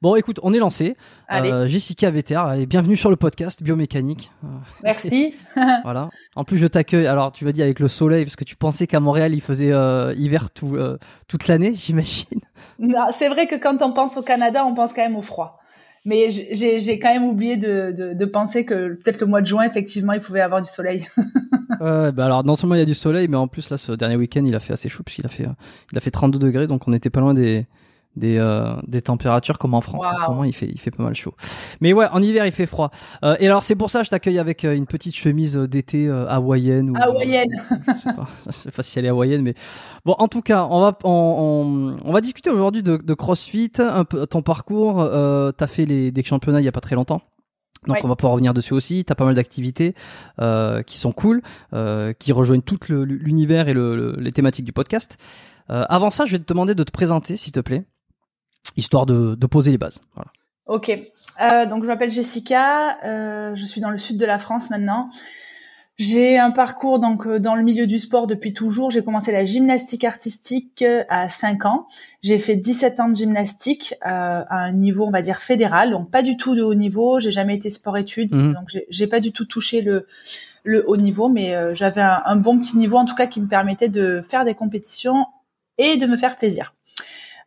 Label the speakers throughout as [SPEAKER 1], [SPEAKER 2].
[SPEAKER 1] Bon, écoute, on est lancé. Euh, Jessica VTR, allez, bienvenue sur le podcast Biomécanique.
[SPEAKER 2] Merci.
[SPEAKER 1] voilà. En plus, je t'accueille. Alors, tu m'as dit avec le soleil, parce que tu pensais qu'à Montréal, il faisait euh, hiver tout, euh, toute l'année, j'imagine.
[SPEAKER 2] C'est vrai que quand on pense au Canada, on pense quand même au froid. Mais j'ai quand même oublié de, de, de penser que peut-être le mois de juin, effectivement, il pouvait y avoir du soleil.
[SPEAKER 1] Bah alors non seulement il y a du soleil, mais en plus là ce dernier week-end il a fait assez chaud puisqu'il a fait il a fait 32 degrés, donc on n'était pas loin des des, euh, des températures comme en France. En ce moment il fait il fait pas mal chaud. Mais ouais, en hiver il fait froid. Euh, et alors c'est pour ça que je t'accueille avec euh, une petite chemise d'été euh, hawaïenne. Ou,
[SPEAKER 2] Hawaïenne.
[SPEAKER 1] je sais pas, je sais pas si elle est hawaïenne, mais bon en tout cas on va on, on, on va discuter aujourd'hui de, de CrossFit, un peu ton parcours. Euh, T'as fait les des championnats il y a pas très longtemps. Donc
[SPEAKER 2] Ouais.
[SPEAKER 1] on va pouvoir revenir dessus aussi. T'as pas mal d'activités euh, qui sont cool, euh, qui rejoignent tout l'univers et le, le- les thématiques du podcast. Euh, avant ça, je vais te demander de te présenter, s'il te plaît, histoire de, de poser les bases. Voilà.
[SPEAKER 2] Ok. Euh, donc je m'appelle Jessica. euh, je suis dans le sud de la France maintenant. J'ai un parcours donc euh, dans le milieu du sport depuis toujours. J'ai commencé la gymnastique artistique à 5 ans. J'ai fait 17 ans de gymnastique euh, à un niveau on va dire fédéral, donc pas du tout de haut niveau. J'ai jamais été sport-études,
[SPEAKER 1] Mhm.
[SPEAKER 2] donc j'ai- j'ai pas du tout touché le le haut niveau, mais euh, j'avais un, un bon petit niveau en tout cas qui me permettait de faire des compétitions et de me faire plaisir.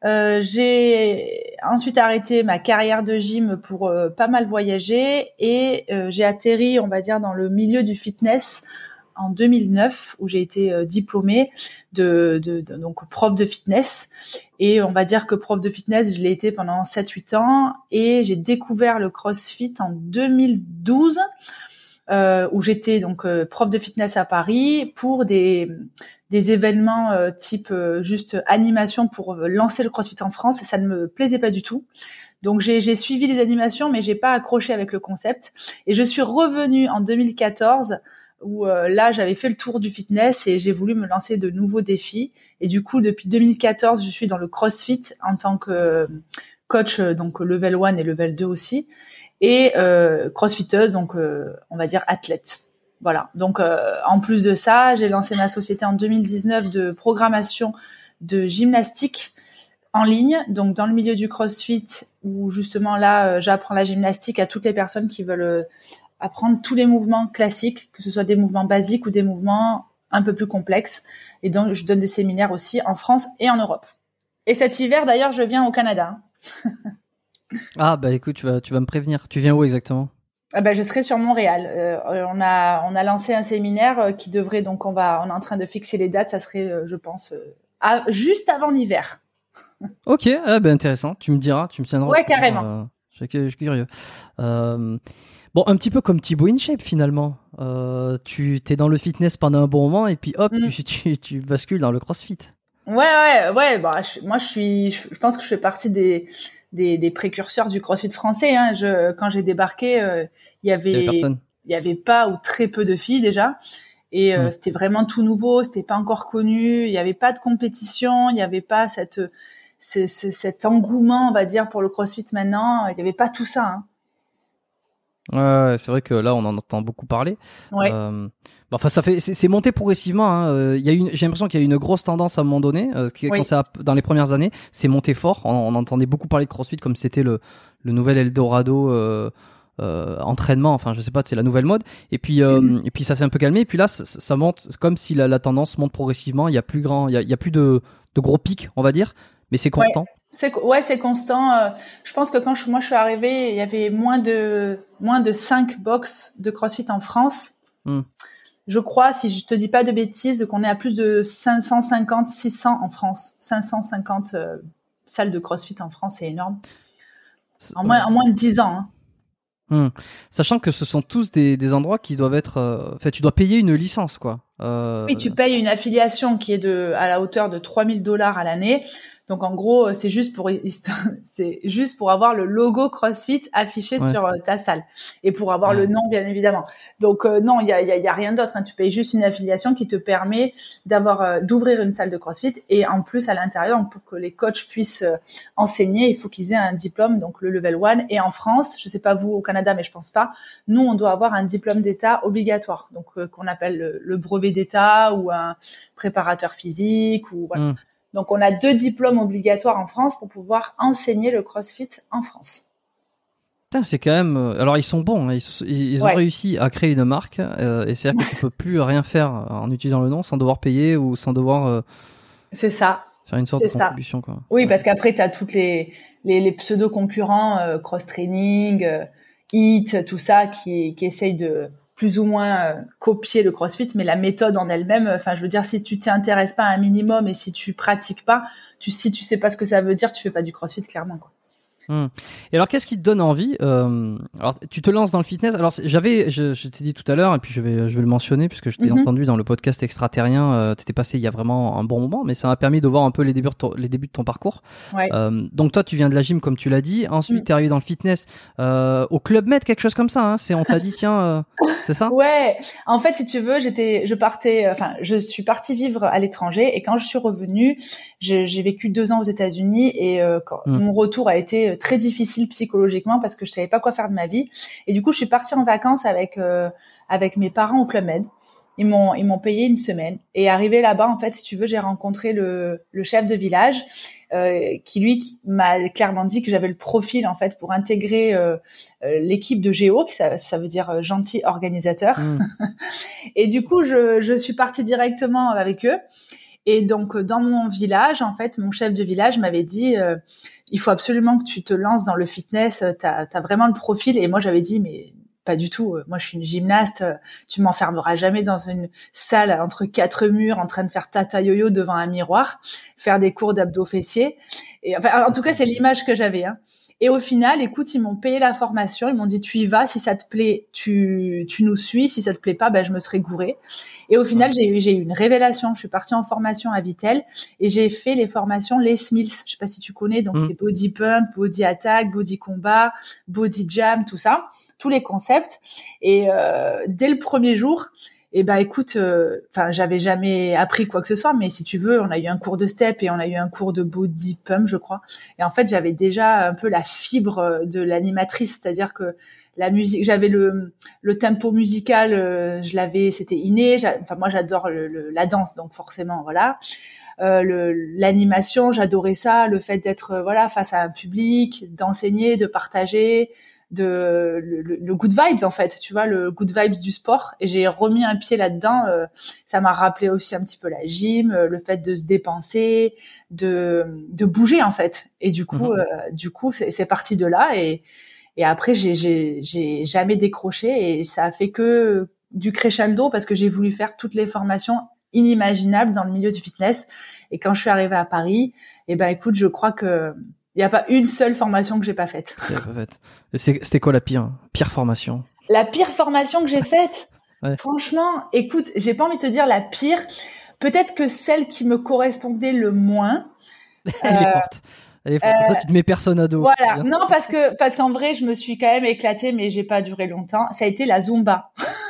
[SPEAKER 2] Euh, j'ai ensuite arrêté ma carrière de gym pour euh, pas mal voyager et euh, j'ai atterri, on va dire, dans le milieu du fitness en 2009 où j'ai été diplômée de, de, donc prof de fitness. Et on va dire que prof de fitness je l'ai été pendant 7-8 ans et j'ai découvert le CrossFit en 2012 euh, où j'étais donc prof de fitness à Paris pour des des événements euh, type euh, juste animation pour euh, lancer le CrossFit en France et ça ne me plaisait pas du tout. Donc j'ai suivi les animations mais j'ai pas accroché avec le concept et je suis revenue en 2014 où euh, là j'avais fait le tour du fitness et j'ai voulu me lancer de nouveaux défis et du coup depuis 2014 je suis dans le CrossFit en tant que euh, coach euh, donc level 1 et level 2 aussi et euh, crossfiteuse donc euh, on va dire athlète. Voilà. Donc, euh, en plus de ça, j'ai lancé ma société en 2019 de programmation de gymnastique en ligne, donc dans le milieu du CrossFit, où justement là, euh, j'apprends la gymnastique à toutes les personnes qui veulent euh, apprendre tous les mouvements classiques, que ce soit des mouvements basiques ou des mouvements un peu plus complexes. Et donc, je donne des séminaires aussi en France et en Europe. Et cet hiver, d'ailleurs, je viens au Canada.
[SPEAKER 1] Ah bah écoute, tu vas tu vas me prévenir. Tu viens où exactement?
[SPEAKER 2] Ah ben, je serai sur Montréal. Euh, on a on a lancé un séminaire euh, qui devrait donc on va on est en train de fixer les dates. Ça serait, euh, je pense, euh, à- juste avant l'hiver.
[SPEAKER 1] Ok, ah bah intéressant. Tu me diras, tu me tiendras.
[SPEAKER 2] Ouais, carrément.
[SPEAKER 1] euh, je suis je suis curieux. Euh, bon, un petit peu comme Thibaut InShape finalement. Euh, tu t'es dans le fitness pendant un bon moment et puis hop,
[SPEAKER 2] Mm.
[SPEAKER 1] tu, tu, tu bascules dans le CrossFit.
[SPEAKER 2] Ouais ouais ouais. Bah je- moi je suis je, je pense que je fais partie des des, des précurseurs du CrossFit français. Hein. Je quand j'ai débarqué, euh, il y
[SPEAKER 1] avait
[SPEAKER 2] il y avait pas ou très peu de filles déjà. Et euh, c'était vraiment tout nouveau, c'était pas encore connu, il n'y avait pas de compétition, il n'y avait pas cette, ce- ce- cet engouement, on va dire, pour le CrossFit maintenant, il n'y avait pas tout ça. Hein.
[SPEAKER 1] Ouais, ouais, c'est vrai que là, on en entend beaucoup parler.
[SPEAKER 2] Ouais.
[SPEAKER 1] Euh, bah, enfin, ça fait, c'est monté progressivement. Hein. Euh, Il y a une, j'ai l'impression qu'il y a eu une grosse tendance à un moment donné, euh, qui,
[SPEAKER 2] Oui.
[SPEAKER 1] quand ça, dans les premières années, c'est monté fort. On, on entendait beaucoup parler de CrossFit comme c'était le, le nouvel Eldorado. Euh, euh, entraînement, enfin je sais pas, c'est la nouvelle mode. Et puis euh,
[SPEAKER 2] Mhm.
[SPEAKER 1] et puis ça s'est un peu calmé. Et puis là, ça, ça monte comme si la, la tendance monte progressivement. Il y a plus grand, il y a, il y a plus de, de gros pics, on va dire, mais c'est constant.
[SPEAKER 2] C'est ouais, c'est constant. Euh, je pense que quand je, moi je suis arrivée, il y avait moins de moins de 5 box de CrossFit en France. Hmm. Je crois, si je te dis pas de bêtises, qu'on est à plus de 550, 600 en France. 550 euh, salles de CrossFit en France, c'est énorme. En moins, en moins de 10 ans. Hein.
[SPEAKER 1] Hmm. Sachant que ce sont tous des, endroits qui doivent être. Euh, fait, tu dois payer une licence, quoi.
[SPEAKER 2] Oui, tu payes une affiliation qui est de à la hauteur de 3000 dollars à l'année. Donc en gros, euh, c'est juste pour c'est juste pour avoir le logo CrossFit affiché sur euh, ta salle et pour avoir le nom bien évidemment. Donc euh, non, il y a, y a, rien d'autre. Hein. Tu payes juste une affiliation qui te permet d'avoir d'ouvrir une salle de CrossFit et en plus à l'intérieur, pour que les coachs puissent enseigner, il faut qu'ils aient un diplôme, donc le level 1. Et en France, je sais pas vous au Canada, mais je pense pas. Nous, on doit avoir un diplôme d'État obligatoire, donc qu'on appelle le, brevet d'État ou un préparateur physique ou voilà. Mmh. Donc, on a deux diplômes obligatoires en France pour pouvoir enseigner le CrossFit en France.
[SPEAKER 1] C'est quand même. Euh, alors ils sont bons. Hein. Ils, ont réussi à créer une marque. Euh, et c'est-à-dire que tu peux plus rien faire en utilisant le nom sans devoir payer ou sans devoir. Euh,
[SPEAKER 2] c'est ça.
[SPEAKER 1] Faire une sorte de contribution quoi.
[SPEAKER 2] Oui, parce qu'après tu as toutes les les, pseudo concurrents cross training, Eat, tout ça qui qui essayent de plus ou moins euh, copier le CrossFit, mais la méthode en elle-même, euh, enfin, je veux dire, si tu t'y intéresses pas un minimum et si tu pratiques pas, tu, si tu sais pas ce que ça veut dire, tu fais pas du CrossFit, clairement, quoi.
[SPEAKER 1] Hmm. Et alors, qu'est-ce qui te donne envie euh, Alors, tu te lances dans le fitness. Alors, j'avais, je, je t'ai dit tout à l'heure, et puis je vais, je vais le mentionner puisque je t'ai mhm. entendu dans le podcast extraterrien. Euh, T'étais passé il y a vraiment un bon moment, mais ça m'a permis de voir un peu les débuts, de ton, les débuts de ton parcours. Ouais. Euh, donc, toi, tu viens de la gym, comme tu l'as dit. Ensuite, mm. tu es arrivé dans le fitness euh, au Club Med, quelque chose comme ça. Hein. C'est, on t'a dit, tiens, euh, c'est ça?
[SPEAKER 2] Ouais. En fait, si tu veux, j'étais, je partais, enfin, je suis partie vivre à l'étranger, et quand je suis revenue, j'ai vécu deux ans aux États-Unis, et quand, mm. mon retour a été très difficile psychologiquement parce que je savais pas quoi faire de ma vie. Et du coup, je suis partie en vacances avec euh, avec mes parents au Club Med. Ils m'ont ils m'ont payé une semaine. Et arrivé là-bas, en fait, si tu veux, j'ai rencontré le, le chef de village euh, qui lui m'a clairement dit que j'avais le profil en fait pour intégrer euh, l'équipe de Géo, qui ça, ça veut dire gentil organisateur. Mmh. et du coup, je, je suis partie directement avec eux. Et donc, dans mon village, en fait, mon chef de village m'avait dit, il faut absolument que tu te lances dans le fitness, tu as, vraiment le profil. Et moi, j'avais dit, mais pas du tout. Moi, je suis une gymnaste. Tu m'enfermeras jamais dans une salle entre quatre murs en train de faire tata yo-yo devant un miroir, faire des cours d'abdos fessiers. En tout cas, c'est l'image que j'avais. Hein. Et au final, écoute, ils m'ont payé la formation. Ils m'ont dit, tu y vas. Si ça te plaît, tu, tu nous suis. Si ça te plaît pas, ben, je me serai gourée. Et au final, j'ai eu, j'ai eu une révélation. Je suis partie en formation à Vitel et j'ai fait les formations Les Mills. Je sais pas si tu connais, donc mm. les body pump, body attack, body combat, body jam, tout ça, tous les concepts. Et euh, dès le premier jour, eh ben écoute, euh, enfin j'avais jamais appris quoi que ce soit, mais si tu veux, on a eu un cours de step et on a eu un cours de body pump, je crois. Et en fait, j'avais déjà un peu la fibre de l'animatrice, c'est-à-dire que la musique, j'avais le, le tempo musical, euh, je l'avais, c'était inné. Enfin moi, j'adore le, la danse, donc forcément, voilà. Euh, l'animation, j'adorais ça, le fait d'être voilà face à un public, d'enseigner, de partager, de le, good vibes en fait, tu vois, le good vibes du sport. Et j'ai remis un pied là-dedans. Euh, ça m'a rappelé aussi un petit peu la gym, euh, le fait de se dépenser, de, de bouger en fait. Et du coup, mhm. euh, du coup, c'est parti de là. Et, et après, j'ai jamais décroché et ça a fait que du crescendo parce que j'ai voulu faire toutes les formations inimaginables dans le milieu du fitness. Et quand je suis arrivée à Paris, et eh ben écoute, je crois que il n'y a pas une seule formation que j'ai pas faite.
[SPEAKER 1] C'était quoi la pire, pire formation?
[SPEAKER 2] La pire formation que j'ai faite? Franchement, écoute, j'ai pas envie de te dire la pire. Peut-être que celle qui me correspondait le moins.
[SPEAKER 1] Elle est forte. Elle est forte. Toi, tu te mets personne à dos.
[SPEAKER 2] Voilà. Non, parce que parce qu'en vrai, je me suis quand même éclatée, mais j'ai pas duré longtemps. Ça a été la Zumba.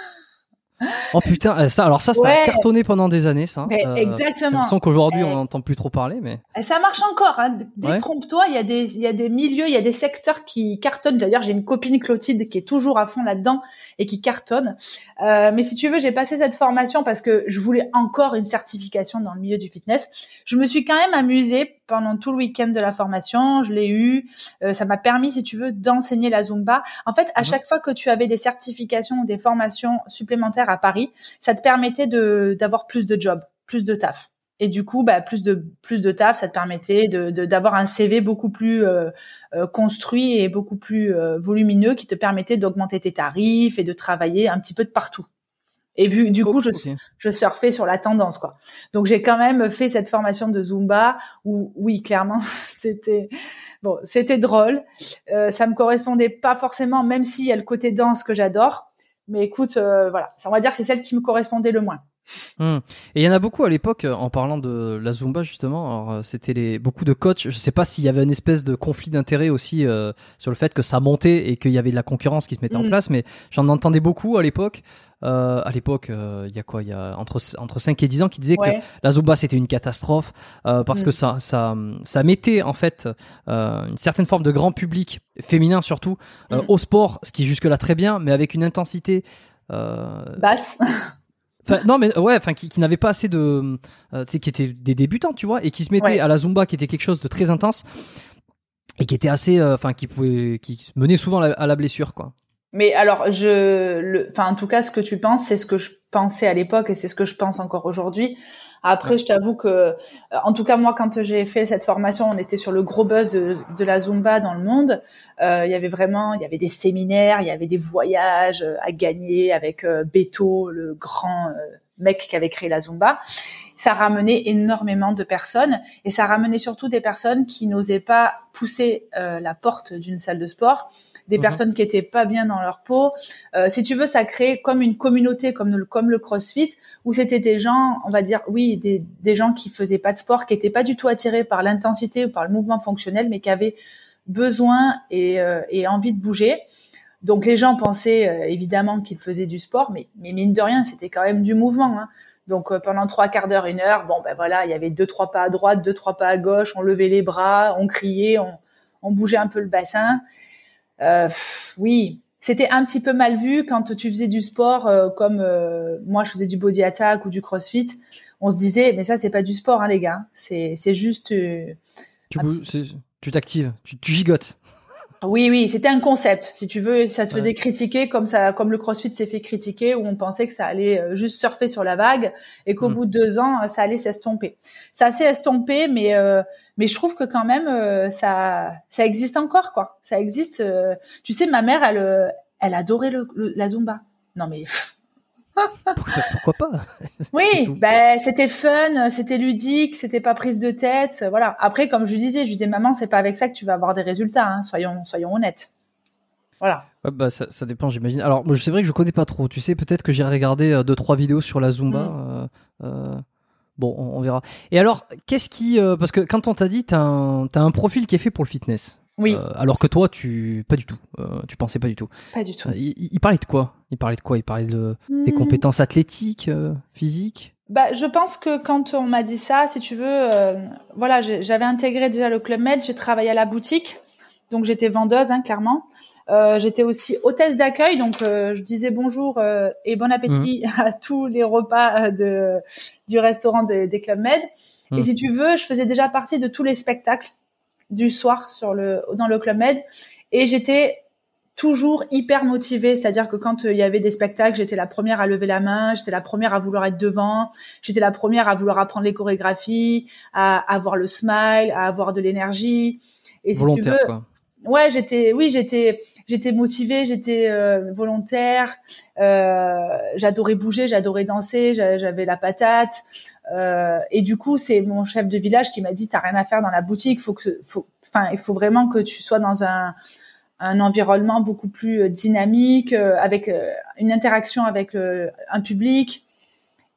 [SPEAKER 1] Oh putain, euh, ça, alors ça, ça a cartonné pendant des années, ça.
[SPEAKER 2] Mais euh, exactement.
[SPEAKER 1] Sans qu'aujourd'hui on n'entend plus trop parler, mais.
[SPEAKER 2] Ça marche encore. Hein. Détrompe-toi, il y a des, il y a des milieux, il y a des secteurs qui cartonnent. D'ailleurs, j'ai une copine Clotilde qui est toujours à fond là-dedans et qui cartonne. Euh, mais si tu veux, j'ai passé cette formation parce que je voulais encore une certification dans le milieu du fitness. Je me suis quand même amusée pendant tout le week-end de la formation. Je l'ai eu. Euh, ça m'a permis, si tu veux, d'enseigner la Zumba. En fait, à mhm. chaque fois que tu avais des certifications ou des formations supplémentaires à Paris, ça te permettait de d'avoir plus de jobs, plus de taf. Et du coup, bah, plus de plus de taf, ça te permettait de d'avoir un CV beaucoup plus euh, euh, construit et beaucoup plus euh, volumineux, qui te permettait d'augmenter tes tarifs et de travailler un petit peu de partout. Et vu du coup, je, je surfais sur la tendance, quoi. Donc j'ai quand même fait cette formation de Zumba où, oui, clairement, c'était bon, c'était drôle. Euh, ça me correspondait pas forcément, même s'il y a le côté danse que j'adore. Mais écoute, voilà, on va dire que c'est celle qui me correspondait le moins.
[SPEAKER 1] Hmm. Et il y en a beaucoup à l'époque, euh, en parlant de la Zumba justement. Euh, c'était les beaucoup de coachs. Je sais pas s'il y avait une espèce de conflit d'intérêt aussi euh, sur le fait que ça montait et qu'il y avait de la concurrence qui se mettait en hmm. place. Mais j'en entendais beaucoup à l'époque. À l'époque, il y a quoi? Il y a entre entre 5 et 10 ans qui disaient que la Zumba c'était une catastrophe parce que hmm. ça ça ça mettait en fait une certaine forme de grand public féminin surtout au sport, ce qui est jusque là très bien, mais avec une intensité
[SPEAKER 2] basse.
[SPEAKER 1] non mais ouais, enfin qui, qui n'avait pas assez de, euh, qui étaient des débutants, tu vois, et qui se mettaient à la zumba, qui était quelque chose de très intense et qui était assez, euh, enfin qui pouvait, qui menait souvent à la blessure, quoi.
[SPEAKER 2] Mais alors, je, enfin, en tout cas, ce que tu penses, c'est ce que je pensais à l'époque et c'est ce que je pense encore aujourd'hui. Après, je t'avoue que, euh, en tout cas, moi, quand j'ai fait cette formation, on était sur le gros buzz de, de la Zumba dans le monde. Euh, il y avait vraiment, il y avait des séminaires, il y avait des voyages euh, à gagner avec euh, Beto, le grand mec qui avait créé la Zumba. Ça ramenait énormément de personnes et ça ramenait surtout des personnes qui n'osaient pas pousser la porte d'une salle de sport des mhm. personnes qui étaient pas bien dans leur peau. Euh, si tu veux, ça crée comme une communauté, comme le, comme le CrossFit, où c'était des gens, on va dire, oui, des, des gens qui faisaient pas de sport, qui étaient pas du tout attirés par l'intensité ou par le mouvement fonctionnel, mais qui avaient besoin et, euh, et envie de bouger. Donc les gens pensaient euh, évidemment qu'ils faisaient du sport, mais, mais mine de rien, c'était quand même du mouvement. Hein. Donc euh, pendant trois quarts d'heure, une heure, bon ben voilà, il y avait deux trois pas à droite, deux trois pas à gauche, on levait les bras, on criait, on, on bougeait un peu le bassin. Euh, oui, c'était un petit peu mal vu quand tu faisais du sport euh, comme euh, moi je faisais du body attack ou du crossfit. On se disait mais ça c'est pas du sport hein, les gars, c'est c'est juste
[SPEAKER 1] tu tu t'actives, tu, tu gigotes.
[SPEAKER 2] Oui, oui, c'était un concept. Si tu veux, ça se faisait critiquer comme ça, comme le CrossFit s'est fait critiquer, où on pensait que ça allait juste surfer sur la vague et qu'au mm. bout de deux ans, ça allait s'estomper. Ça s'est estompé, mais euh, mais je trouve que quand même euh, ça ça existe encore quoi. Ça existe. tu sais, ma mère, elle elle adorait le, la zumba. Non mais
[SPEAKER 1] pourquoi, pas?
[SPEAKER 2] Oui, ben c'était fun, c'était ludique, c'était pas prise de tête, voilà. Après, comme je disais, je disais maman, c'est pas avec ça que tu vas avoir des résultats, hein, soyons soyons honnêtes. Voilà.
[SPEAKER 1] bah ça, ça dépend, j'imagine. Alors, c'est vrai que je connais pas trop. Tu sais, peut-être que j'ai regardé euh, deux trois vidéos sur la Zumba. Mm. Euh, euh, bon, on, verra. Et alors, qu'est-ce qui, parce que quand on t'a dit, t'as un, as un profil qui est fait pour le fitness.
[SPEAKER 2] Oui.
[SPEAKER 1] Euh, alors que toi, tu pas du tout. Euh, tu pensais pas du tout.
[SPEAKER 2] Pas du tout. Euh,
[SPEAKER 1] il, parlait de quoi? Il parlait de quoi? Il parlait de des hmm. compétences athlétiques, physiques?
[SPEAKER 2] Bah, je pense que quand on m'a dit ça, si tu veux, voilà, j'avais intégré déjà le club med, j'ai travaillé à la boutique, donc j'étais vendeuse, hein, clairement. J'étais aussi hôtesse d'accueil, donc je disais bonjour et bon appétit hmm. à tous les repas de du restaurant des clubs med. Et hmm. si tu veux, je faisais déjà partie de tous les spectacles du soir sur le, dans le Club Med. Et j'étais toujours hyper motivée, c'est-à-dire que quand euh, il y avait des spectacles, j'étais la première à lever la main, j'étais la première à vouloir être devant, j'étais la première à vouloir apprendre les chorégraphies, à, avoir le smile, à avoir de l'énergie.
[SPEAKER 1] Et si tu veux, quoi.
[SPEAKER 2] ouais, j'étais, oui, j'étais, j'étais motivée, j'étais euh, volontaire, euh, j'adorais bouger, j'adorais danser, j'avais la patate. Euh, et du coup, c'est mon chef de village qui m'a dit "T'as rien à faire dans la boutique. Il faut vraiment que tu sois dans un environnement beaucoup plus dynamique, avec une interaction avec un public.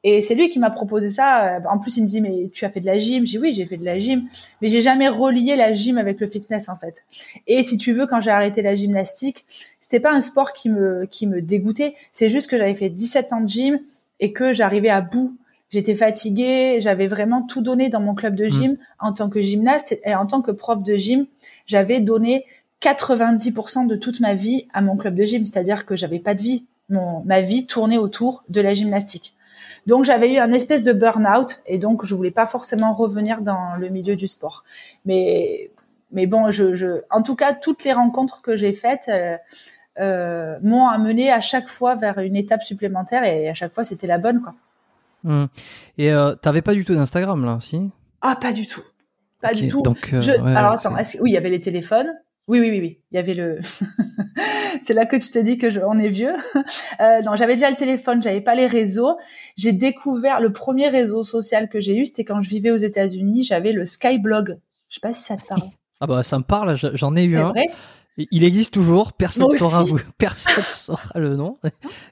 [SPEAKER 2] Et c'est lui qui m'a proposé ça. En plus, il me dit mais tu as fait de la gym J'ai oui, j'ai fait de la gym, mais j'ai jamais relié la gym avec le fitness en fait. Et si tu veux, quand j'ai arrêté la gymnastique, c'était pas un sport qui me qui me dégoûtait. C'est juste que j'avais fait 17 ans de gym et que j'arrivais à bout J'étais fatiguée, j'avais vraiment tout donné dans mon club de gym mm. en tant que gymnaste et en tant que prof de gym. J'avais donné 90% de toute ma vie à mon club de gym, c'est-à-dire que j'avais pas de vie. Mon, ma vie tournait autour de la gymnastique. Donc j'avais eu un espèce de burn-out et donc je voulais pas forcément revenir dans le milieu du sport. Mais mais bon, je, je en tout cas toutes les rencontres que j'ai faites euh, euh, m'ont amené à chaque fois vers une étape supplémentaire et à chaque fois c'était la bonne quoi.
[SPEAKER 1] Hmm. Et euh, t'avais pas du tout d'Instagram là, si?
[SPEAKER 2] Ah, pas du tout. Pas du tout.
[SPEAKER 1] Donc,
[SPEAKER 2] Je-
[SPEAKER 1] ouais,
[SPEAKER 2] Alors attends, oui, il y avait les téléphones. Oui, oui, oui, oui. Il y avait le. c'est là que tu te dis que je... on est vieux. Euh, non, j'avais déjà le téléphone, j'avais pas les réseaux. J'ai découvert le premier réseau social que j'ai eu, c'était quand je vivais aux États-Unis. J'avais le Skyblog. Je sais pas si ça te parle.
[SPEAKER 1] Ah bah ça me parle, je- j'en ai eu
[SPEAKER 2] C'est
[SPEAKER 1] un.
[SPEAKER 2] vrai.
[SPEAKER 1] Il existe toujours, personne ne saura, personne saura le nom.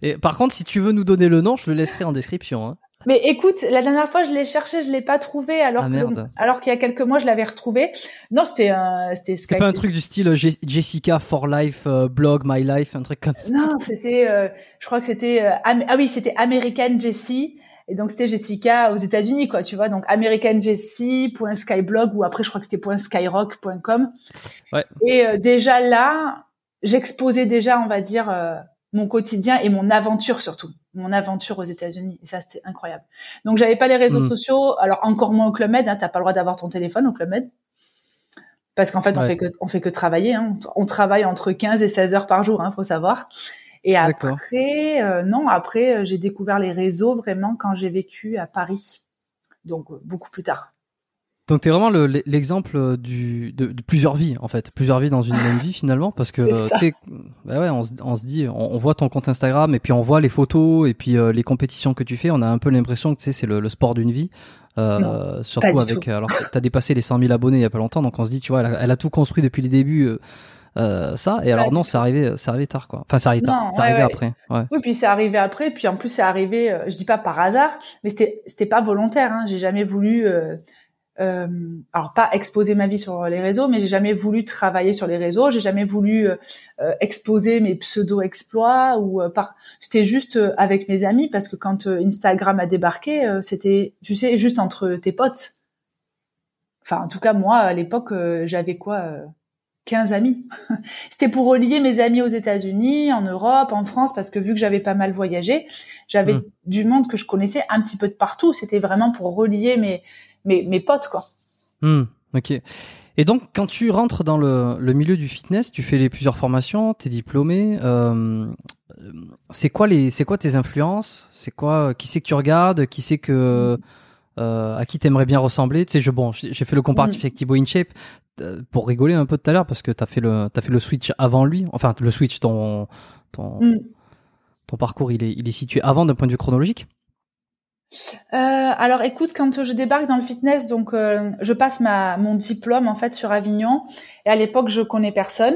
[SPEAKER 1] Et par contre, si tu veux nous donner le nom, je le laisserai en description. hein.
[SPEAKER 2] Mais écoute, la dernière fois, je l'ai cherché, je l'ai pas trouvé, alors
[SPEAKER 1] Ah,
[SPEAKER 2] que-
[SPEAKER 1] merde.
[SPEAKER 2] alors qu'il y a quelques mois, je l'avais retrouvé. Non, c'était un, c'était
[SPEAKER 1] C'était
[SPEAKER 2] Skype.
[SPEAKER 1] pas un truc du style euh, Je- Jessica for Life, euh, blog, my life, un truc comme ça.
[SPEAKER 2] Non, c'était, euh, je crois que c'était, euh, ah oui, c'était American Jessie. Et donc c'était Jessica aux États-Unis, quoi, tu vois. Donc americanjessie.skyblog ou après je crois que c'était .skyrock.com.
[SPEAKER 1] Ouais.
[SPEAKER 2] Et euh, déjà là, j'exposais déjà, on va dire, euh, mon quotidien et mon aventure surtout, mon aventure aux États-Unis. Et ça, c'était incroyable. Donc j'avais pas les réseaux
[SPEAKER 1] Mm.
[SPEAKER 2] sociaux, alors encore moins au Club Med. Hein, T'as pas le droit d'avoir ton téléphone au Club Med. Parce qu'en fait, on fait que on fait que travailler. Hein. On travaille entre 15 et 16 heures par jour, hein, faut savoir. Et après, euh, non, après, euh, j'ai découvert les réseaux vraiment quand j'ai vécu à Paris. Donc, euh, beaucoup plus tard.
[SPEAKER 1] Donc t'es vraiment le- l'exemple euh, du, de, de plusieurs vies en fait, plusieurs vies dans une même vie finalement, parce que euh, tu bah ouais, on, se, on se dit, on, on voit ton compte Instagram et puis on voit les photos et puis euh, les compétitions que tu fais, on a un peu l'impression que tu sais, c'est le, le sport d'une vie. Euh,
[SPEAKER 2] Non,
[SPEAKER 1] surtout avec,
[SPEAKER 2] tout.
[SPEAKER 1] alors t'as dépassé les 100 000 abonnés il y a pas longtemps, donc on se dit, tu vois, elle a, elle a tout construit depuis les débuts, euh, euh, ça. Et alors non, c'est arrivé, c'est arrivé tard quoi. Enfin, c'est arrivé tard, c'est
[SPEAKER 2] ouais,
[SPEAKER 1] arrivé
[SPEAKER 2] ouais.
[SPEAKER 1] après. Ouais.
[SPEAKER 2] Oui, puis c'est arrivé après. Puis en plus, c'est arrivé, euh, je dis pas par hasard, mais c'était c'était pas volontaire. Hein. J'ai jamais voulu, euh, euh, alors pas exposer ma vie sur les réseaux, mais j'ai jamais voulu travailler sur les réseaux. J'ai jamais voulu euh, euh, exposer mes pseudo exploits ou euh, par. C'était juste avec mes amis parce que quand Instagram a débarqué, c'était, tu sais, juste entre tes potes. Enfin, en tout cas, moi, à l'époque, j'avais quoi euh, 15 amis. C'était pour relier mes amis aux États-Unis, en Europe, en France, parce que vu que j'avais pas mal voyagé, j'avais
[SPEAKER 1] Mm.
[SPEAKER 2] du monde que je connaissais un petit peu de partout. C'était vraiment pour relier mes, mes, mes potes, quoi.
[SPEAKER 1] Hmm, ok. Et donc, quand tu rentres dans le, le milieu du fitness, tu fais les plusieurs formations, tu es diplômé. euh, c'est quoi les, c'est quoi tes influences? C'est quoi Qui c'est que tu regardes? Qui c'est que euh, à qui t'aimerais bien ressembler? Tu sais, je, bon, j'ai fait le comparatif
[SPEAKER 2] Mm.
[SPEAKER 1] avec Thibaut InShape euh, pour rigoler un peu tout à l'heure parce que t'as fait le, t'as fait le switch avant lui. Enfin, le switch, ton, ton,
[SPEAKER 2] Mm.
[SPEAKER 1] ton parcours, il est, il est situé avant d'un point de vue chronologique.
[SPEAKER 2] Euh, alors écoute, quand je débarque dans le fitness, donc euh, je passe ma mon diplôme en fait sur Avignon. Et à l'époque, je connais personne.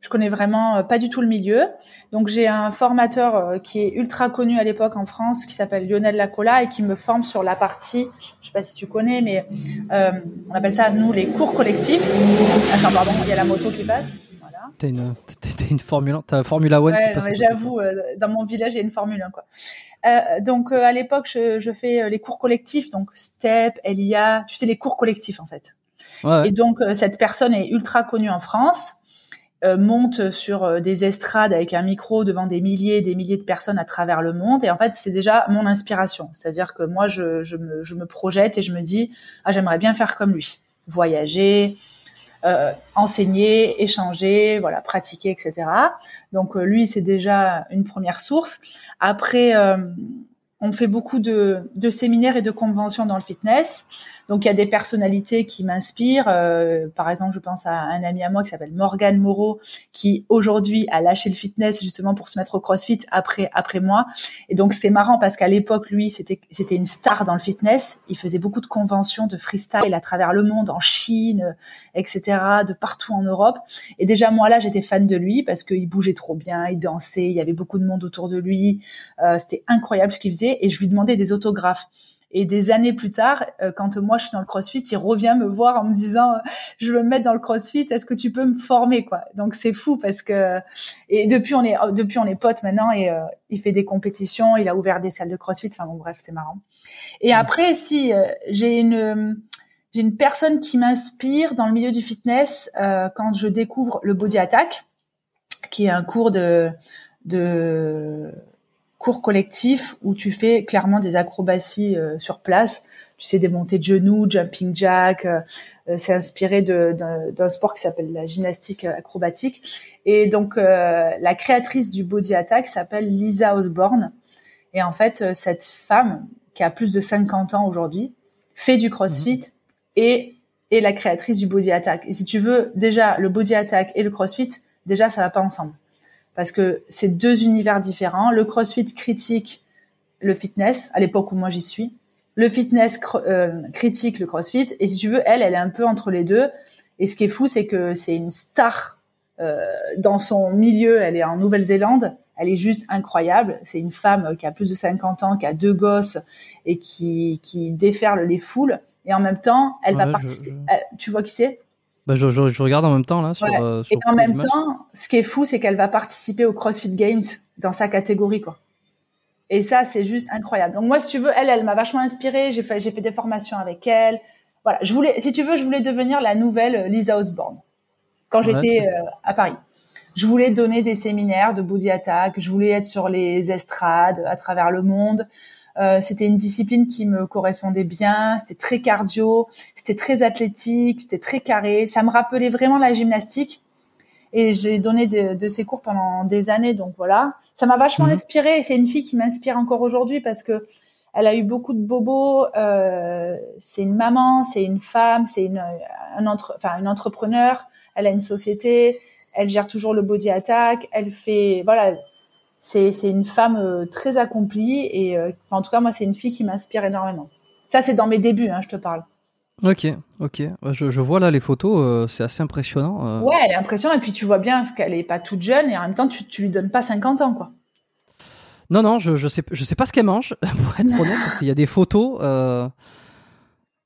[SPEAKER 2] Je connais vraiment euh, pas du tout le milieu. Donc j'ai un formateur qui est ultra connu à l'époque en France, qui s'appelle Lionel Lacola et qui me forme sur la partie, je sais pas si tu connais, mais on appelle ça nous les cours collectifs. Attends, pardon, il y a la moto qui passe.
[SPEAKER 1] T'as une, t'as- t'as une Formule 1, t'as Formula One.
[SPEAKER 2] Ouais, j'avoue, euh, dans mon village, il y a une Formule 1, quoi. Euh, donc, euh, à l'époque, je, je fais euh, les cours collectifs, donc STEP, LIA, tu sais, les cours collectifs, en fait.
[SPEAKER 1] Ouais.
[SPEAKER 2] Et donc, euh, cette personne est ultra connue en France, monte sur des estrades avec un micro devant des milliers et des milliers de personnes à travers le monde. Et en fait, c'est déjà mon inspiration. C'est-à-dire que moi, je, je, me, je me projette et je me dis, ah, j'aimerais bien faire comme lui. Voyager, euh, enseigner, échanger, voilà, pratiquer, etc. Donc euh, lui, c'est déjà une première source. Après, euh, on fait beaucoup de, de séminaires et de conventions dans le fitness. Donc il y a des personnalités qui m'inspirent. Euh, par exemple, je pense à un ami à moi qui s'appelle Morgane Moreau, qui aujourd'hui a lâché le fitness justement pour se mettre au CrossFit après après moi. Et donc c'est marrant parce qu'à l'époque, lui, c'était c'était une star dans le fitness. Il faisait beaucoup de conventions de freestyle à travers le monde, en Chine, etc., de partout en Europe. Et déjà moi là, j'étais fan de lui parce qu'il bougeait trop bien, il dansait, il y avait beaucoup de monde autour de lui. Euh, c'était incroyable ce qu'il faisait et je lui demandais des autographes. Et des années plus tard, euh, quand moi je suis dans le CrossFit, il revient me voir en me disant euh, je veux me mettre dans le CrossFit, est-ce que tu peux me former quoi? Donc c'est fou parce que et depuis on est depuis on est potes maintenant et euh, il fait des compétitions, il a ouvert des salles de CrossFit, enfin bon bref, c'est marrant. Et après si euh, j'ai une j'ai une personne qui m'inspire dans le milieu du fitness euh, quand je découvre le Body Attack, qui est un cours de de cours collectif où tu fais clairement des acrobaties euh, sur place. Tu sais, des montées de genoux, jumping jack. euh, euh, c'est inspiré d'un sport qui s'appelle la gymnastique euh, acrobatique. Et donc, euh, la créatrice du Body Attack s'appelle Lisa Osborne. Et en fait, euh, cette femme, qui a plus de 50 ans aujourd'hui, fait du CrossFit mhm. et est la créatrice du Body Attack. Et si tu veux, déjà, le Body Attack et le CrossFit, déjà, ça va pas ensemble. Parce que c'est deux univers différents. Le CrossFit critique le fitness, à l'époque où moi j'y suis. Le fitness euh, critique le CrossFit. Et si tu veux, elle, elle est un peu entre les deux. Et ce qui est fou, c'est que c'est une star euh, dans son milieu. Elle est en Nouvelle-Zélande. Elle est juste incroyable. C'est une femme qui a plus de 50 ans, qui a deux gosses et qui, qui déferle les foules. Et en même temps, elle va participer. Tu vois qui c'est?
[SPEAKER 1] Bah, je, je, regarde en même temps là. Sur,
[SPEAKER 2] euh, et en même temps, ce qui est fou, c'est qu'elle va participer au CrossFit Games dans sa catégorie, quoi. Et ça, c'est juste incroyable. Donc moi, si tu veux, elle, elle m'a vachement inspirée. J'ai fait, j'ai fait des formations avec elle. Voilà, je voulais, si tu veux, je voulais devenir la nouvelle Lisa Osborne quand j'étais euh, à Paris. Je voulais donner des séminaires de body attack. Je voulais être sur les estrades à travers le monde. Euh, c'était une discipline qui me correspondait bien. C'était très cardio, c'était très athlétique, c'était très carré. Ça me rappelait vraiment la gymnastique. Et j'ai donné de, ces cours pendant des années. Donc voilà, ça m'a vachement mhm. inspiré. C'est une fille qui m'inspire encore aujourd'hui parce que elle a eu beaucoup de bobos. Euh, c'est une maman, c'est une femme, c'est une, un entre, enfin, une entrepreneur. Elle a une société. Elle gère toujours le body attack. Elle fait, voilà, c'est une femme euh, très accomplie et euh, en tout cas moi c'est une fille qui m'inspire énormément. Ça c'est dans mes débuts, hein, je te parle.
[SPEAKER 1] Ok, ok. Je, je vois là les photos, euh, c'est assez impressionnant.
[SPEAKER 2] Ouais, elle est impressionnante et puis tu vois bien qu'elle est pas toute jeune et en même temps tu, tu lui donnes pas 50 ans quoi.
[SPEAKER 1] Non, non, je, je sais, je sais pas ce qu'elle mange, pour être honnête, parce qu'il y a des photos. Euh,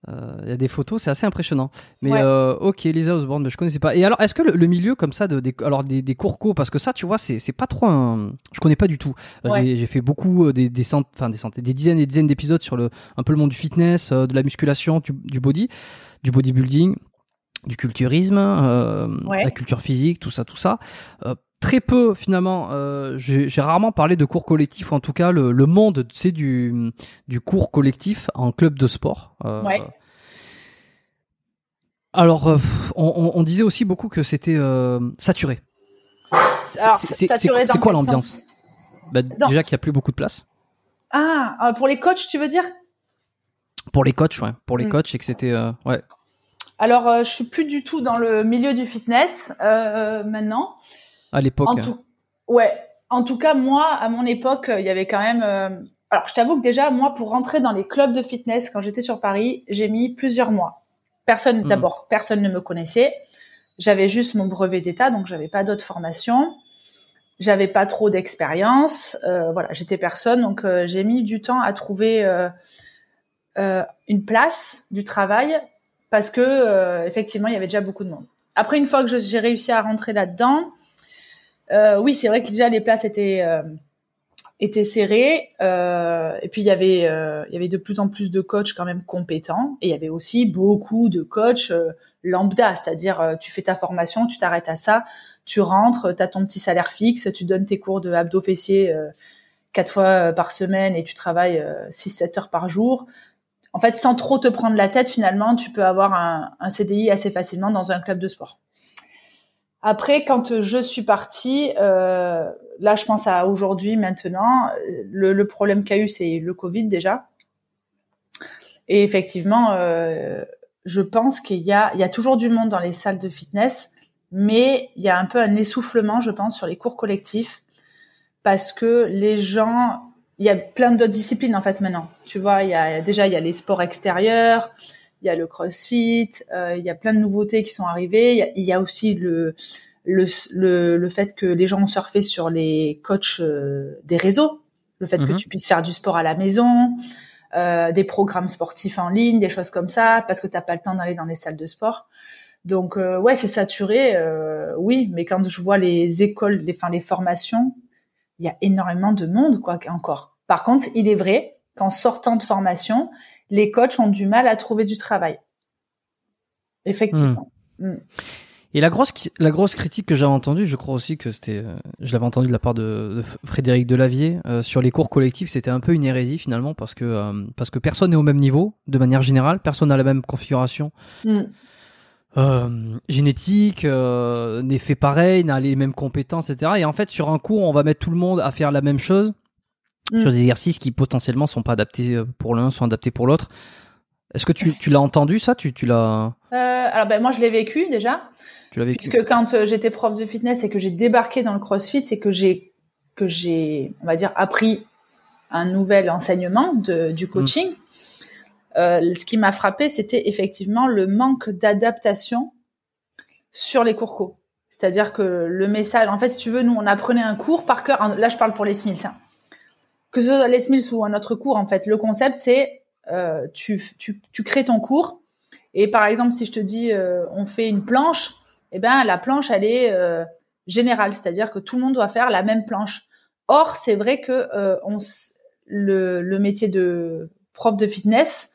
[SPEAKER 1] il y a des photos, c'est assez impressionnant. Mais euh, ok, Lisa Osborne, je connaissais pas. Et alors, est-ce que le, milieu comme ça, de, des, alors des, des cours co, parce que ça, tu vois, c'est pas trop un, je connais pas du tout. Euh, j'ai fait beaucoup des, des cent... enfin des centaines, des dizaines et dizaines d'épisodes sur le, un peu le monde du fitness, de la musculation, du, du body, du bodybuilding, du culturisme, la culture physique, tout ça, tout ça très peu finalement. Euh, j'ai rarement parlé de cours collectifs, ou en tout cas le, le monde, c'est du, du cours collectif en club de sport. Euh, ouais. Alors, euh, on, on, disait aussi beaucoup que c'était euh, saturé. C'est quoi l'ambiance bah, Déjà qu'il n'y a plus beaucoup de place.
[SPEAKER 2] Ah, pour les coachs, tu veux dire?
[SPEAKER 1] Pour les coachs, ouais. Pour les hmm. coachs, et que c'était ouais.
[SPEAKER 2] Alors, je suis plus du tout dans le milieu du fitness maintenant
[SPEAKER 1] à l'époque. En
[SPEAKER 2] tout... Ouais. En tout cas, moi, à mon époque, il y avait quand même. Euh, alors, je t'avoue que déjà, moi, pour rentrer dans les clubs de fitness quand j'étais sur Paris, j'ai mis plusieurs mois. Personne, hmm. d'abord, personne ne me connaissait. J'avais juste mon brevet d'état, donc j'avais pas d'autres formations. J'avais pas trop d'expérience. Euh, voilà, j'étais personne, donc euh, j'ai mis du temps à trouver une place du travail parce que effectivement, il y avait déjà beaucoup de monde. Après, une fois que j'ai réussi à rentrer là-dedans, euh, oui, c'est vrai que déjà les places étaient euh, étaient serrées euh, et puis il y avait il y avait de plus en plus de coachs quand même compétents et il y avait aussi beaucoup de coachs lambda, c'est-à-dire tu fais ta formation, tu t'arrêtes à ça, tu rentres, tu as ton petit salaire fixe, tu donnes tes cours de abdos fessiers quatre fois par semaine et tu travailles 6-7 heures par jour. En fait, sans trop te prendre la tête, finalement, tu peux avoir un, un CDI assez facilement dans un club de sport. Après, quand je suis partie, euh, là, je pense à aujourd'hui, maintenant, le, problème qu'il y a eu, c'est le Covid déjà. Et effectivement, euh, je pense qu'il y a, il y a toujours du monde dans les salles de fitness, mais il y a un peu un essoufflement, je pense, sur les cours collectifs, parce que les gens, il y a plein d'autres disciplines en fait maintenant. Tu vois, déjà il y a les sports extérieurs, il y a le CrossFit, euh, il y a plein de nouveautés qui sont arrivées. Il y a, aussi le, le, le, fait que les gens ont surfé sur les coachs euh, des réseaux, le fait que mhm. tu puisses faire du sport à la maison, euh, des programmes sportifs en ligne, des choses comme ça, parce que tu n'as pas le temps d'aller dans les salles de sport. Donc ouais, c'est saturé, oui, mais quand je vois les écoles, les, enfin, les formations, il y a énormément de monde quoi encore. Par contre, il est vrai qu'en sortant de formation, les coachs ont du mal à trouver du travail. Effectivement. Hmm. Hmm.
[SPEAKER 1] Et la grosse, la grosse critique que j'ai entendue, je crois aussi que c'était, euh, je l'avais entendue de la part de, Frédéric Delavier euh, sur les cours collectifs, c'était un peu une hérésie finalement parce que euh, parce que personne n'est au même niveau de manière générale, personne n'a la même configuration. Hmm. génétique n'est fait pareil, n'a les mêmes compétences, etc. Et en fait, sur un cours, on va mettre tout le monde à faire la même chose mm. sur des exercices qui potentiellement sont pas adaptés pour l'un, sont adaptés pour l'autre. Est-ce que tu, tu l'as entendu ça? Tu, tu l'as
[SPEAKER 2] Alors ben moi je l'ai vécu déjà. Tu l'as vécu. Parce que quand j'étais prof de fitness et que j'ai débarqué dans le CrossFit, c'est que j'ai que j'ai on va dire appris un nouvel enseignement de, du coaching. Mm. Euh, ce qui m'a frappé, c'était effectivement le manque d'adaptation sur les cours co. C'est-à-dire que le message, en fait, si tu veux, nous, on apprenait un cours par cœur. Là, je parle pour les Smiths. Hein. Que ce soit les Smiths ou un autre cours, en fait, le concept, c'est euh, tu, tu, tu, crées ton cours. Et par exemple, si je te dis, euh, on fait une planche, eh ben, la planche, elle est euh, générale. C'est-à-dire que tout le monde doit faire la même planche. Or, c'est vrai que euh, on, le, le métier de prof de fitness,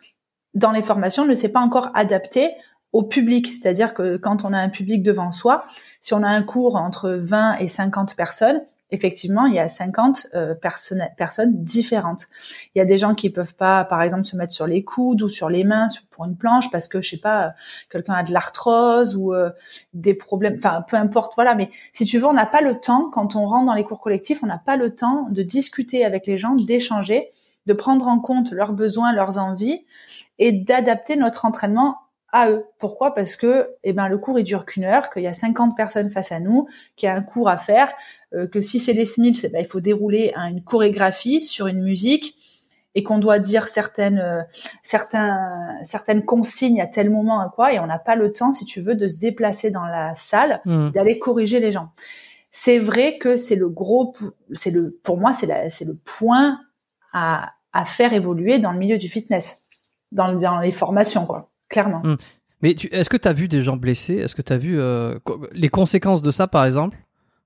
[SPEAKER 2] dans les formations, ne s'est pas encore adapté au public. C'est-à-dire que quand on a un public devant soi, si on a un cours entre 20 et 50 personnes, effectivement, il y a 50 euh, personnes, personnes différentes. Il y a des gens qui peuvent pas, par exemple, se mettre sur les coudes ou sur les mains pour une planche parce que, je sais pas, quelqu'un a de l'arthrose ou euh, des problèmes, enfin, peu importe, voilà. Mais si tu veux, on n'a pas le temps, quand on rentre dans les cours collectifs, on n'a pas le temps de discuter avec les gens, d'échanger, de prendre en compte leurs besoins, leurs envies et d'adapter notre entraînement à eux. Pourquoi? Parce que eh ben, le cours il dure qu'une heure, qu'il y a 50 personnes face à nous, qu'il y a un cours à faire, euh, que si c'est les Smiths, eh ben, il faut dérouler une chorégraphie sur une musique et qu'on doit dire certaines, euh, certains, certaines consignes à tel moment à quoi, et on n'a pas le temps, si tu veux, de se déplacer dans la salle, mmh. d'aller corriger les gens. C'est vrai que c'est le gros, c'est le, pour moi, c'est c'est le point à, à faire évoluer dans le milieu du fitness, dans, dans les formations, quoi clairement. Hmm.
[SPEAKER 1] Mais est-ce que tu as vu des gens blessés? Est-ce que tu as vu euh, les conséquences de ça, par exemple?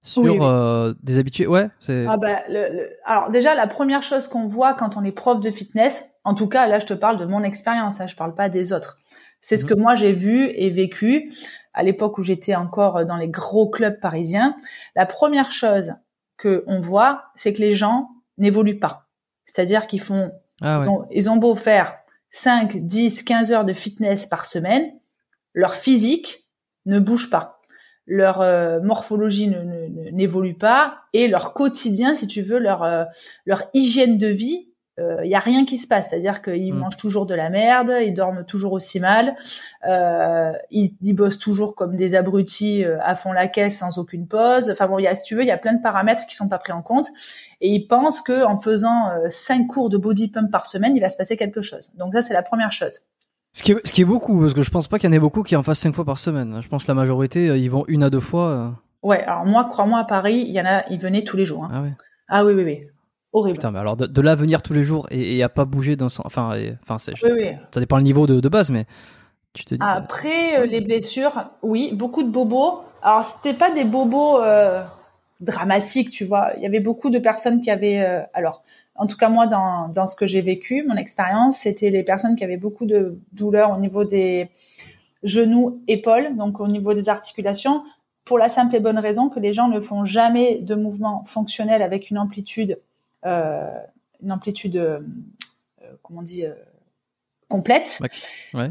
[SPEAKER 1] Sur euh, des habitués? Ouais.
[SPEAKER 2] Ah bah, Alors déjà, la première chose qu'on voit quand on est prof de fitness, en tout cas là, je te parle de mon expérience, hein, je parle pas des autres. C'est ce mhm. que moi j'ai vu et vécu à l'époque où j'étais encore dans les gros clubs parisiens. La première chose que on voit, c'est que les gens n'évoluent pas. C'est-à-dire qu'ils font, ah ils ont beau faire 5, 10, 15 heures de fitness par semaine, leur physique ne bouge pas. Leur euh, morphologie n'évolue pas et leur quotidien, si tu veux, leur, euh, leur hygiène de vie, il euh, y a rien qui se passe. C'est-à-dire qu'ils mm. mangent toujours de la merde, ils dorment toujours aussi mal, ils, ils, bossent toujours comme des abrutis à fond la caisse sans aucune pause. Enfin bon, y a, si tu veux, il y a plein de paramètres qui sont pas pris en compte et il pense que en faisant euh, cinq cours de body pump par semaine, il va se passer quelque chose. Donc ça, c'est la première chose.
[SPEAKER 1] Ce qui, est, ce qui est beaucoup, parce que je pense pas qu'il y en ait beaucoup qui en fassent cinq fois par semaine. Je pense que la majorité, euh, ils vont une à deux fois. Euh.
[SPEAKER 2] Ouais, alors moi, crois-moi, à Paris, il y en a, ils venaient tous les jours. Hein.
[SPEAKER 1] Ah, ouais.
[SPEAKER 2] ah oui, oui, oui. Horrible.
[SPEAKER 1] Putain, mais alors de, là venir tous les jours et, et à pas bouger dans enfin, enfin, c'est, oui, oui. ça dépend le niveau de, de base, mais tu te dis.
[SPEAKER 2] Après les blessures, oui, beaucoup de bobos. Alors c'était pas des bobos dramatique, tu vois. Il y avait beaucoup de personnes qui avaient, euh, alors, en tout cas moi dans, dans ce que j'ai vécu, mon expérience, c'était les personnes qui avaient beaucoup de douleurs au niveau des genoux, épaules, donc au niveau des articulations, pour la simple et bonne raison que les gens ne font jamais de mouvement fonctionnel avec une amplitude, euh, une amplitude, euh, comment on dit, complète.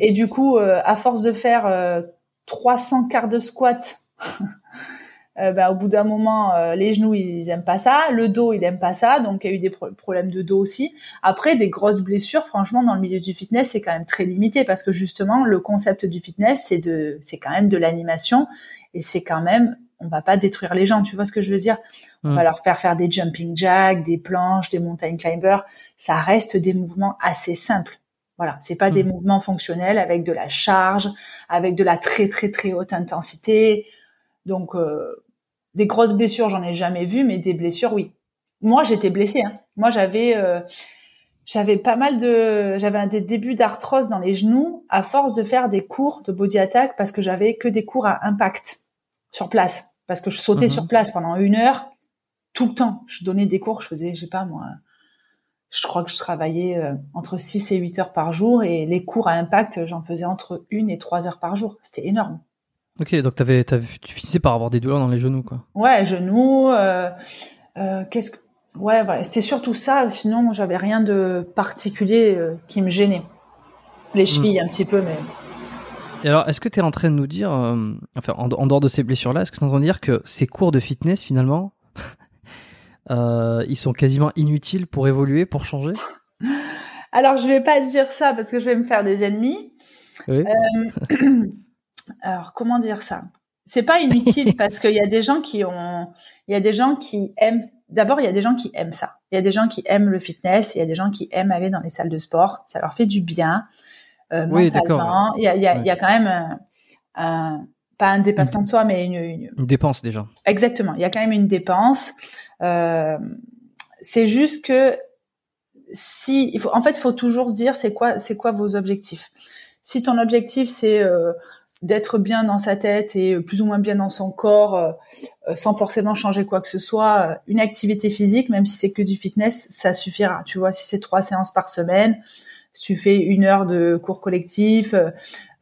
[SPEAKER 2] Et du coup, à force de faire 300 quarts de squat euh, bah, au bout d'un moment, euh, les genoux, ils aiment pas ça, le dos, il aime pas ça, donc il y a eu des problèmes de dos aussi. Après, des grosses blessures, franchement, dans le milieu du fitness, c'est quand même très limité parce que justement, le concept du fitness, c'est de, c'est quand même de l'animation et c'est quand même, on va pas détruire les gens, tu vois ce que je veux dire? On va mm. leur faire faire des jumping jacks, des planches, des mountain climbers. Ça reste des mouvements assez simples. Voilà, c'est pas des mm. mouvements fonctionnels avec de la charge, avec de la très très très haute intensité. Donc, euh, des grosses blessures, j'en ai jamais vu, mais des blessures, oui. Moi, j'étais blessée. Hein. Moi, j'avais, euh, j'avais pas mal de, j'avais un des débuts d'arthrose dans les genoux à force de faire des cours de body attack parce que j'avais que des cours à impact sur place, parce que je sautais sur place pendant une heure tout le temps. Je donnais des cours, je faisais, je sais pas moi, je crois que je travaillais euh, entre 6 et 8 heures par jour et les cours à impact, j'en faisais entre 1 et 3 heures par jour. C'était énorme.
[SPEAKER 1] Ok, donc avais, tu finissais par avoir des douleurs dans les genoux, quoi.
[SPEAKER 2] Ouais, genoux. Euh, euh, qu'est-ce que Ouais, voilà, c'était surtout ça. Sinon, j'avais rien de particulier euh, qui me gênait. Les hmm. chevilles, un petit peu, mais.
[SPEAKER 1] Et alors, est-ce que tu es en train de nous dire, enfin, en, dehors de ces blessures-là, est-ce que tu es en train de dire que ces cours de fitness, finalement, ils sont quasiment inutiles pour évoluer, pour changer
[SPEAKER 2] Alors, je vais pas dire ça parce que je vais me faire des ennemis. Oui. alors, comment dire ça? C'est pas inutile parce qu'il y a des gens qui ont, il y a des gens qui aiment. D'abord, il y a des gens qui aiment ça. Il y a des gens qui aiment le fitness. Il y a des gens qui aiment aller dans les salles de sport. Ça leur fait du bien euh, oui, mentalement. Il y a, il y, a, il y a quand même un, pas un dépassement de soi, mais une,
[SPEAKER 1] une, une, dépense déjà.
[SPEAKER 2] Exactement. Il y a quand même une dépense. Euh, c'est juste que si, il faut, en fait, il faut toujours se dire c'est quoi, c'est quoi vos objectifs? Si ton objectif c'est euh, d'être bien dans sa tête et plus ou moins bien dans son corps, euh, euh, sans forcément changer quoi que ce soit, une activité physique, même si c'est que du fitness, ça suffira. Tu vois, si c'est trois séances par semaine, si tu fais une heure de cours collectif,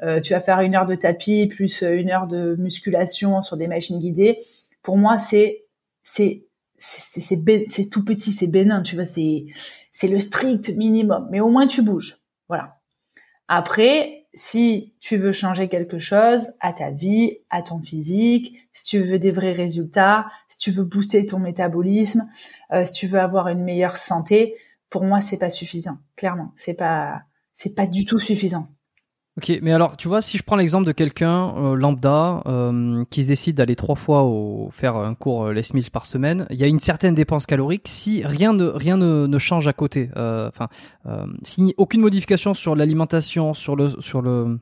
[SPEAKER 2] euh, tu vas faire une heure de tapis plus une heure de musculation sur des machines guidées. Pour moi, c'est c'est c'est tout petit, c'est bénin, tu vois, c'est c'est le strict minimum. Mais au moins tu bouges, voilà. Après, si tu veux changer quelque chose à ta vie, à ton physique, si tu veux des vrais résultats, si tu veux booster ton métabolisme, euh, si tu veux avoir une meilleure santé, pour moi c'est pas suffisant. Clairement, c'est pas c'est pas du tout suffisant.
[SPEAKER 1] Ok, mais alors tu vois, si je prends l'exemple de quelqu'un euh, lambda euh, qui se décide d'aller trois fois faire un cours euh, Les Mills par semaine, il y a une certaine dépense calorique si rien ne rien ne, change à côté. Enfin, si aucune modification sur l'alimentation, sur le sur le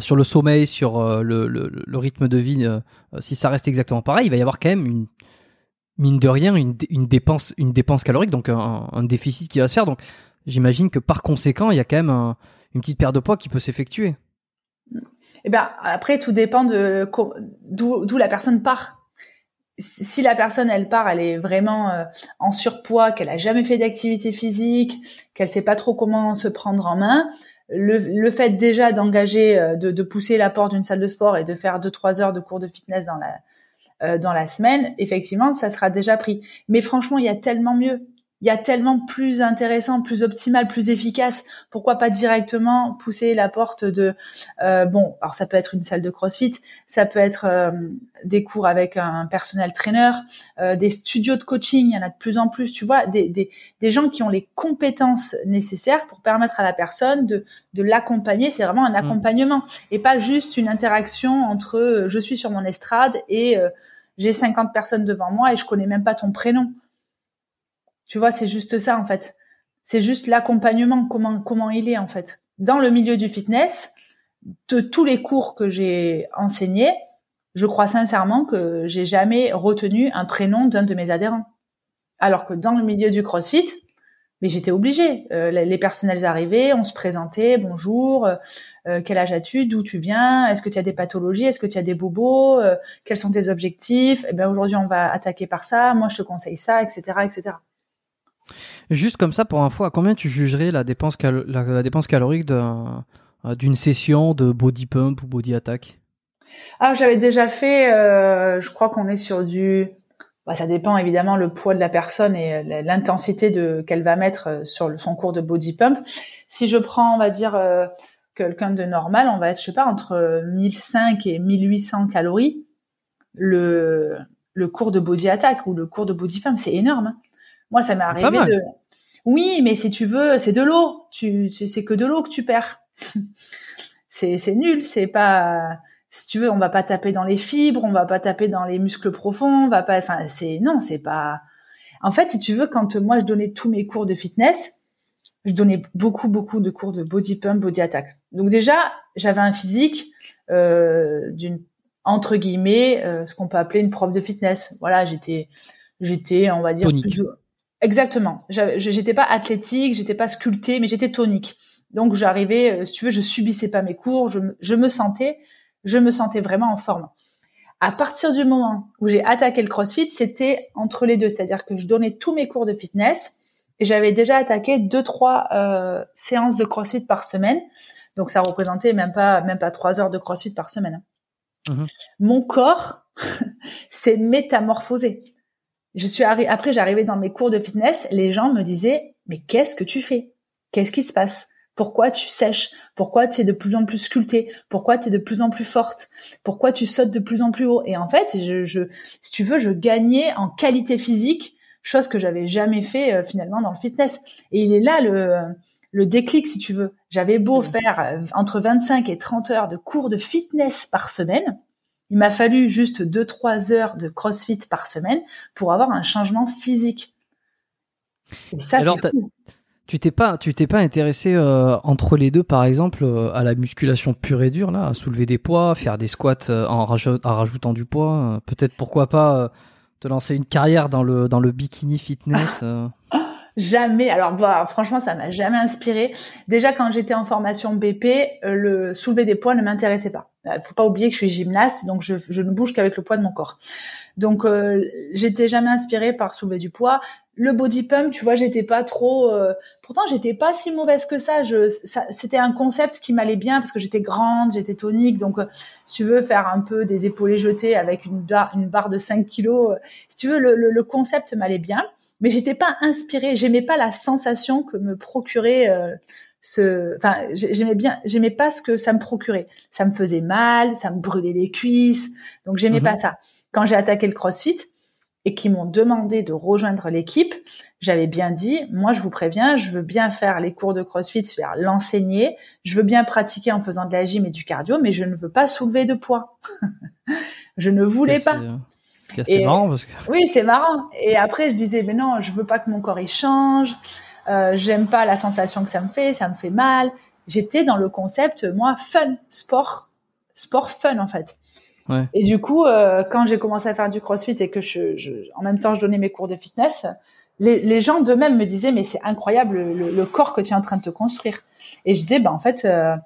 [SPEAKER 1] sur le sommeil, sur le, le, rythme de vie, si ça reste exactement pareil, il va y avoir quand même une mine de rien une, dépense une dépense calorique, donc un déficit qui va se faire. Donc j'imagine que par conséquent, il y a quand même un une petite paire de poids qui peut s'effectuer.
[SPEAKER 2] Eh ben après tout dépend de d'où la personne part. Si la personne elle part, elle est vraiment euh, en surpoids, qu'elle a jamais fait d'activité physique, qu'elle sait pas trop comment se prendre en main, le, le fait déjà d'engager, euh, de, de, pousser la porte d'une salle de sport et de faire deux trois heures de cours de fitness dans la euh, dans la semaine, effectivement, ça sera déjà pris. Mais franchement, il y a tellement mieux il y a tellement plus intéressant, plus optimal, plus efficace. Pourquoi pas directement pousser la porte de euh, bon, alors ça peut être une salle de CrossFit, ça peut être euh, des cours avec un personnel trainer, euh, des studios de coaching, il y en a de plus en plus, tu vois, des, des, des gens qui ont les compétences nécessaires pour permettre à la personne de, de l'accompagner. C'est vraiment un mmh. accompagnement et pas juste une interaction entre je suis sur mon estrade et j'ai 50 personnes devant moi et je connais même pas ton prénom. Tu vois, c'est juste ça en fait. C'est juste l'accompagnement, comment comment il est en fait. Dans le milieu du fitness, de tous les cours que j'ai enseignés, je crois sincèrement que j'ai jamais retenu un prénom d'un de mes adhérents. Alors que dans le milieu du CrossFit, mais j'étais obligée. Euh, les personnels arrivaient, on se présentait, bonjour, euh, euh, quel âge as-tu, d'où tu viens, est-ce que tu as des pathologies, est-ce que tu as des bobos, quels sont tes objectifs? Eh bien aujourd'hui on va attaquer par ça, moi je te conseille ça, etc., etc.
[SPEAKER 1] Juste comme ça, pour info, à combien tu jugerais la dépense, calorique euh, d'une session de body pump ou body attack?
[SPEAKER 2] Ah, j'avais déjà fait, euh, je crois qu'on est sur du... Bah, ça dépend évidemment le poids de la personne et euh, l'intensité qu'elle va mettre sur son cours de body pump. Si je prends, on va dire, quelqu'un de normal, on va être, je sais pas, entre 1005 et 1800 calories. Le, le cours de body attack ou le cours de body pump, c'est énorme. Moi, ça m'est arrivé de. Oui, mais si tu veux, c'est de l'eau. Tu, c'est que de l'eau que tu perds. c'est, c'est nul. C'est pas. Si tu veux, on va pas taper dans les fibres, on va pas taper dans les muscles profonds, on va pas. Enfin, c'est non, c'est pas. En fait, si tu veux, quand moi je donnais tous mes cours de fitness, je donnais beaucoup, beaucoup de cours de body pump, body attack. Donc déjà, j'avais un physique euh, d'une entre guillemets, euh, ce qu'on peut appeler une prof de fitness. Voilà, j'étais, j'étais, on va dire, plus, Exactement. J'étais pas athlétique, j'étais pas sculptée, mais j'étais tonique. Donc j'arrivais, euh, si tu veux, je subissais pas mes cours, je, je, me sentais, je me sentais vraiment en forme. À partir du moment où j'ai attaqué le CrossFit, c'était entre les deux, c'est-à-dire que je donnais tous mes cours de fitness et j'avais déjà attaqué deux trois euh, séances de CrossFit par semaine. Donc ça représentait même pas même pas trois heures de CrossFit par semaine. Mmh Mon corps s'est métamorphosé je suis après j'arrivais dans mes cours de fitness, les gens me disaient mais qu'est-ce que tu fais? Qu'est-ce qui se passe? Pourquoi tu sèches? Pourquoi tu es de plus en plus sculptée? Pourquoi tu es de plus en plus forte? Pourquoi tu sautes de plus en plus haut? Et en fait, je, je, si tu veux, je gagnais en qualité physique, chose que j'avais jamais fait euh, finalement dans le fitness. Et il est là le, le déclic, si tu veux. J'avais beau faire euh, entre 25 et 30 heures de cours de fitness par semaine. Il m'a fallu juste 2-3 heures de CrossFit par semaine pour avoir un changement physique.
[SPEAKER 1] Et ça, c'est tu t'es pas, tu t'es pas intéressé euh, entre les deux, par exemple, euh, à la musculation pure et dure, là, à soulever des poids, faire des squats euh, en, rajoutant du poids. Peut-être pourquoi pas te lancer une carrière dans le dans le bikini fitness.
[SPEAKER 2] jamais. Alors bah, franchement, ça m'a jamais inspiré. Déjà quand j'étais en formation BP, le soulever des poids ne m'intéressait pas. Il faut pas oublier que je suis gymnaste, donc je, je ne bouge qu'avec le poids de mon corps. Donc j'étais jamais inspirée par soulever du poids le body pump, tu vois, j'étais pas trop. Euh, pourtant, j'étais pas si mauvaise que ça. Je, c'était un concept qui m'allait bien parce que j'étais grande, j'étais tonique. Donc, euh, si tu veux faire un peu des épaulés jetés avec une, barre, une barre de 5 kilos, euh, si tu veux, le, le, concept m'allait bien. Mais j'étais pas inspirée. J'aimais pas la sensation que me procurait ce. Enfin, j'aimais bien. J'aimais pas ce que ça me procurait. Ça me faisait mal, ça me brûlait les cuisses. Donc, j'aimais mhm. pas ça. Quand j'ai attaqué le CrossFit, et qui m'ont demandé de rejoindre l'équipe, j'avais bien dit, moi je vous préviens, je veux bien faire les cours de CrossFit, c'est-à-dire l'enseigner, je veux bien pratiquer en faisant de la gym et du cardio, mais je ne veux pas soulever de poids. je ne voulais pas.
[SPEAKER 1] C'est marrant parce que...
[SPEAKER 2] Oui, c'est marrant. Et après, je disais, mais non, je veux pas que mon corps il change. Euh, J'aime pas la sensation que ça me fait, ça me fait mal. J'étais dans le concept, moi, fun, sport, sport fun en fait. Et du coup, euh, quand j'ai commencé à faire du CrossFit et que je, je, en même temps je donnais mes cours de fitness, les, les gens d'eux-mêmes me disaient mais c'est incroyable le, le, corps que tu es en train de te construire. Et je disais bah en fait euh,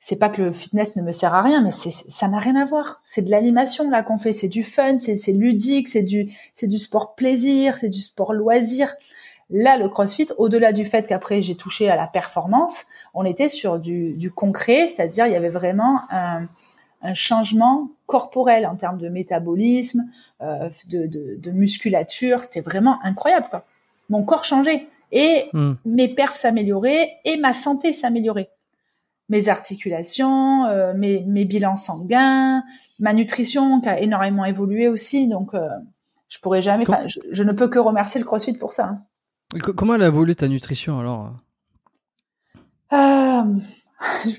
[SPEAKER 2] c'est pas que le fitness ne me sert à rien, mais c'est ça n'a rien à voir. C'est de l'animation là qu'on fait, c'est du fun, c'est ludique, c'est du c'est du sport plaisir, c'est du sport loisir. Là, le CrossFit, au-delà du fait qu'après j'ai touché à la performance, on était sur du, du concret, c'est-à-dire il y avait vraiment un, un changement corporel en termes de métabolisme, euh, de, de, de, musculature. C'était vraiment incroyable. Quoi. Mon corps changeait et hmm. mes perfs s'amélioraient et ma santé s'améliorait. Mes articulations, euh, mes, mes, bilans sanguins, ma nutrition qui a énormément évolué aussi. Donc, euh, je pourrais jamais. Je, ne peux que remercier le CrossFit pour ça.
[SPEAKER 1] Hein. Comment elle a évolué ta nutrition alors?
[SPEAKER 2] Euh,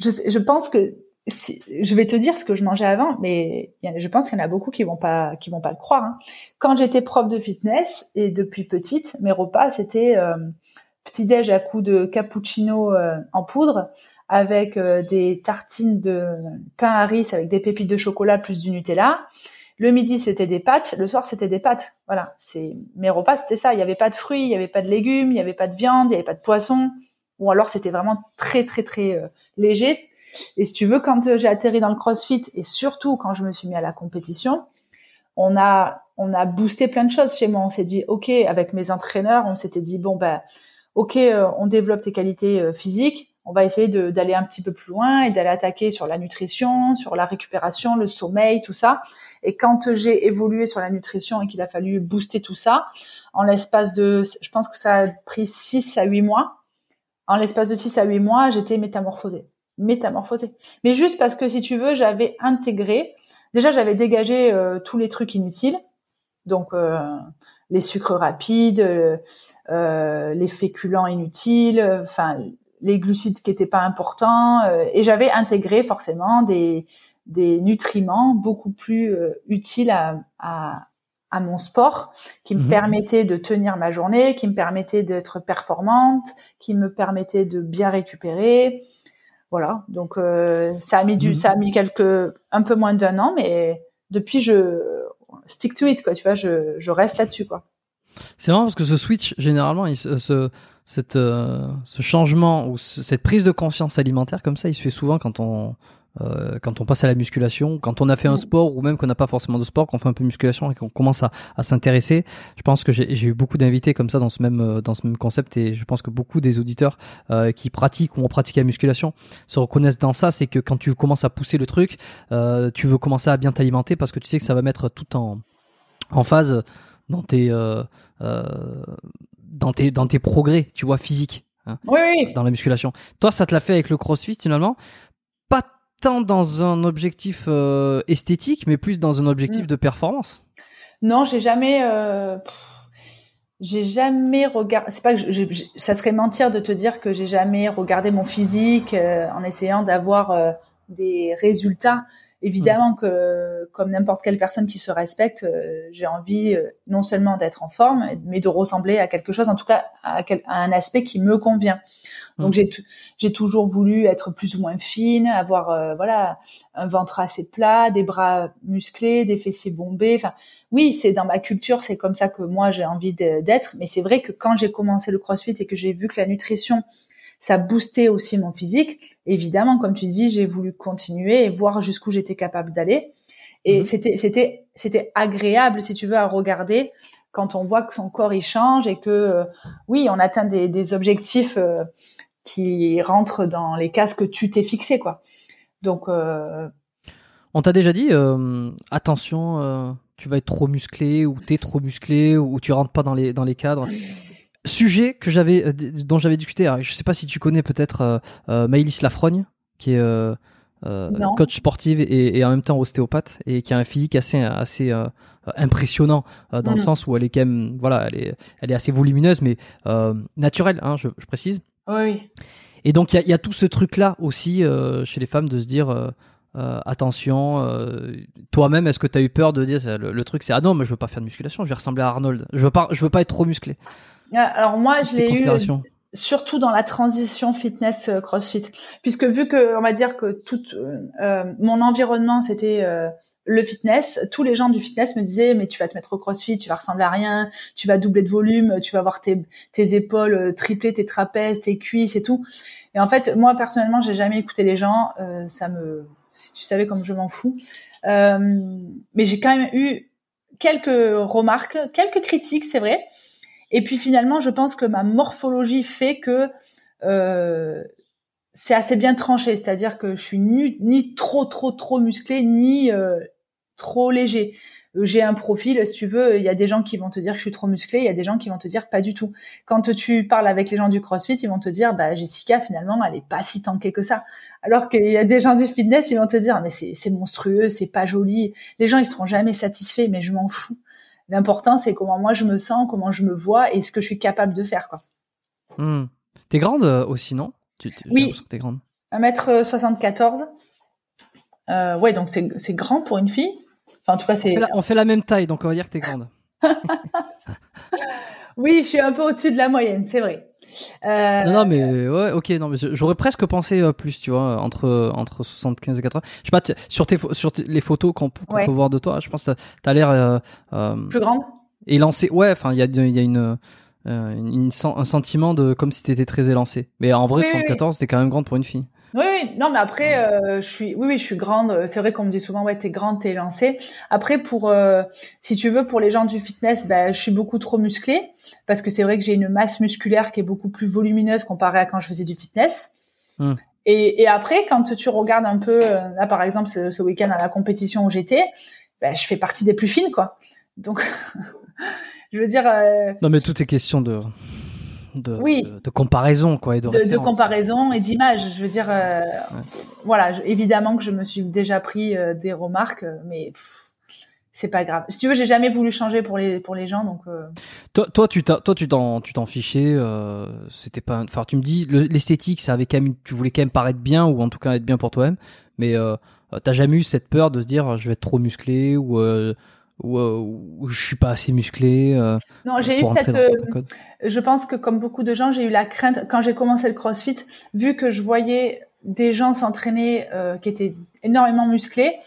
[SPEAKER 2] je, je pense que je vais te dire ce que je mangeais avant, mais je pense qu'il y en a beaucoup qui vont pas qui vont pas le croire. Hein. Quand j'étais prof de fitness et depuis petite, mes repas c'était petit déj à coups de cappuccino en poudre avec euh, des tartines de pain à riz avec des pépites de chocolat plus du Nutella. Le midi c'était des pâtes, le soir c'était des pâtes. Voilà, c'est mes repas c'était ça. Il y avait pas de fruits, il y avait pas de légumes, il y avait pas de viande, il y avait pas de poisson. Ou alors c'était vraiment très très très léger et si tu veux, quand euh, j'ai atterri dans le CrossFit et surtout quand je me suis mis à la compétition, on a on a boosté plein de choses chez moi. On s'est dit ok avec mes entraîneurs, on s'était dit bon ben ok euh, on développe tes qualités euh, physiques, on va essayer d'aller un petit peu plus loin et d'aller attaquer sur la nutrition, sur la récupération, le sommeil, tout ça. Et quand j'ai évolué sur la nutrition et qu'il a fallu booster tout ça, en l'espace de, je pense que ça a pris 6 à 8 mois, en l'espace de 6 à 8 mois, j'étais métamorphosée métamorphosé. Mais juste parce que si tu veux, j'avais intégré, déjà j'avais dégagé euh, tous les trucs inutiles, donc euh, les sucres rapides, euh, les féculents inutiles, enfin les glucides qui n'étaient pas importants, et j'avais intégré forcément des, des nutriments beaucoup plus utiles à, à, à, mon sport, qui me mhm. permettaient de tenir ma journée, qui me permettaient d'être performante, qui me permettaient de bien récupérer, voilà, donc euh, ça a mis du, mhm. ça a mis quelques, un peu moins d'un an, mais depuis je stick to it, quoi. Tu vois, je, je reste là-dessus, quoi.
[SPEAKER 1] C'est marrant parce que ce switch, généralement, il, ce, cette, euh, ce changement ou cette prise de conscience alimentaire comme ça, il se fait souvent quand on, euh, quand on passe à la musculation, quand on a fait un sport ou même qu'on n'a pas forcément de sport, qu'on fait un peu de musculation et qu'on commence à, à s'intéresser. Je pense que j'ai eu beaucoup d'invités comme ça dans ce même euh, dans ce même concept et je pense que beaucoup des auditeurs euh, qui pratiquent ou ont pratiqué la musculation se reconnaissent dans ça. C'est que quand tu commences à pousser le truc, euh, tu veux commencer à bien t'alimenter parce que tu sais que ça va mettre tout en en phase dans tes dans tes dans tes progrès, tu vois, physiques. hein,
[SPEAKER 2] Oui, oui.
[SPEAKER 1] dans la musculation. Toi, ça te l'a fait avec le CrossFit finalement, pas tant dans un objectif euh, esthétique, mais plus dans un objectif
[SPEAKER 2] Mm.
[SPEAKER 1] de performance.
[SPEAKER 2] Non, j'ai jamais. euh, j'ai jamais regardé. C'est pas que je- ça serait mentir de te dire que j'ai jamais regardé mon physique euh, en essayant d'avoir des résultats. Évidemment que, comme n'importe quelle personne qui se respecte, euh, j'ai envie euh, non seulement d'être en forme, mais de ressembler à quelque chose, en tout cas à, quel- à un aspect qui me convient. Donc
[SPEAKER 1] Mhm.
[SPEAKER 2] j'ai toujours voulu être plus ou moins fine, avoir euh, voilà un ventre assez plat, des bras musclés, des fessiers bombés. Enfin, oui, c'est dans ma culture, c'est comme ça que moi j'ai envie d'être. Mais c'est vrai que quand j'ai commencé le CrossFit et que j'ai vu que la nutrition ça boostait aussi mon physique. Évidemment, comme tu dis, j'ai voulu continuer et voir jusqu'où j'étais capable d'aller. Et
[SPEAKER 1] Mhm.
[SPEAKER 2] c'était, c'était, c'était agréable, si tu veux, à regarder quand on voit que son corps il change et que, euh, oui, on atteint des, des objectifs euh, qui rentrent dans les cases que tu t'es fixé, quoi. Donc, euh,
[SPEAKER 1] On t'a déjà dit, attention, tu vas être trop musclé ou t'es trop musclé ou tu rentres pas dans les dans les cadres. Sujet que j'avais euh, dont j'avais discuté. alors, je sais pas si tu connais peut-être euh, euh, Maëlys Lafrogne, qui est euh, coach sportive et, et en même temps ostéopathe et qui a un physique assez assez impressionnant dans le
[SPEAKER 2] Mhm.
[SPEAKER 1] sens où elle est quand même voilà, elle est elle est assez volumineuse mais naturelle, hein, je, je précise.
[SPEAKER 2] oui.
[SPEAKER 1] Et donc il y a, il y a tout ce truc-là aussi chez les femmes de se dire euh, attention, euh, toi-même, est-ce que tu as eu peur de dire le, le truc c'est ah non, mais je veux pas faire de musculation, je vais ressembler à Arnold, je veux pas, je veux pas être trop musclé.
[SPEAKER 2] Ah, Alors moi, je l'ai eu surtout dans la transition fitness euh, CrossFit, puisque vu que on va dire que tout euh, euh, mon environnement c'était euh, le fitness, tous les gens du fitness me disaient mais tu vas te mettre au CrossFit, tu vas ressembler à rien, tu vas doubler de volume, tu vas voir tes, tes épaules euh, tripler, tes trapèzes, tes cuisses et tout. Et en fait, moi personnellement, j'ai jamais écouté les gens, euh, ça me, si tu savais comme je m'en fous. Euh, mais j'ai quand même eu quelques remarques, quelques critiques, c'est vrai. Et puis finalement, je pense que ma morphologie fait que euh, c'est assez bien tranché, c'est-à-dire que je suis ni, trop trop trop musclé, ni euh, trop léger. Euh, J'ai un profil, si tu veux, il y a des gens qui vont te dire que je suis trop musclé, il y a des gens qui vont te dire pas du tout. Quand tu parles avec les gens du CrossFit, ils vont te dire, bah Jessica, finalement, elle est pas si tankée que ça. Alors qu'il y a des gens du fitness, ils vont te dire, mais c'est c'est monstrueux, c'est pas joli. Les gens, ils seront jamais satisfaits, mais je m'en fous. L'important, c'est comment moi je me sens, comment je me vois et ce que je suis capable de faire, quoi.
[SPEAKER 1] Hmm. T'es grande euh, aussi, non? Tu,
[SPEAKER 2] Oui.
[SPEAKER 1] T'es grande.
[SPEAKER 2] 1m74. Euh, ouais, donc c'est grand pour une fille. Enfin, en tout cas,
[SPEAKER 1] On
[SPEAKER 2] c'est.
[SPEAKER 1] la, on fait la même taille, donc on va dire que t'es grande.
[SPEAKER 2] Oui, je suis un peu au-dessus de la moyenne, c'est vrai. Euh,
[SPEAKER 1] Non, non, mais ouais, ok, non, mais j'aurais presque pensé euh, plus, tu vois, entre entre 75 et 80. Je sais pas, sur tes sur les photos qu'on
[SPEAKER 2] Ouais.
[SPEAKER 1] peut voir de toi, je pense que t'as- t'as l'air euh,
[SPEAKER 2] Plus grande.
[SPEAKER 1] élancé. Ouais, enfin, il y a, y a une, euh, une- une sen- un sentiment de comme si t'étais très élancé. Mais en vrai,
[SPEAKER 2] Oui, oui,
[SPEAKER 1] 74, t'es quand même grande pour une fille.
[SPEAKER 2] Oui, oui, non, mais après, euh, je suis, oui, oui, je suis grande. C'est vrai qu'on me dit souvent, ouais, t'es grande, t'es lancée. Après, pour, euh, si tu veux, pour les gens du fitness, ben, je suis beaucoup trop musclée parce que c'est vrai que j'ai une masse musculaire qui est beaucoup plus volumineuse comparée à quand je faisais du fitness.
[SPEAKER 1] Hmm.
[SPEAKER 2] Et, et après, quand tu regardes un peu, euh, là, par exemple, ce, ce week-end à la compétition où j'étais, ben, je fais partie des plus fines, quoi. Donc, je veux dire, euh,
[SPEAKER 1] Non, mais tout est question de de,
[SPEAKER 2] Oui.
[SPEAKER 1] de, de comparaison, quoi, et de,
[SPEAKER 2] comparaison et d'image. Je veux dire, euh,
[SPEAKER 1] Ouais.
[SPEAKER 2] voilà, je- évidemment que je me suis déjà pris euh, des remarques, euh, mais c'est pas grave. Si tu veux, j'ai jamais voulu changer pour les pour les gens, donc euh,
[SPEAKER 1] Toi, toi, tu t'as- toi, tu t'en, tu t'en fichais. c'était pas. Enfin, tu me dis le- l'esthétique, ça avait quand même. Tu voulais quand même paraître bien ou en tout cas être bien pour toi-même. Mais t'as jamais eu cette peur de se dire je vais être trop musclé ou ou, euh, je suis pas assez musclé. euh,
[SPEAKER 2] non, j'ai eu cette. euh, je pense que comme beaucoup de gens, j'ai eu la crainte quand j'ai commencé le CrossFit, vu que je voyais des gens s'entraîner euh, qui étaient énormément musclés.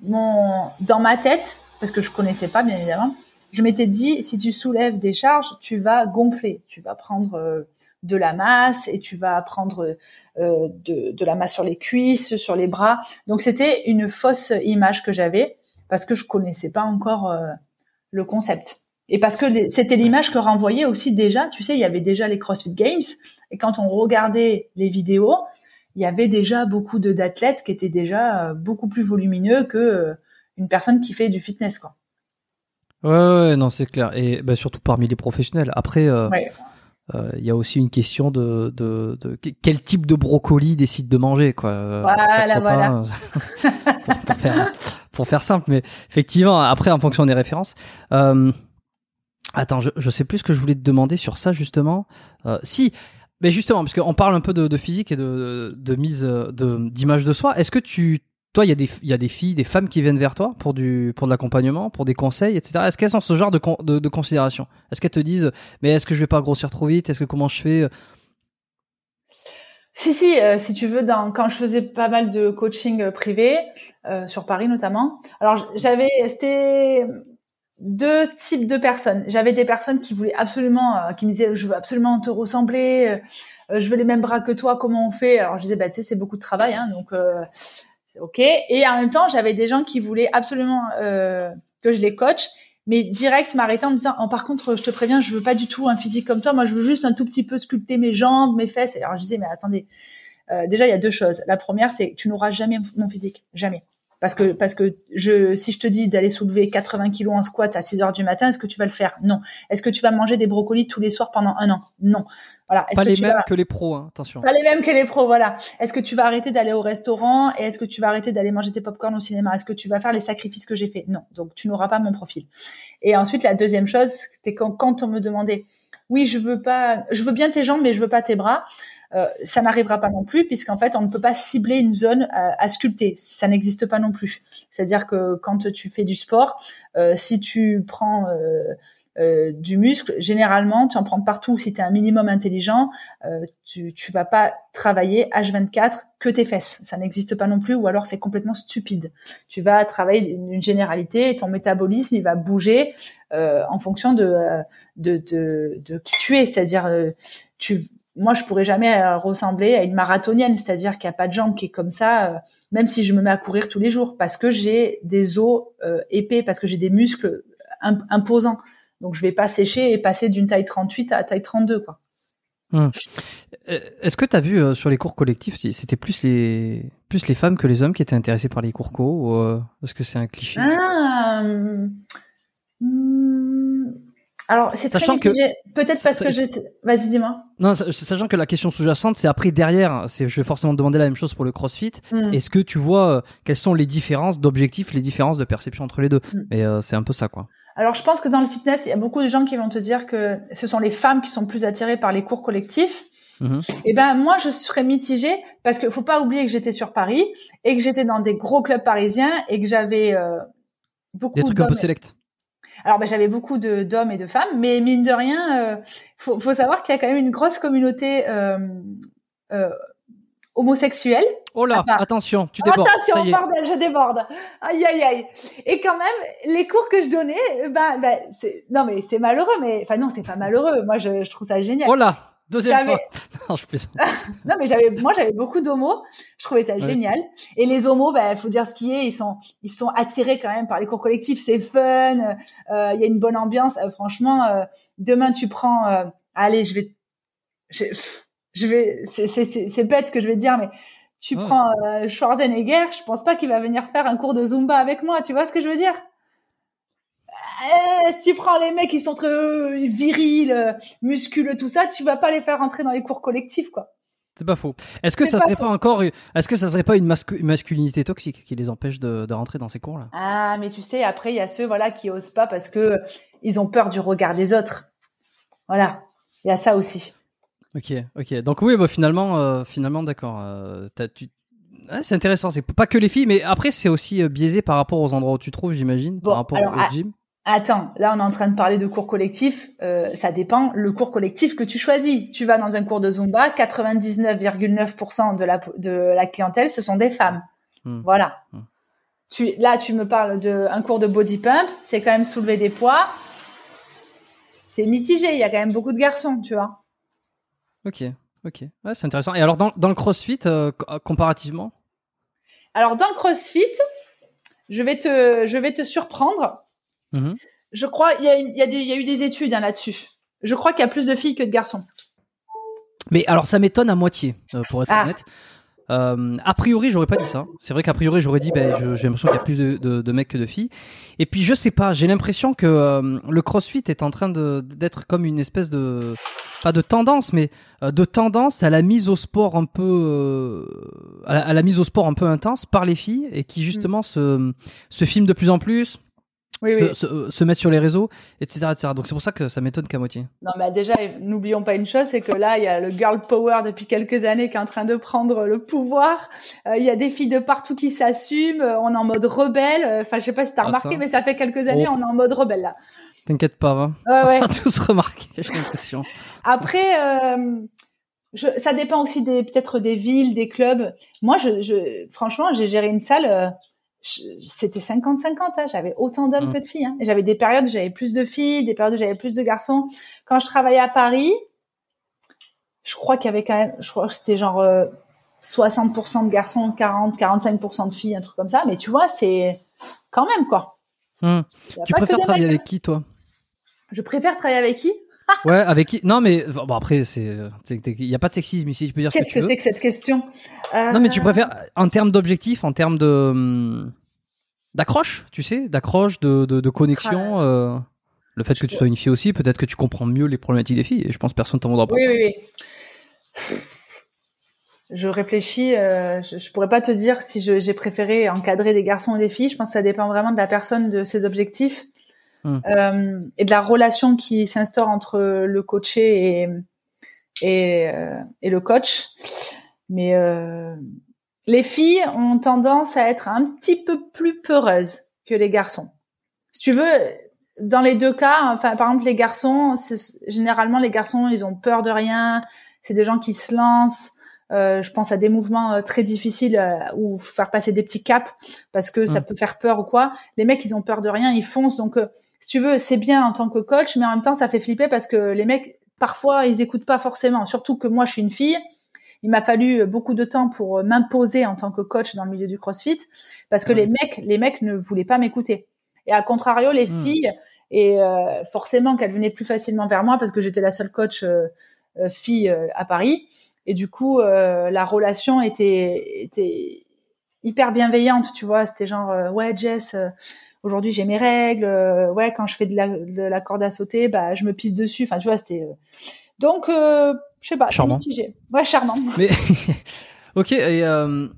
[SPEAKER 2] Mon dans ma tête, parce que je connaissais pas bien évidemment, je m'étais dit si tu soulèves des charges, tu vas gonfler, tu vas prendre euh, de la masse et tu vas prendre euh, de, de la masse sur les cuisses, sur les bras. Donc c'était une fausse image que j'avais parce que je connaissais pas encore euh, le concept. Et parce que c'était l'image que renvoyait aussi déjà, tu sais, il y avait déjà les CrossFit Games et quand on regardait les vidéos, il y avait déjà beaucoup d'athlètes qui étaient déjà euh, beaucoup plus volumineux que euh, une personne qui fait du fitness quoi.
[SPEAKER 1] Ouais, ouais, non, c'est clair. Et bah, surtout parmi les professionnels. Après, euh,
[SPEAKER 2] Ouais.
[SPEAKER 1] euh, il y a aussi une question de, de, de, quel type de brocoli décide de manger quoi.
[SPEAKER 2] Voilà, voilà.
[SPEAKER 1] pour, pour, faire, pour faire simple, mais effectivement, après en fonction des références. Euh, attends, je, je sais plus ce que je voulais te demander sur ça justement. Euh, si, mais justement, parce qu'on parle un peu de, physique et de, de mise de d'image de soi. Est-ce que tu toi, il y, a des, y a des filles, des femmes qui viennent vers toi pour, du, pour de l'accompagnement, pour des conseils, etc. Est-ce qu'elles ont ce genre de, de, de considération? Est-ce qu'elles te disent, mais est-ce que je vais pas grossir trop vite? Est-ce que comment je fais?
[SPEAKER 2] Si, si, euh, si tu veux, dans, quand je faisais pas mal de coaching euh, privé, euh, sur Paris notamment, alors j'avais, c'était deux types de personnes. J'avais des personnes qui voulaient absolument, qui me disaient, je veux absolument te ressembler, je veux les mêmes bras que toi, comment on fait? Alors je disais, bah, tu sais, c'est beaucoup de travail, hein, donc ok. Et en même temps, j'avais des gens qui voulaient absolument que je les coach, mais direct m'arrêter en me disant, oh, par contre, je te préviens, je veux pas du tout un physique comme toi. Moi, je veux juste un tout petit peu sculpter mes jambes, mes fesses. Alors je disais, mais attendez, euh, déjà il y a deux choses. La première, c'est tu n'auras jamais mon physique, jamais. Parce que, parce que je, si je te dis d'aller soulever 80 kilos en squat à 6 heures du matin, est-ce que tu vas le faire? Non. Est-ce que tu vas manger des brocolis tous les soirs pendant un an? Non. Voilà.
[SPEAKER 1] Pas les mêmes que les pros, hein, attention.
[SPEAKER 2] Pas les mêmes que les pros, voilà. Est-ce que tu vas arrêter d'aller au restaurant et est-ce que tu vas arrêter d'aller manger tes popcorn au cinéma? Est-ce que tu vas faire les sacrifices que j'ai fait Non. Donc tu n'auras pas mon profil. Et ensuite la deuxième chose, c'est quand, quand on me demandait, oui, je veux pas, je veux bien tes jambes, mais je veux pas tes bras. Euh, ça n'arrivera pas non plus puisqu'en fait on ne peut pas cibler une zone à, sculpter ça n'existe pas non plus c'est à dire que quand tu fais du sport euh, si tu prends euh, du muscle, généralement, tu en prends partout si tu es un minimum intelligent. tu tu vas pas travailler H24 que tes fesses. Ça n'existe pas non plus, ou alors c'est complètement stupide. Tu vas travailler une généralité et ton métabolisme, il va bouger en fonction de, de, de, de, qui tu es. C'est-à-dire, tu moi, je pourrais jamais euh, ressembler à une marathonienne, c'est-à-dire qu'il n'y a pas de jambes qui est comme ça, euh, même si je me mets à courir tous les jours, parce que j'ai des os euh, épais, parce que j'ai des muscles imposants. Donc, je vais pas sécher et passer d'une taille 38 à taille 32, quoi.
[SPEAKER 1] Hum. Est-ce que tu as vu sur les cours collectifs, c'était plus les plus les femmes que les hommes qui étaient intéressés par les cours co est-ce que c'est un cliché?
[SPEAKER 2] Ah, hum, alors, c'est très mitigé. Peut-être parce que j'ai. Vas-y, dis-moi.
[SPEAKER 1] Non, sachant que la question sous-jacente, c'est après derrière, c'est, je vais forcément demander la même chose pour le CrossFit. Hmm. Est-ce que tu vois euh, quelles sont les différences d'objectifs, les différences de perception entre les deux hmm. Et euh, c'est un peu ça, quoi.
[SPEAKER 2] Alors, je pense que dans le fitness, il y a beaucoup de gens qui vont te dire que ce sont les femmes qui sont plus attirées par les cours collectifs. Mm-hmm. Et eh ben moi je serais mitigée parce qu'il faut pas oublier que j'étais sur Paris et que j'étais dans des gros clubs parisiens et que j'avais euh, beaucoup
[SPEAKER 1] des trucs un peu sélects.
[SPEAKER 2] Alors, ben, j'avais beaucoup d'hommes et de femmes, mais mine de rien, euh, faut, faut, savoir qu'il y a quand même une grosse communauté euh, euh, homosexuelle.
[SPEAKER 1] Oh là, attention, tu débordes.
[SPEAKER 2] Attention, bordel, je déborde. Aïe, aïe, aïe. Et quand même, les cours que je donnais, ben, ben c'est, non mais c'est malheureux, mais enfin non, c'est pas malheureux. Moi, je, je trouve ça génial.
[SPEAKER 1] Oh là, Deuxième fois.
[SPEAKER 2] Non, je non, mais j'avais, moi, j'avais beaucoup d'homos. Je trouvais ça génial. Et les homos, ben, faut dire ce qui est, ils sont, ils sont attirés quand même par les cours collectifs. C'est fun. Euh, il y a une bonne ambiance. Euh, franchement, euh, demain, tu prends, allez, je vais, je, je vais, c'est, bête ce que je vais te dire, mais tu prends Schwarzenegger, je pense pas qu'il va venir faire un cours de Zumba avec moi. Tu vois ce que je veux dire? Eh, si tu prends les mecs qui sont très euh, virils, euh, musculeux, tout ça, tu vas pas les faire rentrer dans les cours collectifs, quoi.
[SPEAKER 1] C'est pas faux. Est-ce que ça serait pas, encore, est-ce que ça serait pas une masculinité toxique qui les empêche de, de rentrer dans ces cours-là?
[SPEAKER 2] Ah, mais tu sais, après il y a ceux voilà qui osent pas parce que ils ont peur du regard des autres. Voilà, il y a ça aussi.
[SPEAKER 1] Ok, ok. Donc oui, bah finalement, euh, finalement, d'accord. c'est intéressant. C'est pas que les filles, mais après c'est aussi biaisé par rapport aux endroits où tu trouves, j'imagine, par rapport au gym.
[SPEAKER 2] Attends, là on est en train de parler de cours collectifs. Euh, ça dépend le cours collectif que tu choisis. Tu vas dans un cours de Zumba, 99,9% de la, de la clientèle, ce sont des femmes. Hmm. Voilà. Hmm. Tu, là, tu me parles d'un cours de body pump, c'est quand même soulever des poids. C'est mitigé, il y a quand même beaucoup de garçons, tu vois.
[SPEAKER 1] Ok, ok. Ouais, c'est intéressant. Et alors, dans, dans le crossfit, euh, comparativement?
[SPEAKER 2] Alors, dans le crossfit, je vais te, je vais te surprendre Mhm. Je crois, il y, a, y, a y a eu des études hein, là-dessus. Je crois qu'il y a plus de filles que de garçons.
[SPEAKER 1] Mais alors, ça m'étonne à moitié, euh, pour être ah. honnête. Euh, a priori, j'aurais pas dit ça. C'est vrai qu'a priori, j'aurais dit, ben, j'ai l'impression qu'il y a plus de, de, de, mecs que de filles. Et puis, je sais pas, j'ai l'impression que euh, le CrossFit est en train d'être comme une espèce de pas de tendance, mais euh, de tendance à la mise au sport un peu à, la, à, la, mise au sport un peu intense par les filles et qui justement se se filment de plus en plus
[SPEAKER 2] oui,
[SPEAKER 1] se,
[SPEAKER 2] oui.
[SPEAKER 1] Se, se, mettre sur les réseaux, etc., etc. Donc c'est pour ça que ça m'étonne qu'à moitié.
[SPEAKER 2] Non, mais déjà, n'oublions pas une chose, c'est que là, il y a le girl power depuis quelques années qui est en train de prendre le pouvoir. Euh, il y a des filles de partout qui s'assument. On est en mode rebelle. Enfin, je sais pas si t'as
[SPEAKER 1] Ah,
[SPEAKER 2] remarqué,
[SPEAKER 1] ça.
[SPEAKER 2] mais ça fait quelques années,
[SPEAKER 1] Oh.
[SPEAKER 2] on est en mode rebelle là.
[SPEAKER 1] T'inquiète pas, hein.
[SPEAKER 2] Ouais, ouais.
[SPEAKER 1] On a tous remarqué, j'ai l'impression.
[SPEAKER 2] Après, euh, je, ça dépend aussi des peut-être des villes, des clubs. Moi, je, je franchement, j'ai géré une salle. C'était 50-50. Hein, j'avais autant d'hommes
[SPEAKER 1] Mm.
[SPEAKER 2] que de filles. Hein. J'avais des périodes où j'avais plus de filles, des périodes où j'avais plus de garçons. Quand je travaillais à Paris, je crois qu'il y avait quand même, je crois que c'était genre euh, 60% de garçons, 40-45% de filles, un truc comme ça. Mais tu vois, c'est quand même quoi. A
[SPEAKER 1] Tu préfères travailler avec qui, toi?
[SPEAKER 2] Je préfère travailler avec qui?
[SPEAKER 1] Ouais, avec qui? Non, mais bon, après, c'est, il y a pas de sexisme ici. Tu peux dire ce que
[SPEAKER 2] Qu'est-ce que c'est que cette question? Euh,
[SPEAKER 1] Non, mais tu préfères en termes d'objectifs, en termes de hum, d'accroche, tu sais, d'accroche, de, de, de connexion. euh, le fait que tu sois une fille aussi, peut-être que tu comprends mieux les problématiques des filles. Et je pense que personne t'en voudra pas.
[SPEAKER 2] Oui, oui, oui. Je réfléchis, euh, je, je pourrais pas te dire si je- j'ai préféré encadrer des garçons ou des filles. Je pense que ça dépend vraiment de la personne, de ses objectifs
[SPEAKER 1] Hmm.
[SPEAKER 2] euh, et de la relation qui s'instaure entre le coaché et et, euh, et le coach. Mais euh, les filles ont tendance à être un petit peu plus peureuses que les garçons. Si tu veux, dans les deux cas, enfin par exemple les garçons, généralement les garçons ils ont peur de rien, c'est des gens qui se lancent. Euh, je pense à des mouvements euh, très difficiles euh, ou faire passer des petits caps parce que ça
[SPEAKER 1] Mm.
[SPEAKER 2] peut faire peur ou quoi. Les mecs ils ont peur de rien, ils foncent. Donc euh, si tu veux, c'est bien en tant que coach, mais en même temps ça fait flipper parce que les mecs parfois ils écoutent pas forcément. Surtout que moi je suis une fille. Il m'a fallu euh, beaucoup de temps pour euh, m'imposer en tant que coach dans le milieu du CrossFit parce que les mecs, les mecs ne voulaient pas m'écouter. Et à contrario, les
[SPEAKER 1] Hmm.
[SPEAKER 2] filles, et euh, forcément qu'elles venaient plus facilement vers moi parce que j'étais la seule coach euh, fille euh, à Paris. Et du coup, euh, la relation était, était hyper bienveillante, tu vois. C'était genre, ouais, Jess, euh, aujourd'hui j'ai mes règles. euh, ouais, quand je fais de la, de la corde à sauter, bah, je me pisse dessus. Enfin, tu vois, c'était. euh, Donc, euh, je sais pas,
[SPEAKER 1] Charmant.
[SPEAKER 2] mitigé. Ouais, charmant.
[SPEAKER 1] Mais ok. Et euh,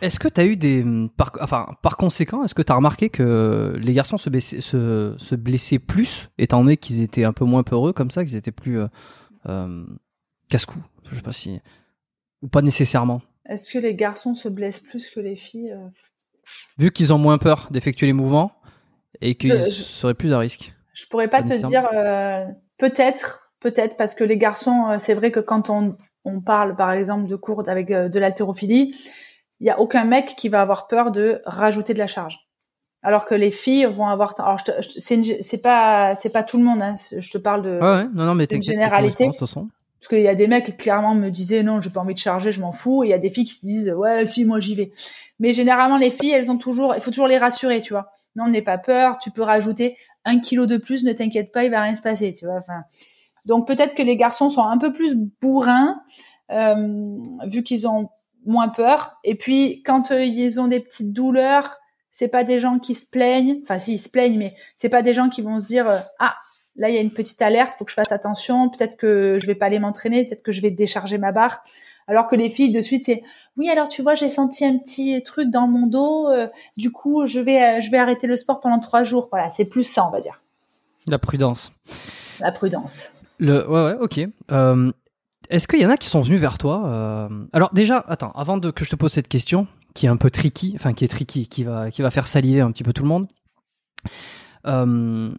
[SPEAKER 1] est-ce que tu as eu des par, enfin par conséquent, est-ce que tu as remarqué que les garçons se blessaient, se, se blessaient plus, étant donné qu'ils étaient un peu moins peureux comme ça, qu'ils étaient plus casse-cou? Je sais pas si ou pas nécessairement.
[SPEAKER 2] Est-ce que les garçons se blessent plus que les filles
[SPEAKER 1] Vu qu'ils ont moins peur d'effectuer les mouvements? Et qu'ils
[SPEAKER 2] Je-
[SPEAKER 1] seraient plus à risque.
[SPEAKER 2] Je pourrais pas te dire euh, peut-être, peut-être parce que les garçons, euh, c'est vrai que quand on, on parle par exemple de cours avec euh, de l'haltérophilie, il y a aucun mec qui va avoir peur de rajouter de la charge. Alors que les filles vont avoir. Alors, c'est pas, c'est pas tout le monde. Hein, je te parle de.
[SPEAKER 1] Ouais, non, non, mais
[SPEAKER 2] généralité.
[SPEAKER 1] expérience, de toute façon.
[SPEAKER 2] Parce qu'il y a des mecs qui clairement me disaient non, j'ai pas envie de charger, je m'en fous. Et il y a des filles qui se disent ouais, si, moi j'y vais. Mais généralement, les filles, elles ont toujours, il faut toujours les rassurer, tu vois. Non, n'aie pas peur, tu peux rajouter un kilo de plus, ne t'inquiète pas, il va rien se passer, tu vois. Donc peut-être que les garçons sont un peu plus bourrins, euh, vu qu'ils ont moins peur. Et puis quand euh, ils ont des petites douleurs, c'est pas des gens qui se plaignent. Enfin, si ils se plaignent, mais c'est pas des gens qui vont se dire euh, ah là il y a une petite alerte, faut que je fasse attention, peut-être que je vais pas aller m'entraîner, peut-être que je vais décharger ma barre. Alors que les filles de suite c'est oui alors tu vois j'ai senti un petit truc dans mon dos, euh, du coup je vais euh, je vais arrêter le sport pendant trois jours. Voilà c'est plus ça on va dire
[SPEAKER 1] La prudence.
[SPEAKER 2] la prudence.
[SPEAKER 1] Le, ouais, ouais, ok. Euh, Est-ce qu'il y en a qui sont venus vers toi Alors déjà, attends, avant de que je te pose cette question, qui est un peu tricky, enfin qui est tricky, qui va, qui va faire saliver un petit peu tout le monde. Euh,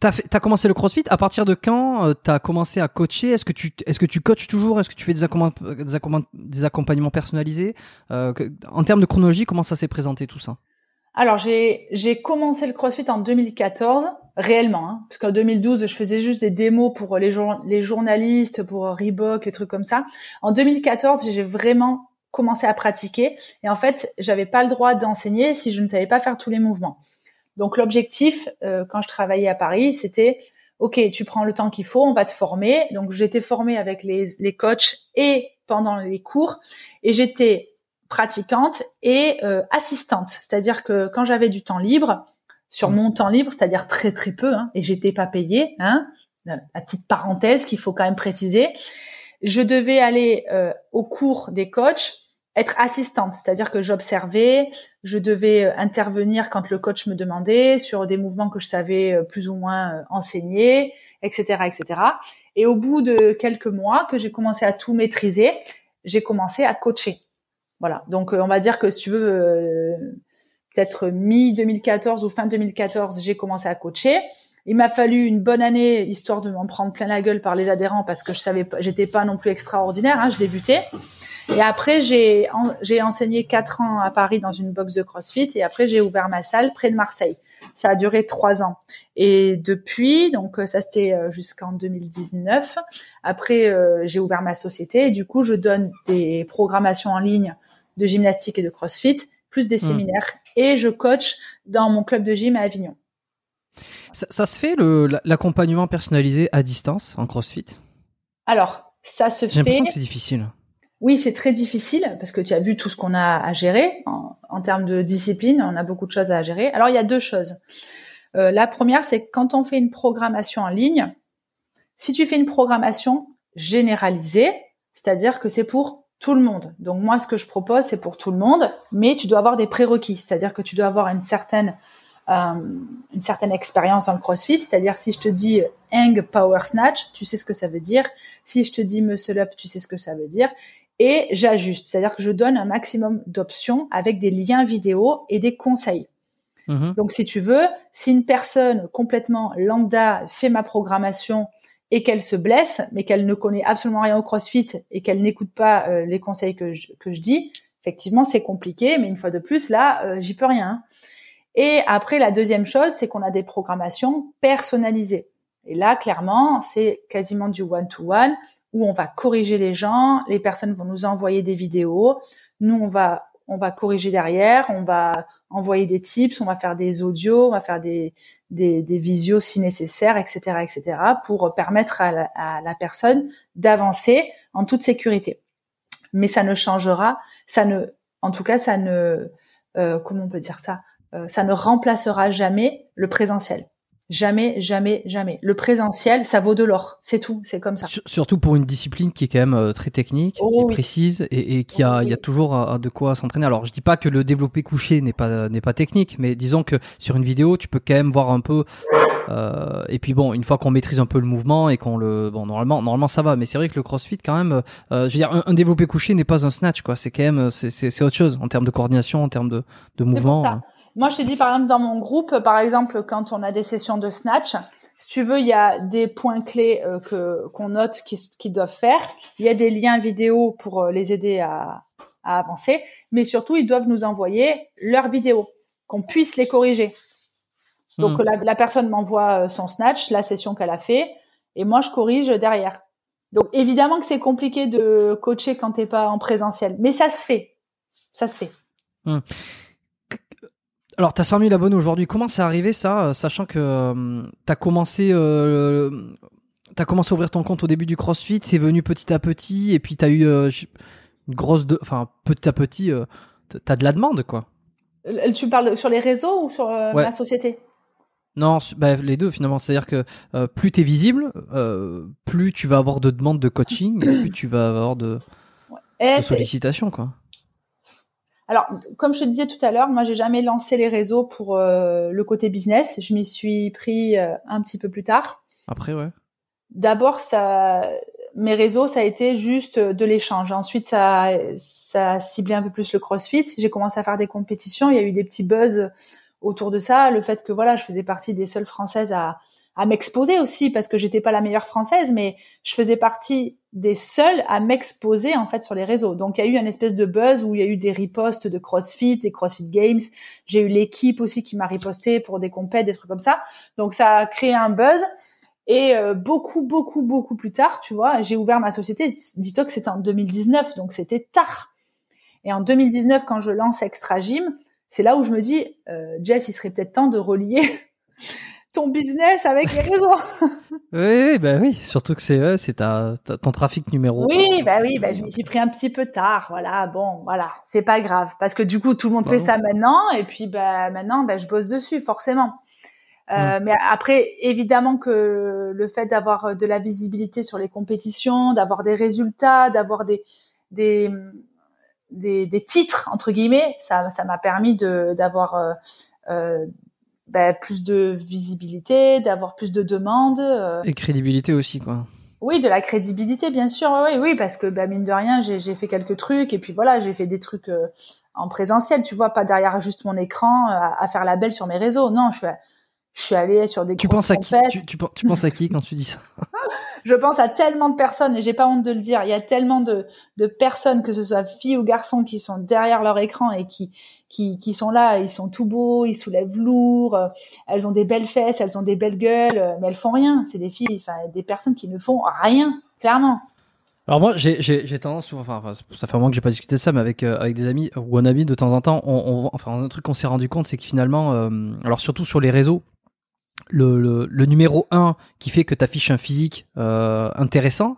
[SPEAKER 1] T'as fait- t'as commencé le CrossFit. À partir de quand euh, t'as commencé à coacher? Est-ce que tu, est-ce que tu coaches toujours? Est-ce que tu fais des, accompagn- des, accompagn- des accompagnements personnalisés? Euh, En termes de chronologie, comment ça s'est présenté tout ça?
[SPEAKER 2] Alors j'ai j'ai commencé le CrossFit en 2014 réellement hein, parce qu'en 2012 je faisais juste des démos pour les les journalistes pour Reebok les trucs comme ça. En 2014 j'ai vraiment commencé à pratiquer et en fait j'avais pas le droit d'enseigner si je ne savais pas faire tous les mouvements. Donc l'objectif euh, quand je travaillais à Paris c'était ok tu prends le temps qu'il faut on va te former donc j'étais formée avec les les coachs et pendant les cours et j'étais pratiquante et euh, assistante. C'est-à-dire que quand j'avais du temps libre, sur mon temps libre, c'est-à-dire très très peu, hein, et j'étais pas payée, hein, la petite parenthèse qu'il faut quand même préciser, je devais aller euh, au cours des coachs, être assistante, c'est-à-dire que j'observais, je devais euh, intervenir quand le coach me demandait sur des mouvements que je savais euh, plus ou moins enseigner, etc., etc. Et au bout de quelques mois que j'ai commencé à tout maîtriser, j'ai commencé à coacher. Voilà. Donc on va dire que si tu veux, peut-être mi 2014 ou fin 2014, j'ai commencé à coacher. Il m'a fallu une bonne année histoire de m'en prendre plein la gueule par les adhérents parce que je savais pas, j'étais pas non plus extraordinaire, hein, je débutais. Et après, j'ai j'ai enseigné quatre ans à Paris dans une box de CrossFit et après j'ai ouvert ma salle près de Marseille. Ça a duré trois ans. Et depuis, donc ça c'était euh, jusqu'en 2019. Après, euh, j'ai ouvert ma société et du coup, je donne des programmations en ligne de gymnastique et de CrossFit, plus des mmh. séminaires et je coach dans mon club de gym à Avignon.
[SPEAKER 1] Ça, se fait l'accompagnement personnalisé à distance en CrossFit?
[SPEAKER 2] Alors, ça se fait.
[SPEAKER 1] J'ai l'impression que c'est difficile.
[SPEAKER 2] Oui, c'est très difficile parce que tu as vu tout ce qu'on a à gérer en, termes de discipline. On a beaucoup de choses à gérer. Alors, il y a deux choses. Euh, la première, c'est quand on fait une programmation en ligne, si tu fais une programmation généralisée, c'est-à-dire que c'est pour tout le monde. Donc moi, ce que je propose, c'est pour tout le monde, mais tu dois avoir des prérequis, c'est-à-dire que tu dois avoir une certaine euh, une certaine expérience dans le CrossFit, c'est-à-dire si je te dis hang power snatch, tu sais ce que ça veut dire. Si je te dis muscle up, tu sais ce que ça veut dire. Et j'ajuste, c'est-à-dire que je donne un maximum d'options avec des liens vidéo et des conseils. Mm-hmm. Donc si tu veux, si une personne complètement lambda fait ma programmation et qu'elle se blesse, mais qu'elle ne connaît absolument rien au CrossFit et qu'elle n'écoute pas euh, les conseils que je, que je dis, effectivement c'est compliqué, mais une fois de plus là, euh, j'y peux rien. Et après, la deuxième chose, c'est qu'on a des programmations personnalisées. Et là, clairement, c'est quasiment du one-to-one où on va corriger les gens, les personnes vont nous envoyer des vidéos, nous, on va, on va corriger derrière, on va envoyer des tips, on va faire des audios, on va faire des, des, visios si nécessaire, etc., etc., pour permettre à la, à la personne d'avancer en toute sécurité. Mais ça ne changera, ça ne, en tout cas, ça ne, euh, comment on peut dire ça euh, ça ne remplacera jamais le présentiel. Jamais, jamais, jamais. Le présentiel, ça vaut de l'or. C'est tout. C'est comme ça.
[SPEAKER 1] Surtout pour une discipline qui est quand même euh, très technique, qui est oh précise et, qui a, il y a toujours de quoi s'entraîner. Alors, je dis pas que le développé couché n'est pas n'est pas technique, mais disons que sur une vidéo, tu peux quand même voir un peu. Euh, et puis bon, une fois qu'on maîtrise un peu le mouvement et qu'on le, bon, normalement, normalement ça va. Mais c'est vrai que le CrossFit, quand même, je veux dire, un, développé couché n'est pas un snatch, quoi. C'est quand même, c'est autre chose en termes de coordination, en termes de de mouvement.
[SPEAKER 2] Moi, je te dis, par exemple, dans mon groupe, par exemple, quand on a des sessions de snatch, si tu veux, il y a des points clés euh, que qu'on note qu'ils doivent faire. Il y a des liens vidéo pour euh, les aider à, à, avancer, mais surtout, ils doivent nous envoyer leurs vidéos, qu'on puisse les corriger. Donc, hmm. la, la, personne m'envoie euh, son snatch, la session qu'elle a fait, et moi, je corrige derrière. Donc, évidemment que c'est compliqué de coacher quand t'es pas en présentiel, mais ça se fait. Ça se fait.
[SPEAKER 1] Hmm. Alors, tu as 100 000 abonnés aujourd'hui. Comment c'est arrivé ça, euh, sachant que euh, tu as commencé, euh, as commencé à ouvrir ton compte au début du CrossFit, c'est venu petit à petit, et puis tu as eu euh, une grosse, de... enfin petit à petit, tu as de la demande, quoi.
[SPEAKER 2] Tu parles sur les réseaux ou sur la société?
[SPEAKER 1] Non, bah, les deux finalement. C'est-à-dire que plus tu es visible, plus tu vas avoir de demandes de coaching, plus tu vas avoir de, de sollicitations, quoi.
[SPEAKER 2] Alors, comme je te disais tout à l'heure, moi, j'ai jamais lancé les réseaux pour euh, le côté business. Je m'y suis pris euh, un petit peu plus tard.
[SPEAKER 1] Après, ouais.
[SPEAKER 2] D'abord, ça, mes réseaux, ça a été juste de l'échange. Ensuite, ça, ça a ciblé un peu plus le CrossFit. J'ai commencé à faire des compétitions. Il y a eu des petits buzz autour de ça. Le fait que voilà, je faisais partie des seules Françaises à, à m'exposer aussi parce que j'étais pas la meilleure française, mais je faisais partie des seuls à m'exposer en fait sur les réseaux. Donc il y a eu un espèce de buzz où il y a eu des ripostes de CrossFit, des CrossFit Games. J'ai eu l'équipe aussi qui m'a riposté pour des compètes, des trucs comme ça. Donc ça a créé un buzz. Et euh, beaucoup, beaucoup, beaucoup plus tard, tu vois, j'ai ouvert ma société. Dis-toi que c'était en 2019, donc c'était tard. Et en 2019, quand je lance Extra Gym, c'est là où je me dis, euh, Jess, il serait peut-être temps de relier ton business avec les réseaux.
[SPEAKER 1] oui, bah oui, surtout que c'est c'est ta, ton trafic numéro.
[SPEAKER 2] Oui, bah oui, bah je m'y suis pris un petit peu tard, voilà. Bon, voilà, c'est pas grave parce que du coup tout le monde fait ça maintenant et puis bah maintenant bah je bosse dessus forcément. Euh, Mais après, évidemment que le fait d'avoir de la visibilité sur les compétitions, d'avoir des résultats, d'avoir des, des des, des, titres entre guillemets, ça ça m'a permis de d'avoir euh, euh bah, plus de visibilité, d'avoir plus de demandes. Euh.
[SPEAKER 1] Et crédibilité aussi, quoi.
[SPEAKER 2] Oui, de la crédibilité, bien sûr. Oui, oui, parce que bah, mine de rien, j'ai fait quelques trucs et puis voilà, j'ai fait des trucs euh, en présentiel, tu vois, pas derrière juste mon écran euh, à, faire la belle sur mes réseaux. Non, je suis, je suis allée sur des
[SPEAKER 1] tu penses à qui tu, tu, tu, penses à qui quand tu dis ça?
[SPEAKER 2] Je pense à tellement de personnes et j'ai pas honte de le dire. Il y a tellement de, de personnes, que ce soit filles ou garçons, qui sont derrière leur écran et qui qui, sont là. Ils sont tout beaux, ils soulèvent lourd. Euh, elles ont des belles fesses, elles ont des belles gueules, euh, mais elles font rien. C'est des filles, enfin des personnes qui ne font rien, clairement.
[SPEAKER 1] Alors moi, j'ai tendance, enfin, ça fait un moment que j'ai pas discuté de ça, mais avec euh, avec des amis ou un ami de temps en temps, on, enfin un truc qu'on s'est rendu compte, c'est que finalement, alors surtout sur les réseaux, le, le, numéro 1 qui fait que tu affiches un physique euh, intéressant,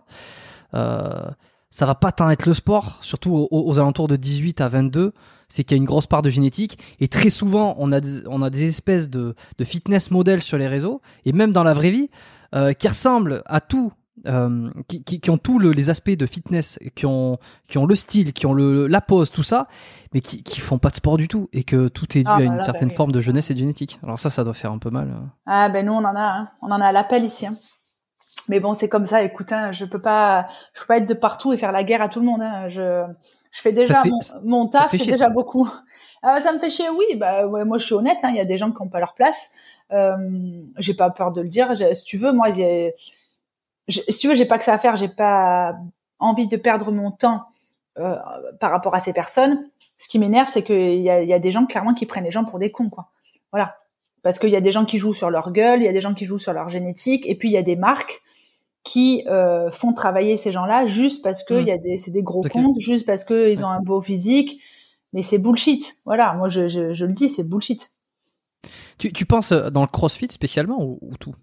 [SPEAKER 1] euh, ça va pas tant être le sport, surtout aux, alentours de 18 à 22, c'est qu'il y a une grosse part de génétique. Et très souvent, on a des, on a des espèces de, de fitness modèles sur les réseaux, et même dans la vraie vie, euh, qui ressemblent à tout euh, qui, qui, qui, ont tous le, les aspects de fitness, qui ont, qui ont le style, qui ont le, la pose, tout ça, mais qui, qui font pas de sport du tout et que tout est dû ah, à bah une certaine bah forme de jeunesse et de génétique. Alors ça, ça doit faire un peu mal. Hein.
[SPEAKER 2] Ah ben nous on en a, hein. on en a à l'appel ici. Hein. Mais bon, c'est comme ça. Écoute, hein, je peux pas, je peux pas être de partout et faire la guerre à tout le monde. Hein. Je, je fais déjà mon, mon, taf, c'est déjà beaucoup. Euh, ça me fait chier, oui. Bah ouais, moi je suis honnête. Il y a des gens qui n'ont pas leur place. Euh, j'ai pas peur de le dire. Si tu veux, moi, si tu veux, j'ai pas que ça à faire, j'ai pas envie de perdre mon temps euh, par rapport à ces personnes. Ce qui m'énerve, c'est qu'il y a, y a des gens clairement qui prennent les gens pour des cons, quoi. Voilà, parce qu'il y a des gens qui jouent sur leur gueule, il y a des gens qui jouent sur leur génétique, et puis il y a des marques qui euh, font travailler ces gens-là juste parce que il y a des, c'est des gros comptes, juste parce que ils ont un beau physique, mais c'est bullshit. Voilà, moi je, je, je le dis, c'est bullshit.
[SPEAKER 1] Tu, tu penses euh, dans le CrossFit spécialement ou, ou tout?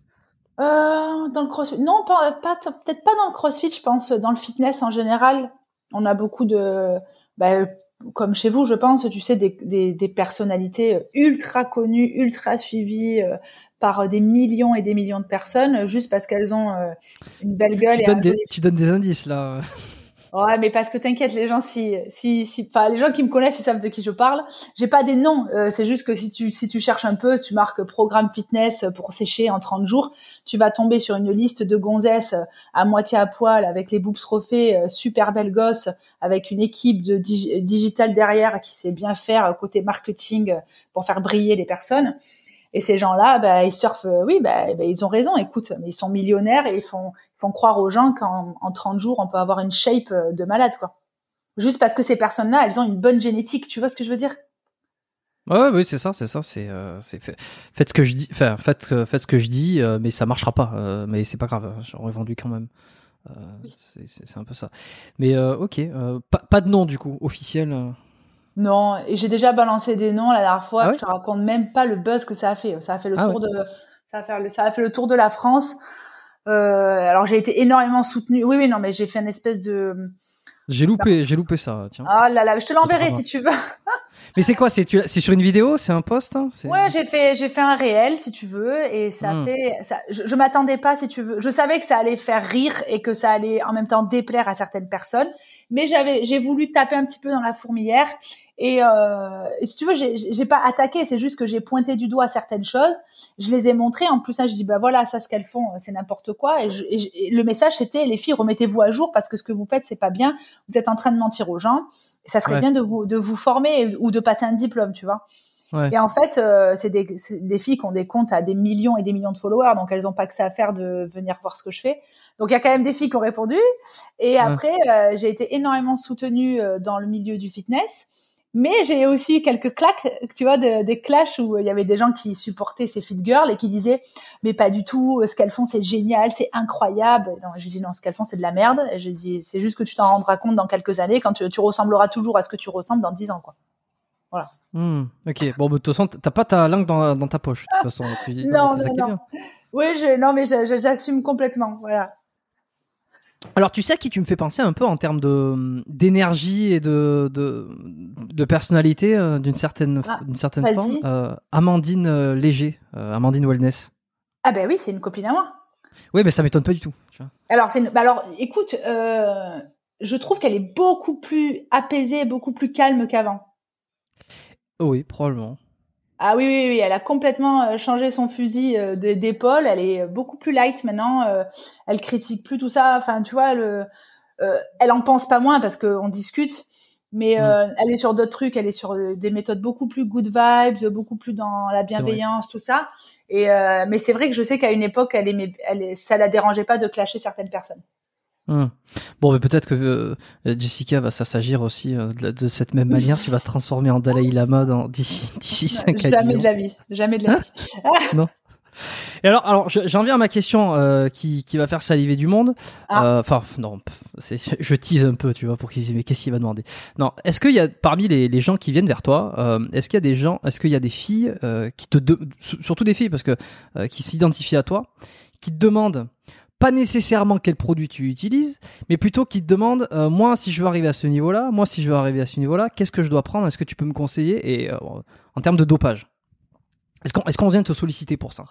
[SPEAKER 2] Euh, dans le crossfit, non, pas, pas peut-être pas dans le crossfit, je pense. Dans le fitness en général, on a beaucoup de, bah, comme chez vous, je pense, tu sais, des, des, des personnalités ultra connues, ultra suivies euh, par des millions et des millions de personnes, juste parce qu'elles ont euh, une belle gueule.
[SPEAKER 1] Tu, et donnes des, tu donnes des indices là.
[SPEAKER 2] Ouais, mais parce que t'inquiète, les gens, si, si, si, enfin, les gens qui me connaissent, ils savent de qui je parle. J'ai pas des noms. Euh, c'est juste que si tu, si tu cherches un peu, tu marques programme fitness pour sécher en 30 jours, tu vas tomber sur une liste de gonzesses à moitié à poil, avec les boobs refaits, euh, super belles gosses, avec une équipe de digital derrière qui sait bien faire côté marketing pour faire briller les personnes. Et ces gens-là, bah, ils surfent, oui, bah, bah, ils ont raison. Écoute, mais ils sont millionnaires et ils font, font croire aux gens qu'en en 30 jours, on peut avoir une shape euh, de malade, quoi. Juste parce que ces personnes-là, elles ont une bonne génétique. Tu vois ce que je veux dire?
[SPEAKER 1] Ouais, oui, c'est ça, c'est ça, c'est, euh, faites ce que je dis, enfin, faites, euh, faites ce que je dis, mais ça marchera pas, mais c'est pas grave, j'aurais vendu quand même. c'est, un peu ça. Mais ok, pas, pas, de nom du coup officiel.
[SPEAKER 2] Non, et j'ai déjà balancé des noms la dernière fois. Ah je te raconte même pas le buzz que ça a fait. Ça a fait le ah tour de, ça a fait le, ça a fait le tour de la France. Euh, alors j'ai été énormément soutenue. Oui, oui, non, mais j'ai fait une espèce de.
[SPEAKER 1] J'ai loupé, j'ai loupé ça. Tiens.
[SPEAKER 2] Ah là là, je te l'enverrai si tu veux.
[SPEAKER 1] mais c'est quoi C'est c'est sur une vidéo C'est un post hein
[SPEAKER 2] Ouais, j'ai fait j'ai fait un réel si tu veux et ça hmm. fait ça. Je, je m'attendais pas si tu veux. Je savais que ça allait faire rire et que ça allait en même temps déplaire à certaines personnes, mais j'avais j'ai voulu taper un petit peu dans la fourmilière et, euh, si tu veux, j'ai pas attaqué, c'est juste que j'ai pointé du doigt certaines choses. Je les ai montrées. En plus, ça, je dis bah voilà, ça, ce qu'elles font, c'est n'importe quoi. Et, le message, c'était les filles, remettez-vous à jour parce que ce que vous faites, c'est pas bien. Vous êtes en train de mentir aux gens. Et ça serait bien de vous de vous former ou de passer un diplôme, tu vois. Ouais. Et en fait, euh, c'est des, des, filles qui ont des comptes à des millions et des millions de followers, donc elles ont pas que ça à faire de venir voir ce que je fais. Donc il y a quand même des filles qui ont répondu. Et après, euh, j'ai été énormément soutenue euh, dans le milieu du fitness. Mais j'ai aussi quelques claques, tu vois, des clashs où il y avait des gens qui supportaient ces fit girls et qui disaient mais pas du tout, ce qu'elles font c'est génial, c'est incroyable. Non, je dis non, ce qu'elles font c'est de la merde. Et je dis c'est juste que tu t'en rendras compte dans quelques années quand tu, tu, ressembleras toujours à ce que tu ressembles dans dix ans, quoi. Voilà.
[SPEAKER 1] Hmm, ok. Bon, bah, de toute façon, t'as pas ta langue dans, dans ta poche. De toute façon.
[SPEAKER 2] non, non, non. Oui, je, non, mais j'assume complètement. Voilà.
[SPEAKER 1] Alors, tu sais à qui tu me fais penser un peu en termes de d'énergie et de, de, de personnalité euh, d'une certaine ah, d'une certaine forme. Euh, Amandine euh, Léger, Amandine Wellness.
[SPEAKER 2] Ah ben oui, c'est une copine à moi.
[SPEAKER 1] Oui, mais ça m'étonne pas du tout.
[SPEAKER 2] Alors, c'est bah alors, écoute, je trouve qu'elle est beaucoup plus apaisée, beaucoup plus calme qu'avant.
[SPEAKER 1] Oui, probablement.
[SPEAKER 2] Ah oui, oui, oui, elle a complètement euh, changé son fusil euh, d'épaule. Elle est beaucoup plus light maintenant. Euh, elle critique plus tout ça. Enfin, tu vois, le, elle en pense pas moins parce qu'on discute. Mais mm. elle est sur d'autres trucs. Elle est sur des méthodes beaucoup plus good vibes, beaucoup plus dans la bienveillance, tout ça. Et mais c'est vrai que je sais qu'à une époque, elle aimait, elle, ça la dérangeait pas de clasher certaines personnes.
[SPEAKER 1] Hmm. Bon, mais peut-être que euh, Jessica va s'agir aussi euh, de, cette même manière. tu vas te transformer en Dalai Lama d'ici d'ici 5
[SPEAKER 2] Jamais de la vie. Jamais de la hein
[SPEAKER 1] vie. non. Et alors, alors j'en viens à ma question euh, qui, qui va faire saliver du monde. Ah. Enfin, non, je tease un peu, tu vois, pour qu'ils disent mais qu'est-ce qu'il va demander? Non, est-ce qu'il y a parmi les, les, gens qui viennent vers toi, est-ce qu'il y a des gens, est-ce qu'il y a des filles qui te, surtout des filles parce que qui s'identifient à toi, qui te demandent pas nécessairement quel produit tu utilises, mais plutôt qui te demande, euh, moi si je veux arriver à ce niveau-là, moi si je veux arriver à ce niveau-là, qu'est-ce que je dois prendre Est-ce que tu peux me conseiller Et euh, en termes de dopage, est-ce qu'on est qu'on vient te solliciter pour ça?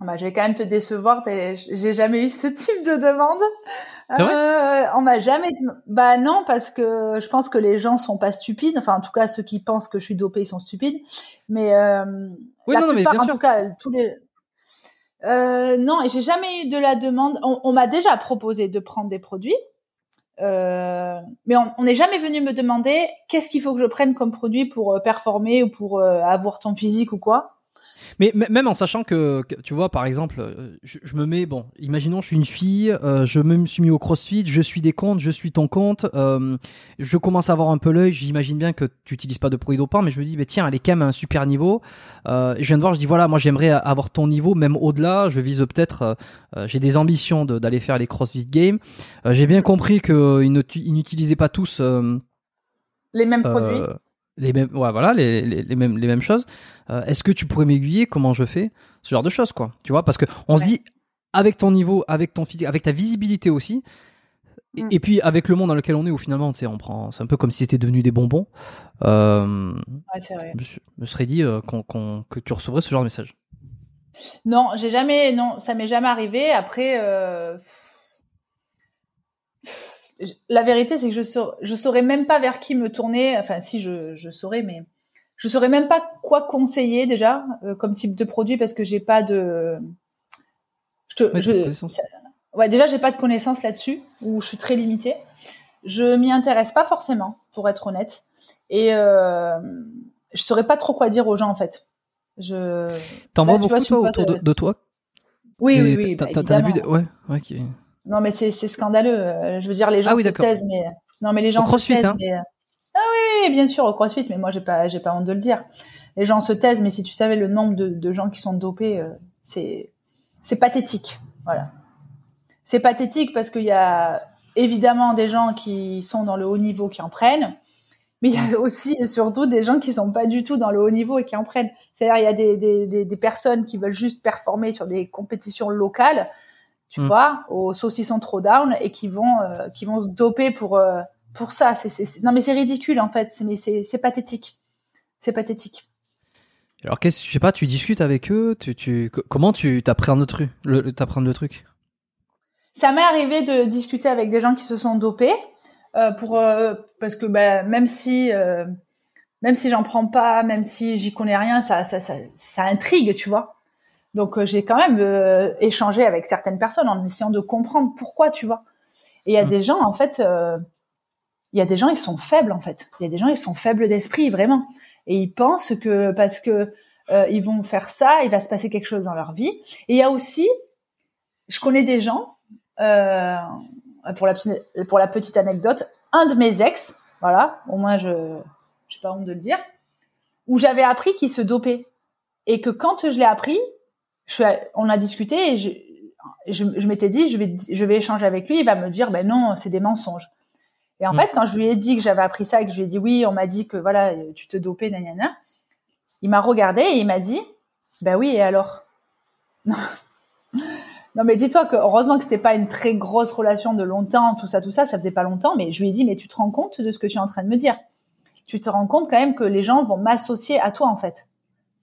[SPEAKER 2] Bah, je vais quand même te décevoir, j'ai jamais eu ce type de demande. Euh, on m'a jamais. Bah non, parce que je pense que les gens sont pas stupides. Enfin, en tout cas, ceux qui pensent que je suis dopée, ils sont stupides. Mais oui, la non, plupart, mais en tout cas, tous les euh, non, j'ai jamais eu de la demande. On, m'a déjà proposé de prendre des produits, euh, mais on n'est jamais venu me demander qu'est-ce qu'il faut que je prenne comme produit pour euh, performer ou pour avoir ton physique ou quoi.
[SPEAKER 1] Mais même en sachant que, tu vois, par exemple, euh, je, me mets, bon, imaginons, je suis une fille, euh, je me suis mis au CrossFit, je suis des comptes, je suis ton compte, euh, je commence à avoir un peu l'œil, j'imagine bien que tu n'utilises pas de produits dopants, mais je me dis, bah, tiens, elle est quand même à un super niveau. je viens de voir, je dis, voilà, moi j'aimerais avoir ton niveau, même au-delà, je vise peut-être, j'ai des ambitions d'aller faire les CrossFit Games. j'ai bien compris qu'ils n'utilisaient pas tous...
[SPEAKER 2] les mêmes produits
[SPEAKER 1] les mêmes ouais, voilà les, les, les, mêmes les mêmes choses euh, est-ce que tu pourrais m'aiguiller comment je fais ce genre de choses quoi tu vois parce que on se dit avec ton niveau avec ton physique avec ta visibilité aussi et, mm. puis avec le monde dans lequel on est où finalement tu sais on prend c'est un peu comme si c'était devenu des bonbons euh,
[SPEAKER 2] ouais, c'est vrai.
[SPEAKER 1] Je me serais dit euh, que tu recevrais ce genre de message
[SPEAKER 2] non j'ai jamais non ça m'est jamais arrivé après la vérité, c'est que je saurais, je saurais même pas vers qui me tourner. Enfin, si je, je saurais, mais je saurais même pas quoi conseiller déjà euh, comme type de produit parce que j'ai pas de. Je, ouais, je... ouais, déjà j'ai pas de connaissances là-dessus ou je suis très limitée. Je m'y intéresse pas forcément, pour être honnête, et euh, je saurais pas trop quoi dire aux gens en fait. Je.
[SPEAKER 1] T'en vois beaucoup toi, autour de, toi?
[SPEAKER 2] Oui, oui, oui.
[SPEAKER 1] T'as bah, vu de... Ouais, ouais. Qui...
[SPEAKER 2] Non, mais c'est scandaleux. Euh, je veux dire, les gens ah se taisent, mais non, mais les gens
[SPEAKER 1] se taisent. Hein.
[SPEAKER 2] Euh, ah oui, bien sûr, au CrossFit, mais moi j'ai pas, j'ai pas honte de le dire. Les gens se taisent, mais si tu savais le nombre de, gens qui sont dopés, euh, c'est, c'est pathétique. Voilà. C'est pathétique parce qu'il y a évidemment des gens qui sont dans le haut niveau qui en prennent, mais il y a aussi et surtout des gens qui sont pas du tout dans le haut niveau et qui en prennent. C'est-à-dire il y a des, des, des personnes qui veulent juste performer sur des compétitions locales tu mm. vois, aux saucissons trop down et qui vont, euh, qui vont se doper pour, euh, pour ça. C'est, Non, mais c'est ridicule en fait, mais c'est, pathétique. C'est pathétique.
[SPEAKER 1] Alors, qu'est-ce, je sais pas, tu discutes avec eux, tu, tu, comment tu t'apprends le truc, le, le truc?
[SPEAKER 2] Ça m'est arrivé de discuter avec des gens qui se sont dopés, euh, pour, parce que bah, même si, même si j'en prends pas, même si j'y connais rien, ça, ça, ça, ça intrigue, tu vois. Donc euh, j'ai quand même euh, échangé avec certaines personnes en essayant de comprendre pourquoi, tu vois. Et il y a mm. des gens, en fait, euh, il y a des gens, ils sont faibles, en fait. Il y a des gens, ils sont faibles d'esprit, vraiment. Et ils pensent que parce que ils vont faire ça, il va se passer quelque chose dans leur vie. Et il y a aussi, je connais des gens, pour, la, pour la petite anecdote, un de mes ex, voilà, au moins je n'ai pas honte de le dire, où j'avais appris qu'il se dopait. Et que quand je l'ai appris, on a discuté et je, je, m'étais dit, je vais, je vais échanger avec lui, il va me dire, ben non, c'est des mensonges. Et en
[SPEAKER 1] Mm.
[SPEAKER 2] fait, quand je lui ai dit que j'avais appris ça et que je lui ai dit oui, on m'a dit que voilà, tu te dopais, nanana, il m'a regardé et il m'a dit, bah oui, et alors? Non, mais dis-toi que heureusement que c'était pas une très grosse relation de longtemps, tout ça, tout ça, ça faisait pas longtemps, mais je lui ai dit, mais tu te rends compte de ce que tu es en train de me dire? Tu te rends compte quand même que les gens vont m'associer à toi, en fait.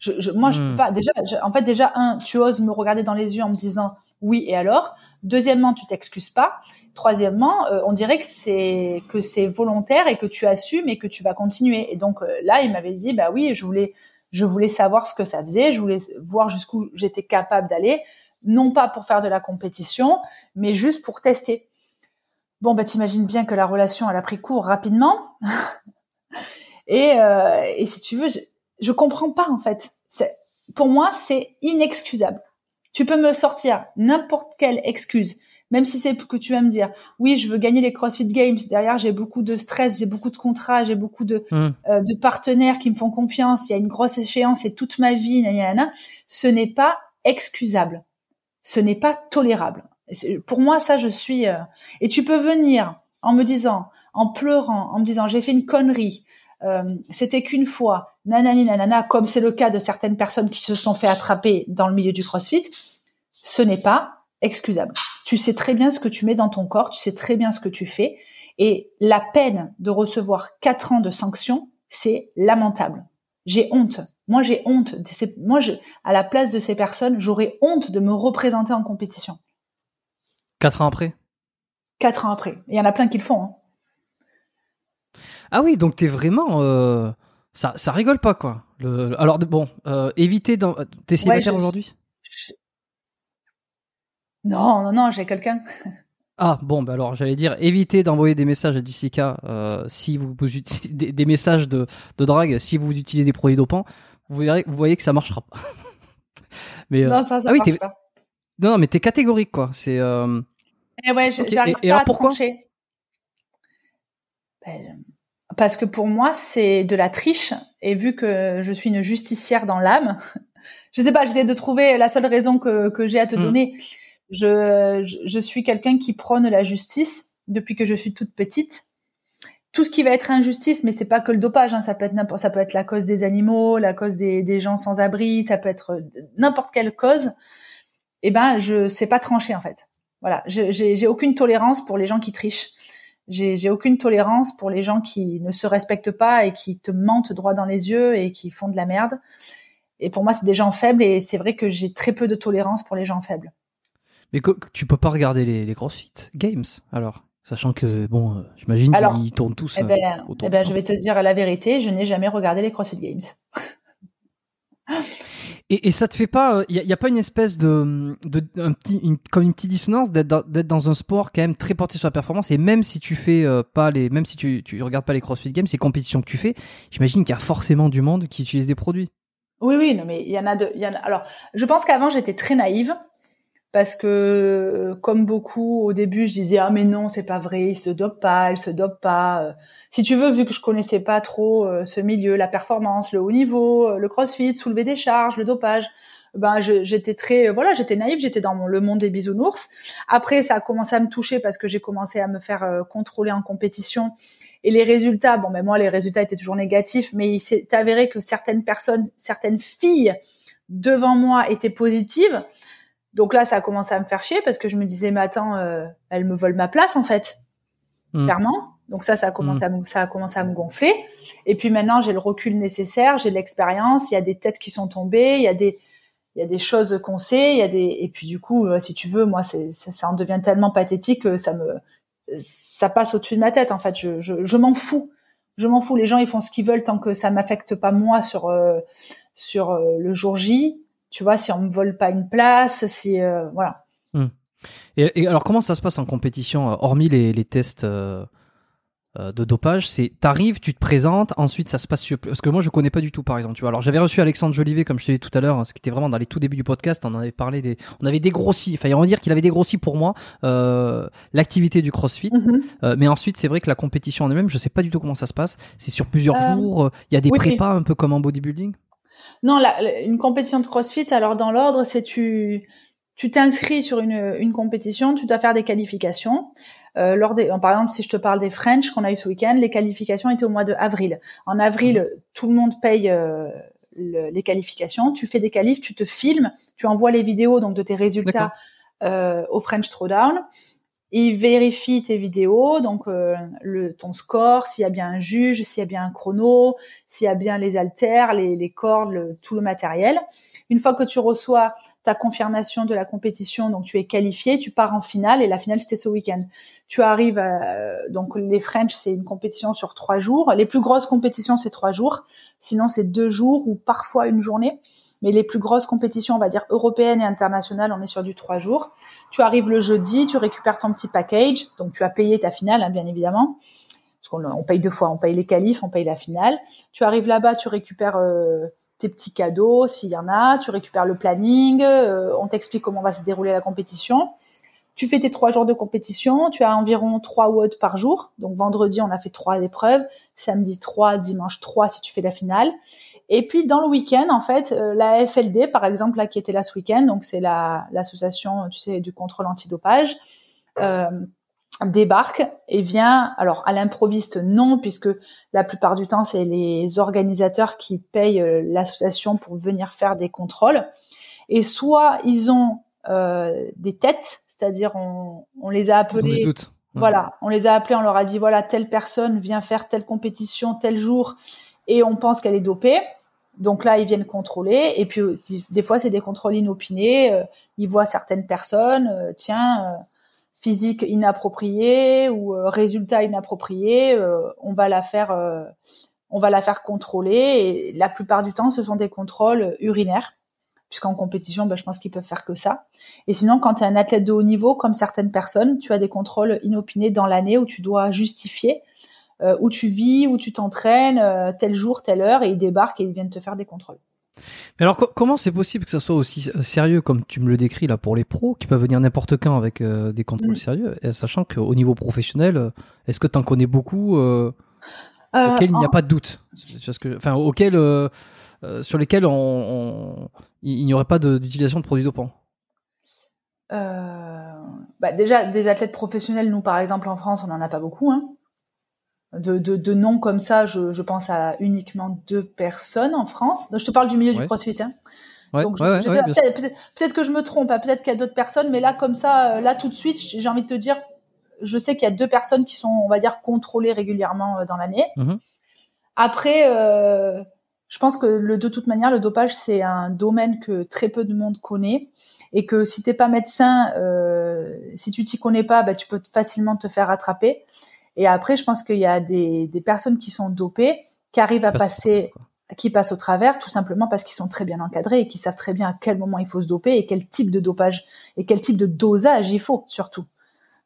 [SPEAKER 2] Je, je, moi, je
[SPEAKER 1] Hmm.
[SPEAKER 2] peux pas. Déjà, je- en fait, déjà, un, tu oses me regarder dans les yeux en me disant oui et alors. Deuxièmement, tu t'excuses pas. Troisièmement, euh, on dirait que c'est que c'est volontaire et que tu assumes et que tu vas continuer. Et donc euh, là, il m'avait dit bah oui, je voulais je voulais savoir ce que ça faisait, je voulais voir jusqu'où j'étais capable d'aller, non pas pour faire de la compétition, mais juste pour tester. Bon, bah t'imagines bien que la relation elle a pris court rapidement. et, euh, et si tu veux, je, comprends pas en fait. C'est- Pour moi, c'est inexcusable. Tu peux me sortir n'importe quelle excuse, même si c'est que tu vas me dire, oui, je veux gagner les CrossFit Games. Derrière, j'ai beaucoup de stress, j'ai beaucoup de contrats, j'ai beaucoup de,
[SPEAKER 1] Hmm.
[SPEAKER 2] euh, de partenaires qui me font confiance. Il y a une grosse échéance et toute ma vie, nanana. Ce n'est pas excusable. Ce n'est pas tolérable. C'est- Pour moi, ça, je suis. euh, Et tu peux venir en me disant, en pleurant, en me disant, j'ai fait une connerie. Euh, C'était qu'une fois, nanani nanana, comme c'est le cas de certaines personnes qui se sont fait attraper dans le milieu du CrossFit. Ce n'est pas excusable. Tu sais très bien ce que tu mets dans ton corps, tu sais très bien ce que tu fais, et la peine de recevoir quatre ans de sanctions, c'est lamentable. J'ai honte. Moi, j'ai honte. Moi, je, à la place de ces personnes, j'aurais honte de me représenter en compétition.
[SPEAKER 1] Quatre ans après?
[SPEAKER 2] Quatre ans après. Il y en a plein qui le font. hein.
[SPEAKER 1] Ah oui, donc t'es vraiment. euh, Ça, ça rigole pas, quoi. Le... Alors, bon, euh, éviter. Dans... T'es célibataire
[SPEAKER 2] je-
[SPEAKER 1] aujourd'hui?
[SPEAKER 2] Je- Non, non, non, j'ai quelqu'un.
[SPEAKER 1] Ah, bon, bah alors, j'allais dire, évitez d'envoyer des messages à Jessica euh, si vous, vous des, des messages de, de drague, si vous utilisez des produits dopants. Vous, verrez, vous voyez que ça marchera pas. mais, euh,
[SPEAKER 2] Non, ça, ça
[SPEAKER 1] ah oui,
[SPEAKER 2] marche
[SPEAKER 1] t'es-
[SPEAKER 2] pas.
[SPEAKER 1] non, non, mais t'es catégorique, quoi. C'est. euh,
[SPEAKER 2] Et ouais, j-
[SPEAKER 1] Ok.
[SPEAKER 2] j'arrive
[SPEAKER 1] Et- et
[SPEAKER 2] pas
[SPEAKER 1] alors
[SPEAKER 2] à
[SPEAKER 1] pourquoi?
[SPEAKER 2] trancher. Ben, parce que pour moi, c'est de la triche. Et vu que je suis une justicière dans l'âme, je sais pas, j'essaie de trouver la seule raison que, que j'ai à te
[SPEAKER 1] Hmm.
[SPEAKER 2] donner. Je, je, je suis quelqu'un qui prône la justice depuis que je suis toute petite. Tout ce qui va être injustice, mais c'est pas que le dopage, hein, ça peut être n'importe, ça peut être la cause des animaux, la cause des, des gens sans abri, ça peut être euh, n'importe quelle cause. Eh ben, je sais pas trancher en fait. Voilà, j'ai aucune tolérance pour les gens qui trichent. J'ai aucune tolérance pour les gens qui ne se respectent pas et qui te mentent droit dans les yeux et qui font de la merde. Et pour moi, c'est des gens faibles et c'est vrai que j'ai très peu de tolérance pour les gens faibles.
[SPEAKER 1] Mais tu peux pas regarder les, les CrossFit Games, alors Sachant que, bon, euh, j'imagine qu'ils tournent tous.
[SPEAKER 2] Eh
[SPEAKER 1] euh,
[SPEAKER 2] ben,
[SPEAKER 1] autour
[SPEAKER 2] eh ben, je vais te dire la vérité, je n'ai jamais regardé les CrossFit Games.
[SPEAKER 1] Et, et ça te fait pas, il y, a pas une espèce de, de un petit, une, comme une petite dissonance d'être dans, dans un sport quand même très porté sur la performance et même si tu fais euh, pas les, même si tu, tu regardes pas les CrossFit Games, ces compétitions que tu fais, j'imagine qu'il y a forcément du monde qui utilise des produits.
[SPEAKER 2] Oui, oui, non, mais il y en a de, il y en a. Alors, je pense qu'avant j'étais très naïve parce que, comme beaucoup, au début, je disais ah mais non, c'est pas vrai, il se dope pas, il se dope pas. Euh, Si tu veux, vu que je connaissais pas trop euh, ce milieu, la performance, le haut niveau, euh, le CrossFit, soulever des charges, le dopage, ben j'étais très, voilà, j'étais naïve, j'étais dans mon- le monde des bisounours. Après, ça a commencé à me toucher parce que j'ai commencé à me faire euh, contrôler en compétition. Et les résultats, bon, ben moi, les résultats étaient toujours négatifs, mais il s'est avéré que certaines personnes, certaines filles devant moi étaient positives. Donc là, ça a commencé à me faire chier parce que je me disais, mais attends, euh, elles me volent ma place en fait,
[SPEAKER 1] Mm.
[SPEAKER 2] clairement. Donc ça, ça a commencé à me, ça a commencé à me gonfler. Et puis maintenant, j'ai le recul nécessaire, j'ai l'expérience. Il y a des têtes qui sont tombées, il y a des, il y a des choses qu'on sait, il y a des, et puis du coup, euh, si tu veux, moi, c'est, ça, ça en devient tellement pathétique que ça me, ça passe au-dessus de ma tête. En fait, je, je, je m'en fous. Je m'en fous. Les gens, ils font ce qu'ils veulent tant que ça m'affecte pas moi sur euh, sur euh, le jour J. Tu vois, si on me vole pas une place, si euh, voilà.
[SPEAKER 1] Et, et alors comment ça se passe en compétition, euh, hormis les, les tests euh, de dopage? C'est t'arrives, tu te présentes, ensuite ça se passe sur parce que moi je connais pas du tout par exemple. Tu vois, alors j'avais reçu Alexandre Jolivet comme je te l'ai dit tout à l'heure, ce qui était vraiment dans les tout débuts du podcast. On avait parlé des, on avait dégrossi. Enfin, on va dire qu'il avait dégrossi pour moi euh, l'activité du CrossFit. Euh, mais ensuite, c'est vrai que la compétition en elle-même, je sais pas du tout comment ça se passe. C'est sur plusieurs jours. Il y a des
[SPEAKER 2] oui.
[SPEAKER 1] prépas un peu comme en bodybuilding?
[SPEAKER 2] Non, la- une compétition de CrossFit, alors dans l'ordre, c'est tu tu t'inscris sur une, une compétition, tu dois faire des qualifications. Euh, lors des, par exemple, si je te parle des French qu'on a eu ce week-end, les qualifications étaient au mois de avril. En avril, mmh. tout le monde paye euh, les qualifications. Tu fais des qualifs, tu te filmes, tu envoies les vidéos donc de tes résultats euh, au French Throwdown. Il vérifie tes vidéos, donc euh, le, ton score, s'il y a bien un juge, s'il y a bien un chrono, s'il y a bien les haltères, les, les cordes, tout le matériel. Une fois que tu reçois ta confirmation de la compétition, donc tu es qualifié, tu pars en finale et la finale c'était ce week-end. Tu arrives, donc les French c'est une compétition sur trois jours. Les plus grosses compétitions c'est trois jours, sinon c'est deux jours ou parfois une journée. Mais les plus grosses compétitions, on va dire européennes et internationales, on est sur du trois jours. Tu arrives le jeudi, tu récupères ton petit package, donc tu as payé ta finale, hein, bien évidemment. Parce qu'on on paye deux fois, on paye les qualifs, on paye la finale. Tu arrives là-bas, tu récupères euh, tes petits cadeaux s'il y en a, tu récupères le planning, euh, on t'explique comment va se dérouler la compétition. Tu fais tes trois jours de compétition, tu as environ trois WOD par jour. Donc vendredi, on a fait trois épreuves, samedi trois, dimanche trois si tu fais la finale. Et puis dans le week-end, en fait, euh, la FLD, par exemple, là qui était là ce week-end, donc c'est la l'association, tu sais, du contrôle antidopage. Euh, débarque et vient, alors à l'improviste non, puisque la plupart du temps c'est les organisateurs qui payent euh, l'association pour venir faire des contrôles. Et soit ils ont euh, des têtes, c'est-à-dire on, on, les a appelés. Voilà, on les a appelés, on leur a dit voilà telle personne vient faire telle compétition tel jour et on pense qu'elle est dopée. Donc là, ils viennent contrôler. Et puis, des fois, c'est des contrôles inopinés. Euh, ils voient certaines personnes, tiens, physique inappropriée ou euh, résultat inapproprié, euh, on va la faire euh, on va la faire contrôler et la plupart du temps ce sont des contrôles urinaires puisqu'en compétition ben, je pense qu'ils peuvent faire que ça et sinon quand tu es un athlète de haut niveau comme certaines personnes tu as des contrôles inopinés dans l'année où tu dois justifier où tu vis où tu t'entraînes tel jour telle heure et ils débarquent et ils viennent te faire des contrôles
[SPEAKER 1] mais alors, comment c'est possible que ça soit aussi euh, sérieux comme tu me le décris là pour les pros qui peuvent venir n'importe quand avec euh, des contrôles mm. sérieux, sachant qu'au niveau professionnel, euh, est-ce que tu en connais beaucoup euh, auxquels il n'y a pas de doute, que, enfin auxquels, sur lesquels on, il n'y aurait pas d'utilisation de, produits dopants?
[SPEAKER 2] Bah déjà, des athlètes professionnels, nous par exemple en France, on n'en a pas beaucoup. Hein de, de, de noms comme ça, je, je, pense à uniquement deux personnes en France. Donc, je te parle du milieu du CrossFit. Hein. Donc, peut-être, que je me trompe, hein. peut-être qu'il y a d'autres personnes, mais là, comme ça, euh, là, tout de suite, j'ai envie de te dire, je sais qu'il y a deux personnes qui sont, on va dire, contrôlées régulièrement euh, dans l'année. Mm-hmm. Après, euh, je pense que le, de toute manière, le dopage, c'est un domaine que très peu de monde connaît et que si t'es pas médecin, euh, si tu t'y connais pas, bah, tu peux facilement te faire attraper. Et après, je pense qu'il y a des, des, personnes qui sont dopées, qui arrivent à passer, qui passent au travers, tout simplement parce qu'ils sont très bien encadrés et qui savent très bien à quel moment il faut se doper et quel type de dopage et quel type de dosage il faut, surtout,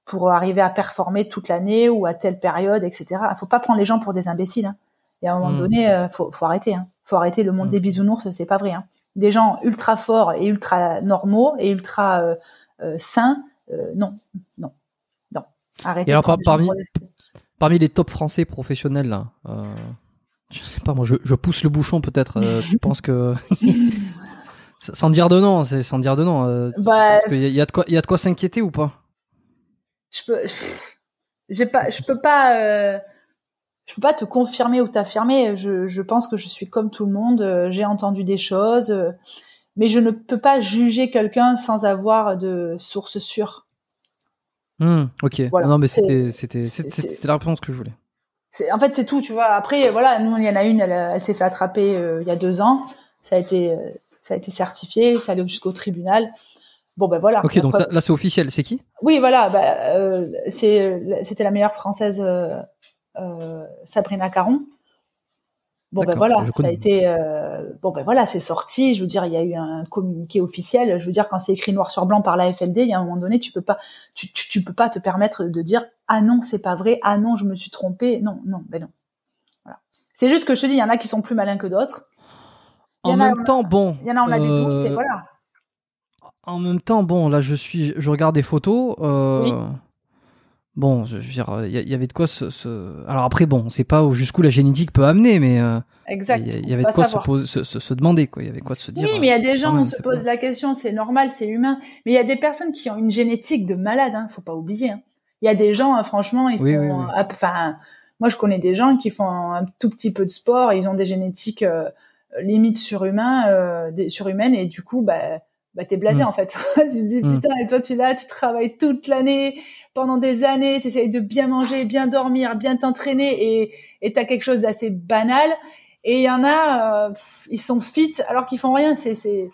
[SPEAKER 2] pour arriver à performer toute l'année ou à telle période, etc. Il faut pas prendre les gens pour des imbéciles. Hein. Et à un moment mmh. donné, euh, faut, faut arrêter. Hein. faut arrêter le monde mmh. des bisounours, c'est pas vrai. Hein. Des gens ultra forts et ultra normaux et ultra euh, euh, sains, euh, non, non.
[SPEAKER 1] Et alors, parmi, parmi les top français professionnels, là, euh, je sais pas, moi, je, je pousse le bouchon peut-être. Euh, je pense que. sans dire de nom, c'est sans dire de nom. Euh, bah, il y, a de quoi, il y a de quoi s'inquiéter ou pas?
[SPEAKER 2] Je peux, j'ai pas, je peux pas, euh, je peux pas te confirmer ou t'affirmer. Je, je pense que je suis comme tout le monde. Euh, j'ai entendu des choses, mais je ne peux pas juger quelqu'un sans avoir de sources sûres.
[SPEAKER 1] Hmm, ok. non, mais c'était la réponse que je voulais.
[SPEAKER 2] En fait, c'est tout, tu vois. Après, voilà, nous, il y en a une, elle, s'est fait attraper euh, il y a deux ans. Ça a été, euh, ça a été certifié, ça allait jusqu'au tribunal. Bon, ben voilà.
[SPEAKER 1] Ok, donc là, c'est officiel. C'est qui?
[SPEAKER 2] Oui, voilà. Euh, c'était la meilleure française, Sabrina Caron. Bon ben voilà, ça a été euh, bon ben voilà, c'est sorti. Je veux dire, il y a eu un communiqué officiel. Je veux dire, quand c'est écrit noir sur blanc par la FLD, il y a un moment donné, tu peux pas, tu, tu, peux pas te permettre de dire ah non, c'est pas vrai, ah non, je me suis trompé. Non, non, ben non. Voilà. C'est juste que je te dis, il y en a qui sont plus malins que d'autres.
[SPEAKER 1] En même temps, bon.
[SPEAKER 2] Il y en a, on a des doutes, et euh, voilà.
[SPEAKER 1] En même temps, bon, là, je suis, je regarde des photos. Euh, bon, je veux dire, il y, avait de quoi se, se... Alors après, bon, on sait pas jusqu'où la génétique peut amener, mais euh,
[SPEAKER 2] exact.
[SPEAKER 1] Il y, avait de quoi se, se, se, demander, quoi. Il y avait quoi de se dire.
[SPEAKER 2] Oui, mais il y a des gens, on se pose la question, c'est normal, c'est humain. Mais il y a des personnes qui ont une génétique de malade, hein, faut pas oublier. Hein. Il y a des gens, hein, franchement, ils font, enfin, moi je connais des gens qui font un tout petit peu de sport, ils ont des génétiques euh, limite surhumains, euh, surhumaines, et du coup, bah bah t'es blasé mm. en fait. tu te dis mm. putain et toi tu là, tu travailles toute l'année pendant des années, tu essayes de bien manger, bien dormir, bien t'entraîner et et t'as quelque chose d'assez banal. Et il y en a, euh, ils sont fit alors qu'ils font rien. C'est c'est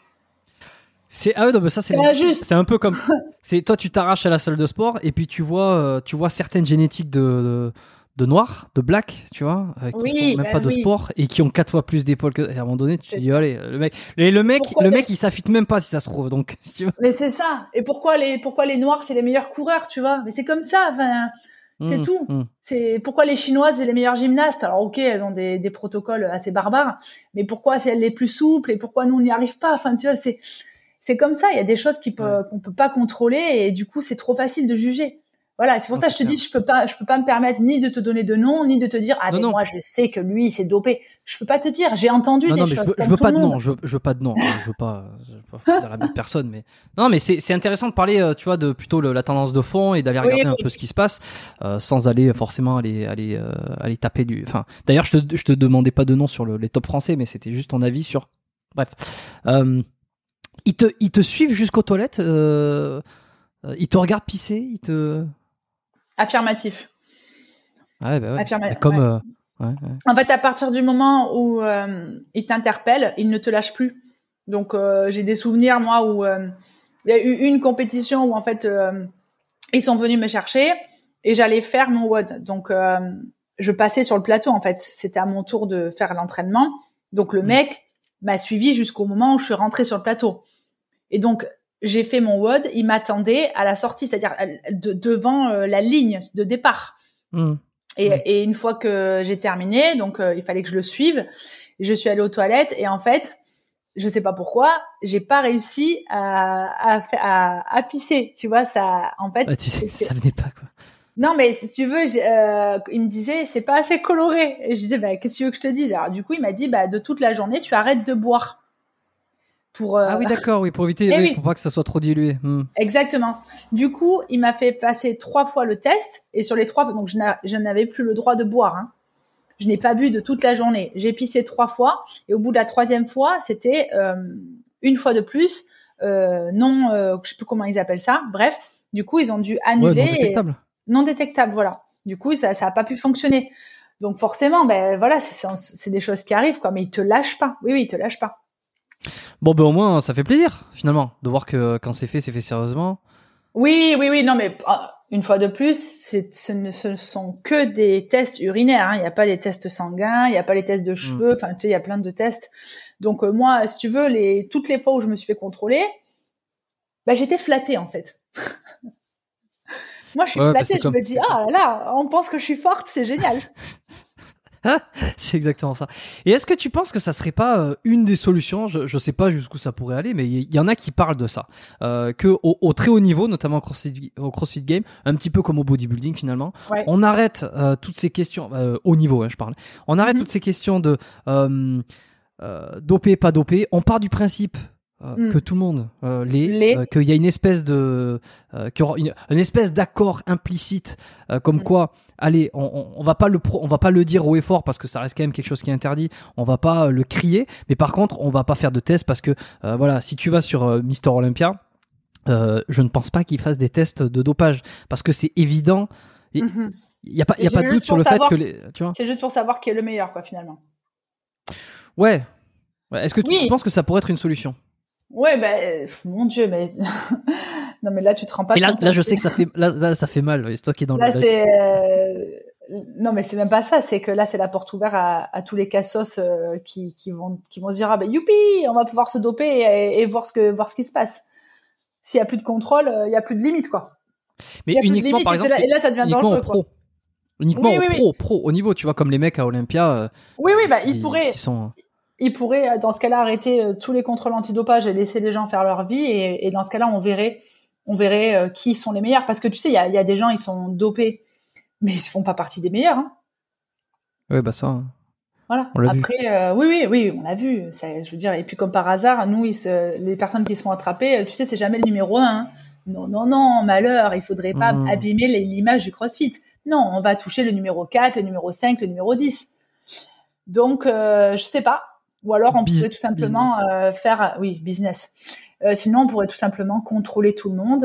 [SPEAKER 1] c'est ah non, ça c'est c'est un peu comme c'est toi tu t'arraches à la salle de sport et puis tu vois euh, tu vois certaines génétiques de de noir, de black, tu vois, euh, qui font même pas de sport et qui ont quatre fois plus d'épaules que. à un moment donné, tu te dis allez, le mec, le mec, le mec, il s'affûte même pas si ça se trouve. Donc, tu
[SPEAKER 2] Mais c'est ça. Et pourquoi les, pourquoi les noirs c'est les meilleurs coureurs, tu vois? Mais c'est comme ça. Enfin, c'est mmh, tout. Mmh. C'est pourquoi les chinoises c'est les meilleures gymnastes? Alors ok, elles ont des, des protocoles assez barbares, mais pourquoi c'est les plus souples et pourquoi nous on n'y arrive pas? Enfin, tu vois, c'est c'est comme ça. Il y a des choses qui peut, qu'on peut pas contrôler et du coup c'est trop facile de juger. Voilà, c'est pour ça que je te dis, je peux pas, je peux pas me permettre ni de te donner de nom, ni de te dire, ah mais moi je sais que lui s'est dopé. Je peux pas te dire, j'ai entendu des
[SPEAKER 1] non,
[SPEAKER 2] choses.
[SPEAKER 1] Je veux, je veux pas de nom, je veux, je veux, pas de nom, je veux pas, je veux pas faire la personne, mais non, mais c'est intéressant de parler, euh, tu vois, de plutôt la tendance de fond et d'aller regarder un peu ce qui se passe, euh, sans aller forcément aller aller euh, aller taper du. Enfin, d'ailleurs, je te je te demandais pas de nom sur le, les top français, mais c'était juste ton avis sur. Bref, euh, ils te ils te suivent jusqu'aux toilettes, ils te regardent pisser, ils te
[SPEAKER 2] Affirmatif.
[SPEAKER 1] Ah bah ouais. Comme. Euh,
[SPEAKER 2] en fait, à partir du moment où euh, il t'interpelle, il ne te lâche plus. Donc, euh, j'ai des souvenirs, moi, où il y a eu une compétition où, en fait, ils sont venus me chercher et j'allais faire mon WOD. Donc, je passais sur le plateau, en fait. C'était à mon tour de faire l'entraînement. Donc, le mm. mec m'a suivi jusqu'au moment où je suis rentrée sur le plateau. Et donc, j'ai fait mon WOD, il m'attendait à la sortie, c'est-à-dire euh, devant euh, la ligne de départ. Mmh. Et, une fois que j'ai terminé, donc euh, il fallait que je le suive, je suis allée aux toilettes et en fait, je sais pas pourquoi, j'ai pas réussi à, à, à, pisser. Tu vois, ça, en fait,
[SPEAKER 1] tu sais, ça venait pas quoi.
[SPEAKER 2] Non, mais si tu veux, il me disait c'est pas assez coloré. Et je disais bah qu'est-ce que tu veux que je te dise? Alors du coup, il m'a dit bah de toute la journée, tu arrêtes de boire.
[SPEAKER 1] Euh, ah oui, d'accord, oui, pour éviter, eh pour pas que ça soit trop dilué. Hmm.
[SPEAKER 2] Exactement. Du coup, il m'a fait passer trois fois le test et sur les trois, donc je n'avais plus le droit de boire. Hein. Je n'ai pas bu de toute la journée. J'ai pissé trois fois et au bout de la troisième fois, c'était euh, une fois de plus euh, non, je sais plus comment ils appellent ça. Bref, du coup, ils ont dû annuler.
[SPEAKER 1] non détectable.
[SPEAKER 2] Non détectable, voilà. Du coup, ça, ça a pas pu fonctionner. Donc forcément, ben voilà, c'est des choses qui arrivent, quoi. Mais ils te lâchent pas. Oui, oui, ils te lâchent pas.
[SPEAKER 1] Bon, ben au moins, ça fait plaisir, finalement, de voir que quand c'est fait, c'est fait sérieusement.
[SPEAKER 2] Oui, oui, oui, non, mais ah, une fois de plus, ce ne ce sont que des tests urinaires. Hein. Il n'y a pas les tests sanguins, il n'y a pas les tests de cheveux. Enfin, tu sais, il y a plein de tests. Donc euh, moi, si tu veux, les toutes les fois où je me suis fait contrôler, bah, j'étais flattée en fait. moi, je suis flattée. je me dis, ah là, on pense que je suis forte, c'est génial.
[SPEAKER 1] c'est exactement ça. Et est-ce que tu penses que ça serait pas euh, une des solutions? Je ne sais pas jusqu'où ça pourrait aller, mais il y, en a qui parlent de ça, euh, que au, très haut niveau, notamment au CrossFit, au CrossFit Game, un petit peu comme au bodybuilding finalement, on arrête euh, toutes ces questions euh, au niveau, hein, je parle. On arrête mm-hmm. toutes ces questions de euh, dopé, pas dopé. On part du principe Mm. que tout le monde euh, l'est, euh, qu'il y a une espèce de, euh, une, espèce d'accord implicite, euh, comme mm. quoi, allez, on, on, va pas le, on va pas le dire haut et fort parce que ça reste quand même quelque chose qui est interdit. On va pas le crier, mais par contre, on va pas faire de tests parce que, voilà, si tu vas sur Mister Olympia, je ne pense pas qu'il fasse des tests de dopage parce que c'est évident. Il mm-hmm. y a pas, y a pas de doute sur le fait que les, tu vois.
[SPEAKER 2] C'est juste pour savoir qui est le meilleur, quoi, finalement.
[SPEAKER 1] Ouais. Est-ce que tu penses que ça pourrait être une solution?
[SPEAKER 2] Ouais, ben, mon Dieu, mais non, mais là, tu te rends pas.
[SPEAKER 1] Et là, là, je sais que ça fait, là, ça fait mal. C'est toi qui es dans
[SPEAKER 2] là, c'est, euh, non, mais c'est même pas ça. C'est que là, c'est la porte ouverte à, à tous les cassos euh, qui, qui vont, qui vont se dire, ah ben, youpi, on va pouvoir se doper et, et, voir ce que, voir ce qui se passe. S'il y a plus de contrôle, euh, il y a plus de limite, quoi.
[SPEAKER 1] Mais uniquement, par exemple, et là, ça devient dangereux, pro. Uniquement au pro, pro, au niveau, tu vois, comme les mecs à Olympia.
[SPEAKER 2] oui, oui, bah, ils pourraient. sont il pourrait, dans ce cas-là, arrêter euh, tous les contrôles antidopage et laisser les gens faire leur vie. Et, dans ce cas-là, on verrait on verrait euh, qui sont les meilleurs. Parce que tu sais, il y a, des gens, ils sont dopés, mais ils ne font pas partie des meilleurs. Hein.
[SPEAKER 1] Oui, bah ça. Hein.
[SPEAKER 2] Voilà. Après, euh, oui, oui, oui, on l'a vu. je veux dire, et puis comme par hasard, nous, les personnes qui se font attraper, euh, tu sais, c'est jamais le numéro un. Hein. Non, non, non, malheur, il faudrait pas mmh. abîmer l'image du CrossFit. Non, on va toucher le numéro 4, le numéro 5, le numéro 10. Donc, je sais pas. Ou alors, on pourrait tout simplement faire, oui, business. sinon, on pourrait tout simplement contrôler tout le monde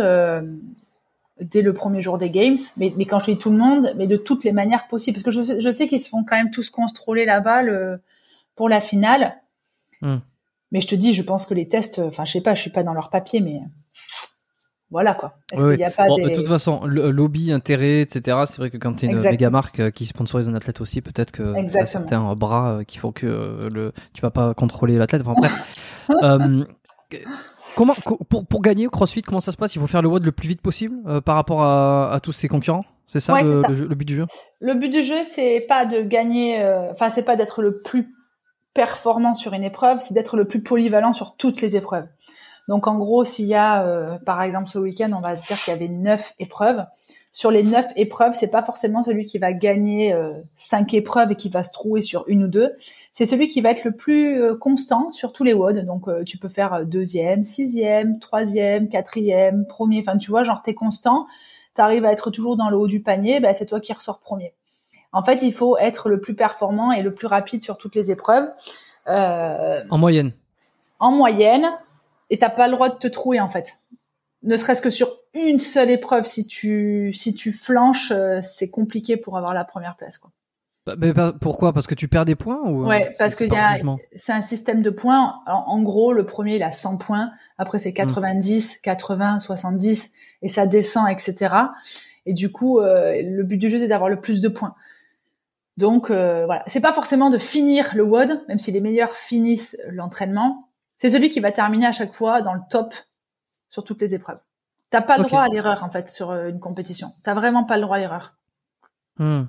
[SPEAKER 2] dès le premier jour des games. Mais, mais, quand je dis tout le monde, mais de toutes les manières possibles. Parce que je, je sais qu'ils se font quand même tous contrôler là-bas pour la finale. Hmm. Mais je te dis, je pense que les tests, enfin, je sais pas, je suis pas dans leur papier, mais voilà quoi.
[SPEAKER 1] Y a pas De toute façon, le lobby, intérêt, etc. C'est vrai que quand tu es une méga marque euh, qui sponsorise un athlète aussi, peut-être que y a certains bras euh, qui font que euh, le, tu vas pas contrôler l'athlète. Enfin bref. Comment, pour, pour, gagner au CrossFit, comment ça se passe? Il faut faire le WOD le plus vite possible euh, par rapport à, tous ses concurrents? C'est ça, le, but du jeu?
[SPEAKER 2] Le but du jeu, c'est pas de gagner, euh, enfin, c'est pas d'être le plus performant sur une épreuve, c'est d'être le plus polyvalent sur toutes les épreuves. Donc, en gros, s'il y a, euh, par exemple, ce week-end, on va dire qu'il y avait neuf épreuves, sur les neuf épreuves, c'est pas forcément celui qui va gagner euh, cinq épreuves et qui va se trouver sur une ou deux. C'est celui qui va être le plus euh, constant sur tous les WOD. Donc tu peux faire deuxième, sixième, troisième, quatrième, premier. Enfin tu vois, genre t'es constant, t'arrives à être toujours dans le haut du panier, ben, c'est toi qui ressors premier. En fait, il faut être le plus performant et le plus rapide sur toutes les épreuves.
[SPEAKER 1] en moyenne.
[SPEAKER 2] En moyenne, et t'as pas le droit de te trouver en fait ne serait-ce que sur une seule épreuve, si tu si tu flanches, euh, c'est compliqué pour avoir la première place, quoi.
[SPEAKER 1] Bah, mais pourquoi? Parce que tu perds des points ou
[SPEAKER 2] Ouais, parce que c'est un système de points. En, gros, le premier il a 100 points, après c'est 90, 80, 70 et ça descend, etc. Et du coup, euh, le but du jeu c'est d'avoir le plus de points. Donc euh, voilà, c'est pas forcément de finir le WOD, même si les meilleurs finissent l'entraînement. C'est celui qui va terminer à chaque fois dans le top sur toutes les épreuves. T'as pas le droit à l'erreur en fait sur euh, une compétition. T'as vraiment pas le droit à l'erreur.
[SPEAKER 1] Hmm.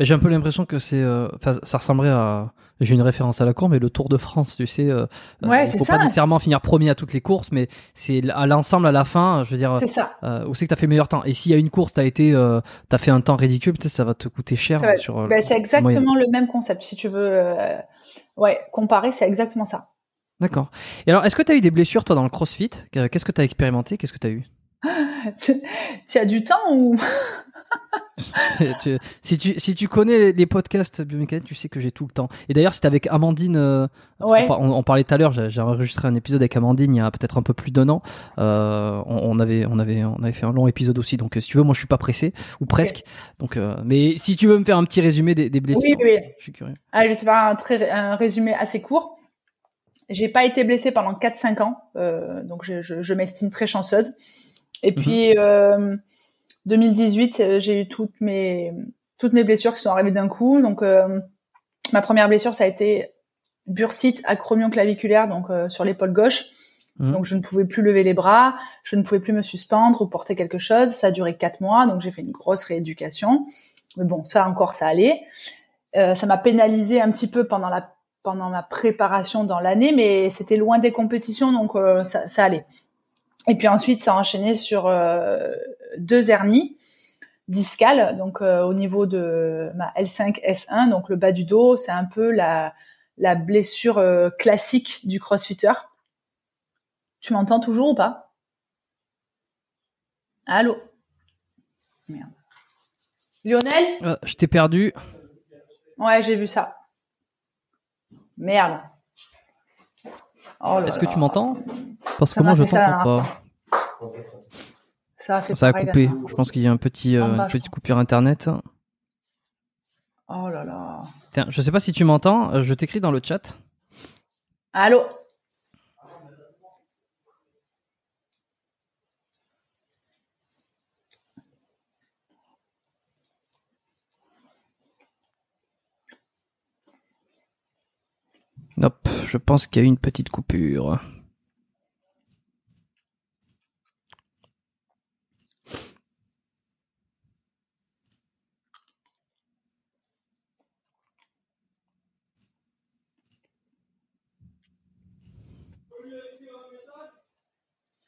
[SPEAKER 1] J'ai un peu l'impression que c'est, euh, ça ressemblerait à, j'ai une référence à la course, mais le Tour de France, tu sais, euh,
[SPEAKER 2] ouais, faut
[SPEAKER 1] pas nécessairement finir premier à toutes les courses, mais c'est à l'ensemble à la fin, je veux dire,
[SPEAKER 2] c'est ça.
[SPEAKER 1] où c'est que t'as fait le meilleur temps. Et s'il y a une course, t'as été, t'as fait un temps ridicule, peut-être ça va te coûter cher. Sur,
[SPEAKER 2] ben, c'est exactement le même concept. Si tu veux, ouais, comparer, c'est exactement ça.
[SPEAKER 1] D'accord. Et alors, est-ce que tu as eu des blessures, toi, dans le CrossFit? Qu'est-ce que tu as expérimenté? Qu'est-ce que tu as eu?
[SPEAKER 2] Tu as du temps ou?
[SPEAKER 1] Si, tu, si tu connais les podcasts biomécaniques, tu sais que j'ai tout le temps. Et d'ailleurs, c'était avec Amandine. Euh, on, parlait tout à l'heure. J'ai enregistré un épisode avec Amandine il y a peut-être un peu plus d'un an. Euh, on, avait, on avait, on avait fait un long épisode aussi. Donc, si tu veux, moi, je suis pas pressé ou presque. Donc, euh, mais si tu veux me faire un petit résumé des, blessures,
[SPEAKER 2] oui, oui. je suis curieux. je vais te faire un, très, un résumé assez court. J'ai pas été blessée pendant 4-5 ans, euh, donc je, je, je m'estime très chanceuse. Et mhm. puis euh, 2018, euh, j'ai eu toutes mes toutes mes blessures qui sont arrivées d'un coup. Donc euh, ma première blessure, ça a été bursite acromion claviculaire, donc sur l'épaule gauche. Mhm. Donc je ne pouvais plus lever les bras, je ne pouvais plus me suspendre ou porter quelque chose. Ça a duré quatre mois, donc j'ai fait une grosse rééducation. Mais bon, ça encore, ça allait. Euh, ça m'a pénalisé un petit peu pendant la pendant ma préparation dans l'année, mais c'était loin des compétitions, donc euh, ça, ça, allait. Et puis ensuite, ça a enchaîné sur euh, deux hernies discales, donc euh, au niveau de ma L5-S1, donc le bas du dos, c'est un peu la, la blessure classique du crossfitter. Tu m'entends toujours ou pas? Allô? Merde. Lionel?
[SPEAKER 1] Je t'ai perdu.
[SPEAKER 2] Ouais, j'ai vu ça. Merde.
[SPEAKER 1] Oh Est-ce que tu m'entends Parce que moi, je t'entends pas. Ça a, fait ça a coupé. Je pense qu'il y a un petit, euh, une petite coupure internet.
[SPEAKER 2] Oh là là.
[SPEAKER 1] Tiens, je sais pas si tu m'entends. Euh, je t'écris dans le chat.
[SPEAKER 2] Allô?
[SPEAKER 1] Hop, je pense qu'il y a eu une petite coupure.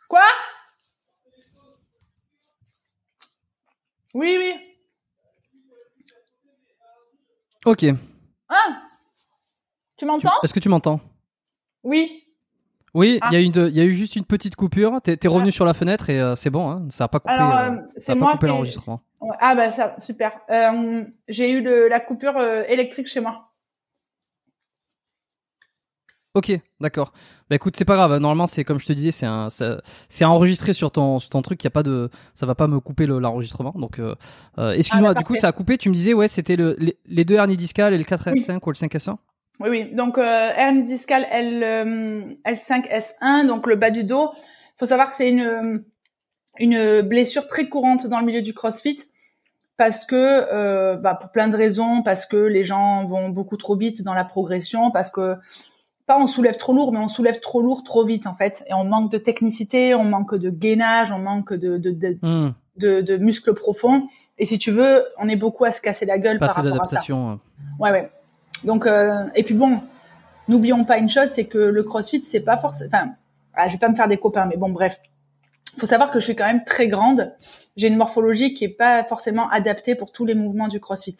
[SPEAKER 2] Quoi? Oui, oui.
[SPEAKER 1] Ok.
[SPEAKER 2] Ah Tu m'entends
[SPEAKER 1] Est-ce que tu m'entends
[SPEAKER 2] Oui.
[SPEAKER 1] Oui, il
[SPEAKER 2] Ah.
[SPEAKER 1] y, a eu de- il y a eu juste une petite coupure. T'es es revenu sur la fenêtre et euh, c'est bon, hein, ça n'a pas coupé,
[SPEAKER 2] Alors,
[SPEAKER 1] euh,
[SPEAKER 2] euh,
[SPEAKER 1] ça pas coupé l'enregistrement.
[SPEAKER 2] Ah bah ça, super. Euh, J'ai eu le- la coupure électrique chez moi.
[SPEAKER 1] Ok, d'accord. Bah écoute, c'est pas grave. Normalement, c'est comme je te disais, c'est un, ça- c'est enregistré sur ton, sur ton truc. Il y a pas de, ça va pas me couper le- l'enregistrement. Donc, euh, euh, excuse-moi.
[SPEAKER 2] Ah, bah,
[SPEAKER 1] du coup, ça a coupé. Tu me disais, ouais, c'était le, les, les deux hernies discales et le 4M5 ou le 5S1.
[SPEAKER 2] Oui, oui. Donc, euh, hernie discale L, euh, L5S1, donc le bas du dos. faut savoir que c'est une, une blessure très courante dans le milieu du crossfit parce que, euh, bah, pour plein de raisons, parce que les gens vont beaucoup trop vite dans la progression, parce que, pas on soulève trop lourd, mais on soulève trop lourd trop vite, en fait. Et on manque de technicité, on manque de gainage, on manque de, de, de,
[SPEAKER 1] Hmm,
[SPEAKER 2] de, de muscles profonds. Et si tu veux, on est beaucoup à se casser la gueule
[SPEAKER 1] pas
[SPEAKER 2] par rapport à ça.
[SPEAKER 1] euh.
[SPEAKER 2] Ouais, ouais. Donc, euh, et puis bon, n'oublions pas une chose, c'est que le CrossFit, c'est pas forcément. Enfin, ah, je vais pas me faire des copains, mais bon, bref. Faut savoir que je suis quand même très grande. J'ai une morphologie qui est pas forcément adaptée pour tous les mouvements du CrossFit.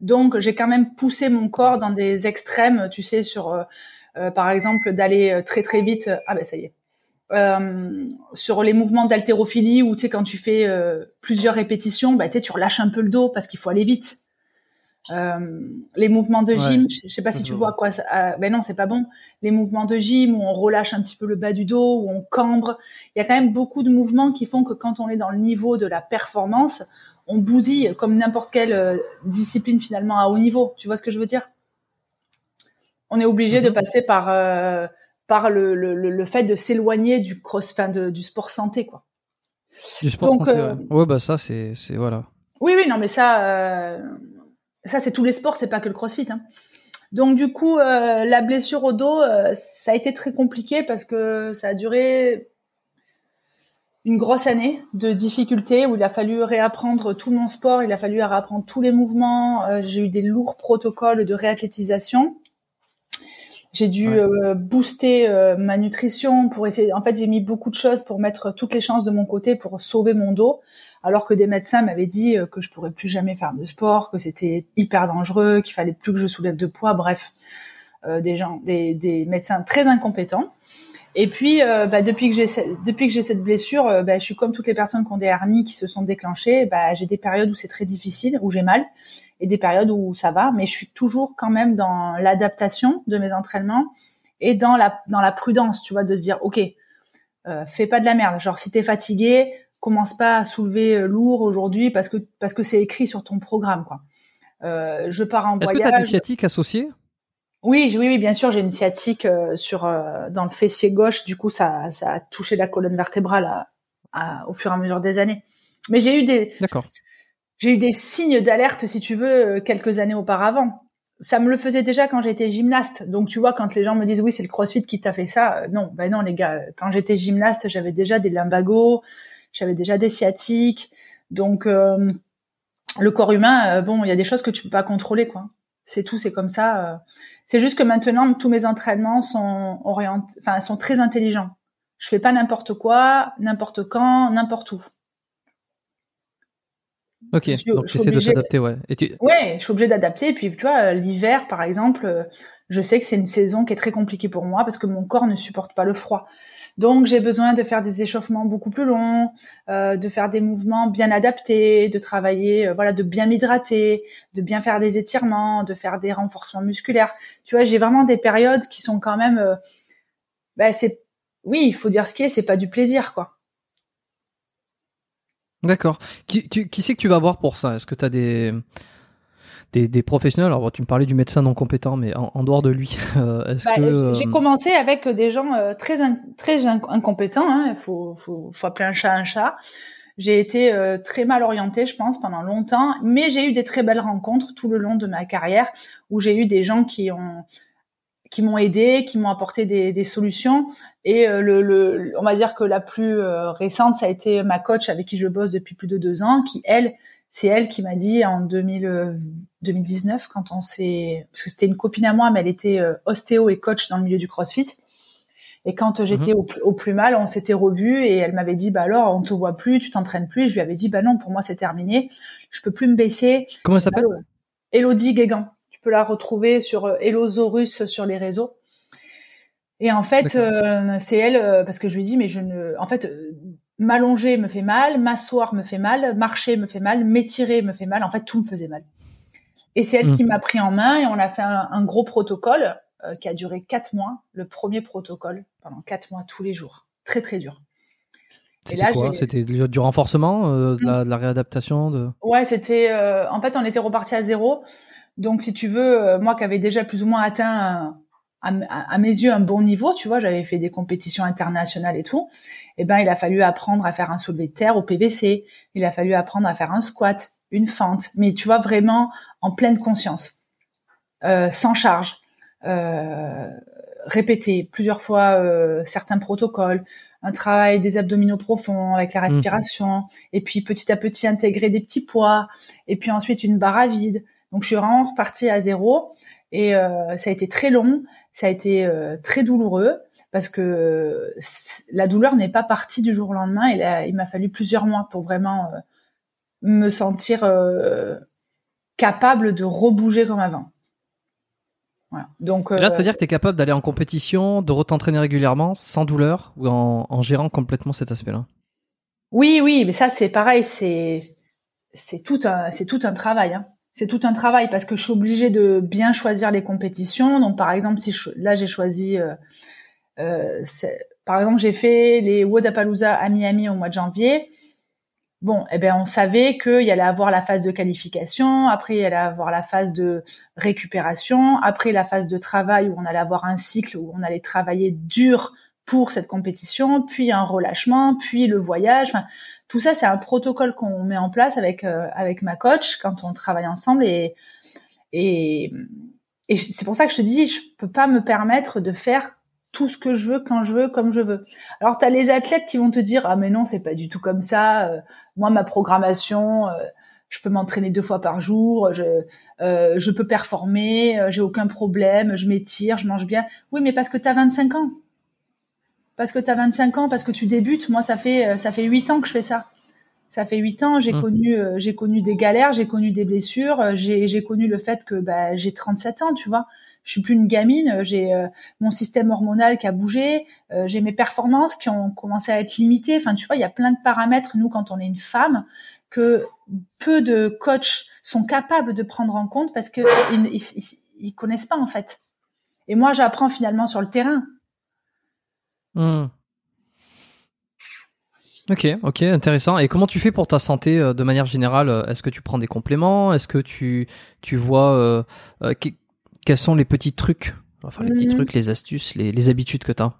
[SPEAKER 2] Donc, j'ai quand même poussé mon corps dans des extrêmes, tu sais, sur, euh, euh, par exemple, d'aller euh, très très vite. Ah ben ça y est. Euh, sur les mouvements d'haltérophilie où tu sais quand tu fais euh, plusieurs répétitions, bah tu relâches un peu le dos parce qu'il faut aller vite. Euh, les mouvements de
[SPEAKER 1] Ouais.
[SPEAKER 2] gym, je je sais pas si tu
[SPEAKER 1] vois.
[SPEAKER 2] à quoi ça. ah, ben non, c'est pas bon. Les mouvements de gym où on relâche un petit peu le bas du dos, où on cambre. Il y a quand même beaucoup de mouvements qui font que quand on est dans le niveau de la performance, on bousille comme n'importe quelle euh, discipline finalement à haut niveau. Tu vois ce que je veux dire? On est obligé de
[SPEAKER 1] Mhm.
[SPEAKER 2] passer par euh, par le, le, le, fait de s'éloigner du cross, enfin de, du sport santé quoi.
[SPEAKER 1] Du sport.
[SPEAKER 2] Donc,
[SPEAKER 1] santé,
[SPEAKER 2] euh,
[SPEAKER 1] ouais. ouais, bah ça, c'est, c'est voilà.
[SPEAKER 2] Oui, oui, non, mais ça, euh, ça c'est tous les sports, c'est pas que le CrossFit. Hein. Donc du coup, euh, la blessure au dos, euh, ça a été très compliqué parce que ça a duré une grosse année de difficultés où il a fallu réapprendre tout mon sport, il a fallu réapprendre tous les mouvements. euh, J'ai eu des lourds protocoles de réathlétisation. J'ai dû
[SPEAKER 1] Ouais.
[SPEAKER 2] booster ma nutrition pour essayer. En fait, j'ai mis beaucoup de choses pour mettre toutes les chances de mon côté pour sauver mon dos, alors que des médecins m'avaient dit euh, que je pourrais plus jamais faire de sport, que c'était hyper dangereux, qu'il fallait plus que je soulève de poids. Bref, euh, des gens, des, médecins très incompétents. Et puis, euh, bah, depuis que j'ai cette blessure, bah, je suis comme toutes les personnes qui ont des hernies qui se sont déclenchées. Bah, j'ai des périodes où c'est très difficile, où j'ai mal, et des périodes où ça va. Mais je suis toujours quand même dans l'adaptation de mes entraînements et dans la dans la prudence, tu vois, de se dire, ok, fais pas de la merde. Genre, si t'es fatigué, commence pas à soulever euh, lourd aujourd'hui parce que parce que c'est écrit sur ton programme, quoi. Euh, je pars en
[SPEAKER 1] Est-ce que
[SPEAKER 2] voyage.
[SPEAKER 1] tu as des sciatiques associés
[SPEAKER 2] Oui, oui, oui, bien sûr, j'ai une sciatique euh, sur euh, dans le fessier gauche. Du coup, ça, ça a touché la colonne vertébrale à- à- au fur et à mesure des années. Mais j'ai eu des, j'ai eu des signes d'alerte, si tu veux, quelques années auparavant. Ça me le faisait déjà quand j'étais gymnaste. Donc, tu vois, quand les gens me disent oui, c'est le CrossFit qui t'a fait ça, non, ben non, les gars. Quand j'étais gymnaste, j'avais déjà des lumbagos, j'avais déjà des sciatiques. Donc, euh, le corps humain, euh, bon, il y a des choses que tu peux pas contrôler, quoi. C'est tout, c'est comme ça. euh. C'est juste que maintenant, tous mes entraînements sont orientés, enfin, sont très intelligents. Je fais pas n'importe quoi, n'importe quand, n'importe où.
[SPEAKER 1] Ok,
[SPEAKER 2] Je suis-
[SPEAKER 1] donc tu essaies de
[SPEAKER 2] obligée-
[SPEAKER 1] t'adapter, ouais. Et tu...
[SPEAKER 2] Ouais, je suis obligée d'adapter. Et puis, tu vois, l'hiver, par exemple, je sais que c'est une saison qui est très compliquée pour moi parce que mon corps ne supporte pas le froid. Donc, j'ai besoin de faire des échauffements beaucoup plus longs, euh, de faire des mouvements bien adaptés, de travailler, euh, voilà, de bien m'hydrater, de bien faire des étirements, de faire des renforcements musculaires. Tu vois, j'ai vraiment des périodes qui sont quand même, bah, c'est, oui, il faut dire ce qui est, c'est pas du plaisir, quoi.
[SPEAKER 1] D'accord. Qui, tu- qui c'est que tu vas voir pour ça? Est-ce que tu as des, des, des professionnels Alors, tu me parlais du médecin non compétent, mais en, en dehors de lui, euh, est-ce
[SPEAKER 2] Bah,
[SPEAKER 1] que.
[SPEAKER 2] J'ai
[SPEAKER 1] euh,
[SPEAKER 2] commencé avec des gens euh, très in- très in- incompétents. hein. Il faut, faut, faut appeler un chat un chat. J'ai été euh, très mal orientée, je pense, pendant longtemps, mais j'ai eu des très belles rencontres tout le long de ma carrière où j'ai eu des gens qui ont qui m'ont aidé, qui m'ont apporté des, des solutions. Et euh, le, le, on va dire que la plus euh, récente, ça a été ma coach avec qui je bosse depuis plus de deux ans, qui elle, c'est elle qui m'a dit en 2000, euh, 2019 quand on s'est, parce que c'était une copine à moi, mais elle était euh, ostéo et coach dans le milieu du CrossFit, Et quand j'étais mhm. au, plus mal, on s'était revus et elle m'avait dit, bah alors, on te voit plus, tu t'entraînes plus. je lui avais dit, bah non, pour moi, c'est terminé. Je peux plus me baisser.
[SPEAKER 1] Comment elle s'appelle?
[SPEAKER 2] Elodie Guégan. Tu peux la retrouver sur euh, Elosaurus sur les réseaux. Et en fait, euh, c'est elle, euh, parce que je lui dis, mais je ne, en fait, m'allonger me fait mal, m'asseoir me fait mal, marcher me fait mal, m'étirer me fait mal. En fait, tout me faisait mal. Et c'est elle mmh. qui m'a pris en main et on a fait un, gros protocole euh, qui a duré quatre mois. Le premier protocole pendant quatre mois tous les jours, très très dur.
[SPEAKER 1] C'était quoi? C'était du renforcement, euh, mmh. de, la, réadaptation de...
[SPEAKER 2] Ouais, c'était. Euh, en fait, on était reparti à zéro. Donc, si tu veux, moi qui avais déjà plus ou moins atteint à, mes yeux un bon niveau, tu vois, j'avais fait des compétitions internationales et tout. Eh ben, il a fallu apprendre à faire un soulevé de terre au PVC. Il a fallu apprendre à faire un squat, une fente. Mais tu vois vraiment en pleine conscience, euh, sans charge, euh, répéter plusieurs fois euh, certains protocoles, un travail des abdominaux profonds avec la mmh. respiration, et puis petit à petit intégrer des petits poids, et puis ensuite une barre à vide. Donc je suis vraiment repartie à zéro, et ça a été très long, ça a été euh, très douloureux parce que la douleur n'est pas partie du jour au lendemain. Et il m'a fallu plusieurs mois pour vraiment euh, me sentir euh, capable de rebouger comme avant.
[SPEAKER 1] Voilà. Donc là, c'est-à-dire que tu es capable d'aller en compétition, de t'entraîner régulièrement sans douleur ou en, gérant complètement cet aspect-là?
[SPEAKER 2] Oui, oui, mais ça c'est pareil, c'est c'est tout un c'est tout un travail. Hein c'est tout un travail parce que je suis obligée de bien choisir les compétitions. Donc, par exemple, si là j'ai choisi, euh, euh, par exemple, j'ai fait les Wodapalooza à Miami au mois de janvier. Bon, eh ben, on savait qu'il y allait avoir la phase de qualification, après il y allait avoir la phase de récupération, après la phase de travail où on allait avoir un cycle où on allait travailler dur pour cette compétition, puis un relâchement, puis le voyage. Tout ça, c'est un protocole qu'on met en place avec euh, avec ma coach quand on travaille ensemble et et, c'est pour ça que je te dis, je peux pas me permettre de faire tout ce que je veux quand je veux comme je veux. Alors tu as les athlètes qui vont te dire ah mais non c'est pas du tout comme ça. Euh, moi ma programmation, euh, je peux m'entraîner deux fois par jour, je je peux performer, j'ai aucun problème, je m'étire, je mange bien. Oui mais parce que tu as 25 ans parce que tu as 25 ans, parce que tu débutes. Moi, ça fait euh, ça fait 8 ans que je fais ça. Ça fait 8 ans, j'ai mmh. connu euh, j'ai connu des galères, j'ai connu des blessures, euh, j'ai connu le fait que bah, j'ai 37 ans, tu vois. Je suis plus une gamine, j'ai mon système hormonal qui a bougé, j'ai mes performances qui ont commencé à être limitées. Enfin, tu vois, il y a plein de paramètres nous quand on est une femme que peu de coachs sont capables de prendre en compte parce que ils, ils connaissent pas en fait. Et moi, j'apprends finalement sur le terrain.
[SPEAKER 1] Hmm. Ok, ok, intéressant. Et comment tu fais pour ta santé euh, de manière générale Est-ce que tu prends des compléments? Est-ce que tu, tu vois euh, euh, quels sont les petits trucs, enfin les petits hmm. trucs, les astuces, les, habitudes que tu as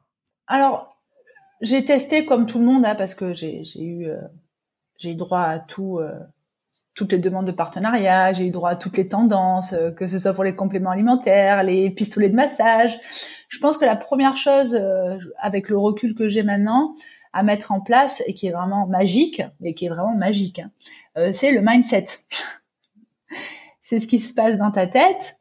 [SPEAKER 2] Alors, j'ai testé comme tout le monde, hein, parce que j'ai eu, j'ai eu droit à tout, toutes les demandes de partenariat, j'ai eu droit à toutes les tendances, que ce soit pour les compléments alimentaires, les pistolets de massage. Je pense que la première chose, euh, avec le recul que j'ai maintenant, à mettre en place et qui est vraiment magique, et qui est vraiment magique, hein, euh, c'est le mindset. c'est ce qui se passe dans ta tête.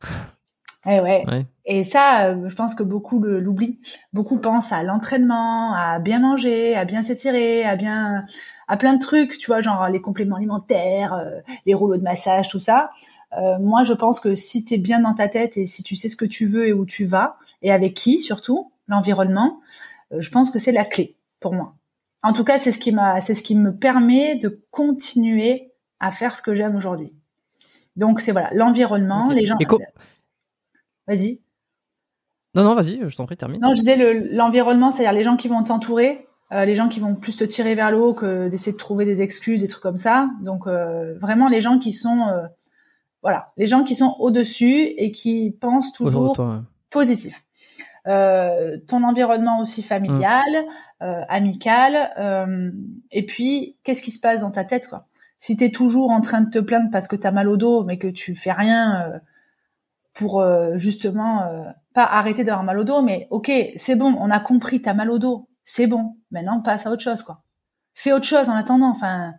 [SPEAKER 2] Et eh ouais. Et ça, euh, je pense que beaucoup l'oublient. Beaucoup pensent à l'entraînement, à bien manger, à bien s'étirer, à bien, à plein de trucs, tu vois, genre les compléments alimentaires, les rouleaux de massage, tout ça. Euh, moi, je pense que si tu es bien dans ta tête et si tu sais ce que tu veux et où tu vas, et avec qui surtout, l'environnement, euh, je pense que c'est la clé pour moi. En tout cas, c'est ce qui m'a, c'est ce qui me permet de continuer à faire ce que j'aime aujourd'hui. Donc c'est voilà, l'environnement, les gens. Vas-y.
[SPEAKER 1] Non, non, vas-y, je t'en prie, termine.
[SPEAKER 2] Non, je disais l'environnement, c'est-à-dire les gens qui vont t'entourer, euh, les gens qui vont plus te tirer vers le haut que d'essayer de trouver des excuses, des trucs comme ça. Donc vraiment les gens qui sont voilà, les gens qui sont au-dessus et qui pensent toujours positif. Euh, ton environnement aussi familial, mm. euh, amical, euh, et puis qu'est-ce qui se passe dans ta tête quoi? Si tu es toujours en train de te plaindre parce que tu as mal au dos, mais que tu fais rien pour justement pas arrêter d'avoir mal au dos, mais ok, c'est bon, on a compris, t'as mal au dos, c'est bon, maintenant passe à autre chose quoi. Fais autre chose en attendant, enfin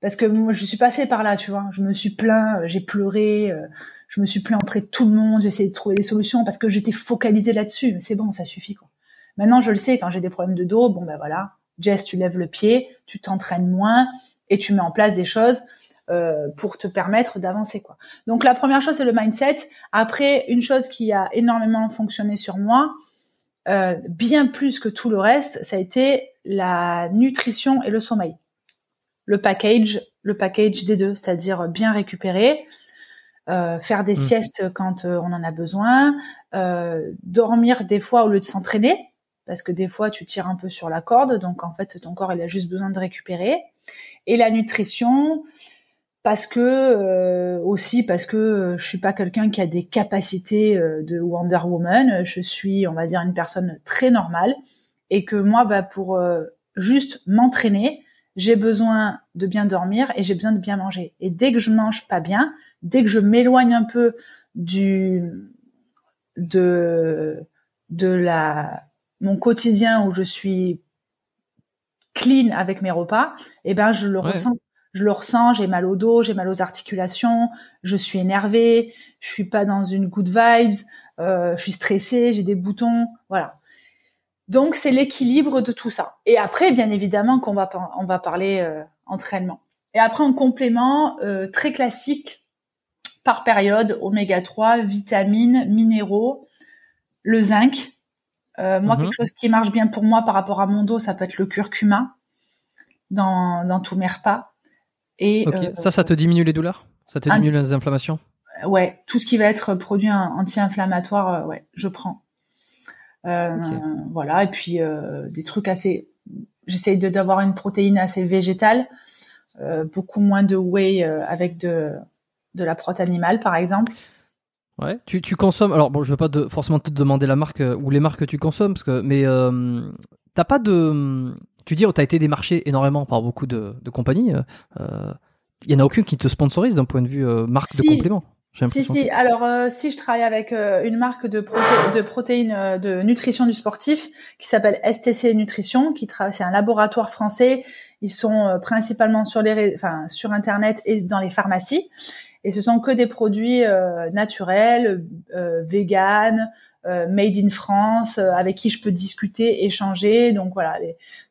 [SPEAKER 2] parce que moi je suis passée par là, tu vois. Je me suis plaint, euh, j'ai pleuré, euh, je me suis plaint auprès de tout le monde, j'ai essayé de trouver des solutions parce que j'étais focalisée là-dessus. Mais c'est bon, ça suffit quoi. Maintenant, je le sais, quand j'ai des problèmes de dos, bon ben voilà, Jess, tu lèves le pied, tu t'entraînes moins et tu mets en place des choses euh, pour te permettre d'avancer quoi. Donc la première chose c'est le mindset. Après une chose qui a énormément fonctionné sur moi, euh, bien plus que tout le reste, ça a été la nutrition et le sommeil. Le package, le package des deux, c'est-à-dire bien récupérer, euh, faire des mmh. siestes quand euh, on en a besoin, dormir des fois au lieu de s'entraîner, parce que des fois tu tires un peu sur la corde, donc en fait ton corps il a juste besoin de récupérer. Et la nutrition, parce que euh, aussi parce que euh, je suis pas quelqu'un qui a des capacités euh, de Wonder Woman, je suis on va dire une personne très normale et que moi bah pour juste m'entraîner, j'ai besoin de bien dormir et j'ai besoin de bien manger. Et dès que je mange pas bien, dès que je m'éloigne un peu du de de la mon quotidien où je suis clean avec mes repas, eh ben je le ressens je le ressens, j'ai mal au dos, j'ai mal aux articulations, je suis énervée, je suis pas dans une good vibes, euh, je suis stressée, j'ai des boutons, voilà. Donc c'est l'équilibre de tout ça. Et après, bien évidemment, qu'on va on va parler euh, entraînement. Et après en complément euh, très classique par période, oméga 3, vitamines, minéraux, le zinc. moi, mhm. quelque chose qui marche bien pour moi par rapport à mon dos, ça peut être le curcuma dans, dans tous mes repas.
[SPEAKER 1] Et euh, ça, ça te diminue les douleurs? Ça te diminue les inflammations?
[SPEAKER 2] Ouais, tout ce qui va être produit anti-inflammatoire, euh, ouais, je prends. Euh, voilà, et puis des trucs assez. J'essaye d'avoir une protéine assez végétale, beaucoup moins de whey avec de, de la protéine animale, par exemple.
[SPEAKER 1] Ouais, tu, tu consommes. Alors bon, je veux pas forcément te demander la marque ou les marques que tu consommes, parce que mais t'as pas de tu dis, oh, tu as été démarché énormément par beaucoup de, compagnies. Il euh, n'y en a aucune qui te sponsorise d'un point de vue euh, marque de complément.
[SPEAKER 2] Si, si. Alors, euh, si je travaille avec une marque de, de protéines de nutrition du sportif qui s'appelle STC Nutrition, qui c'est un laboratoire français. Ils sont principalement sur les, enfin, sur Internet et dans les pharmacies. Et ce sont que des produits naturels, vegan, euh, made in France, euh, avec qui je peux discuter, échanger. Donc voilà,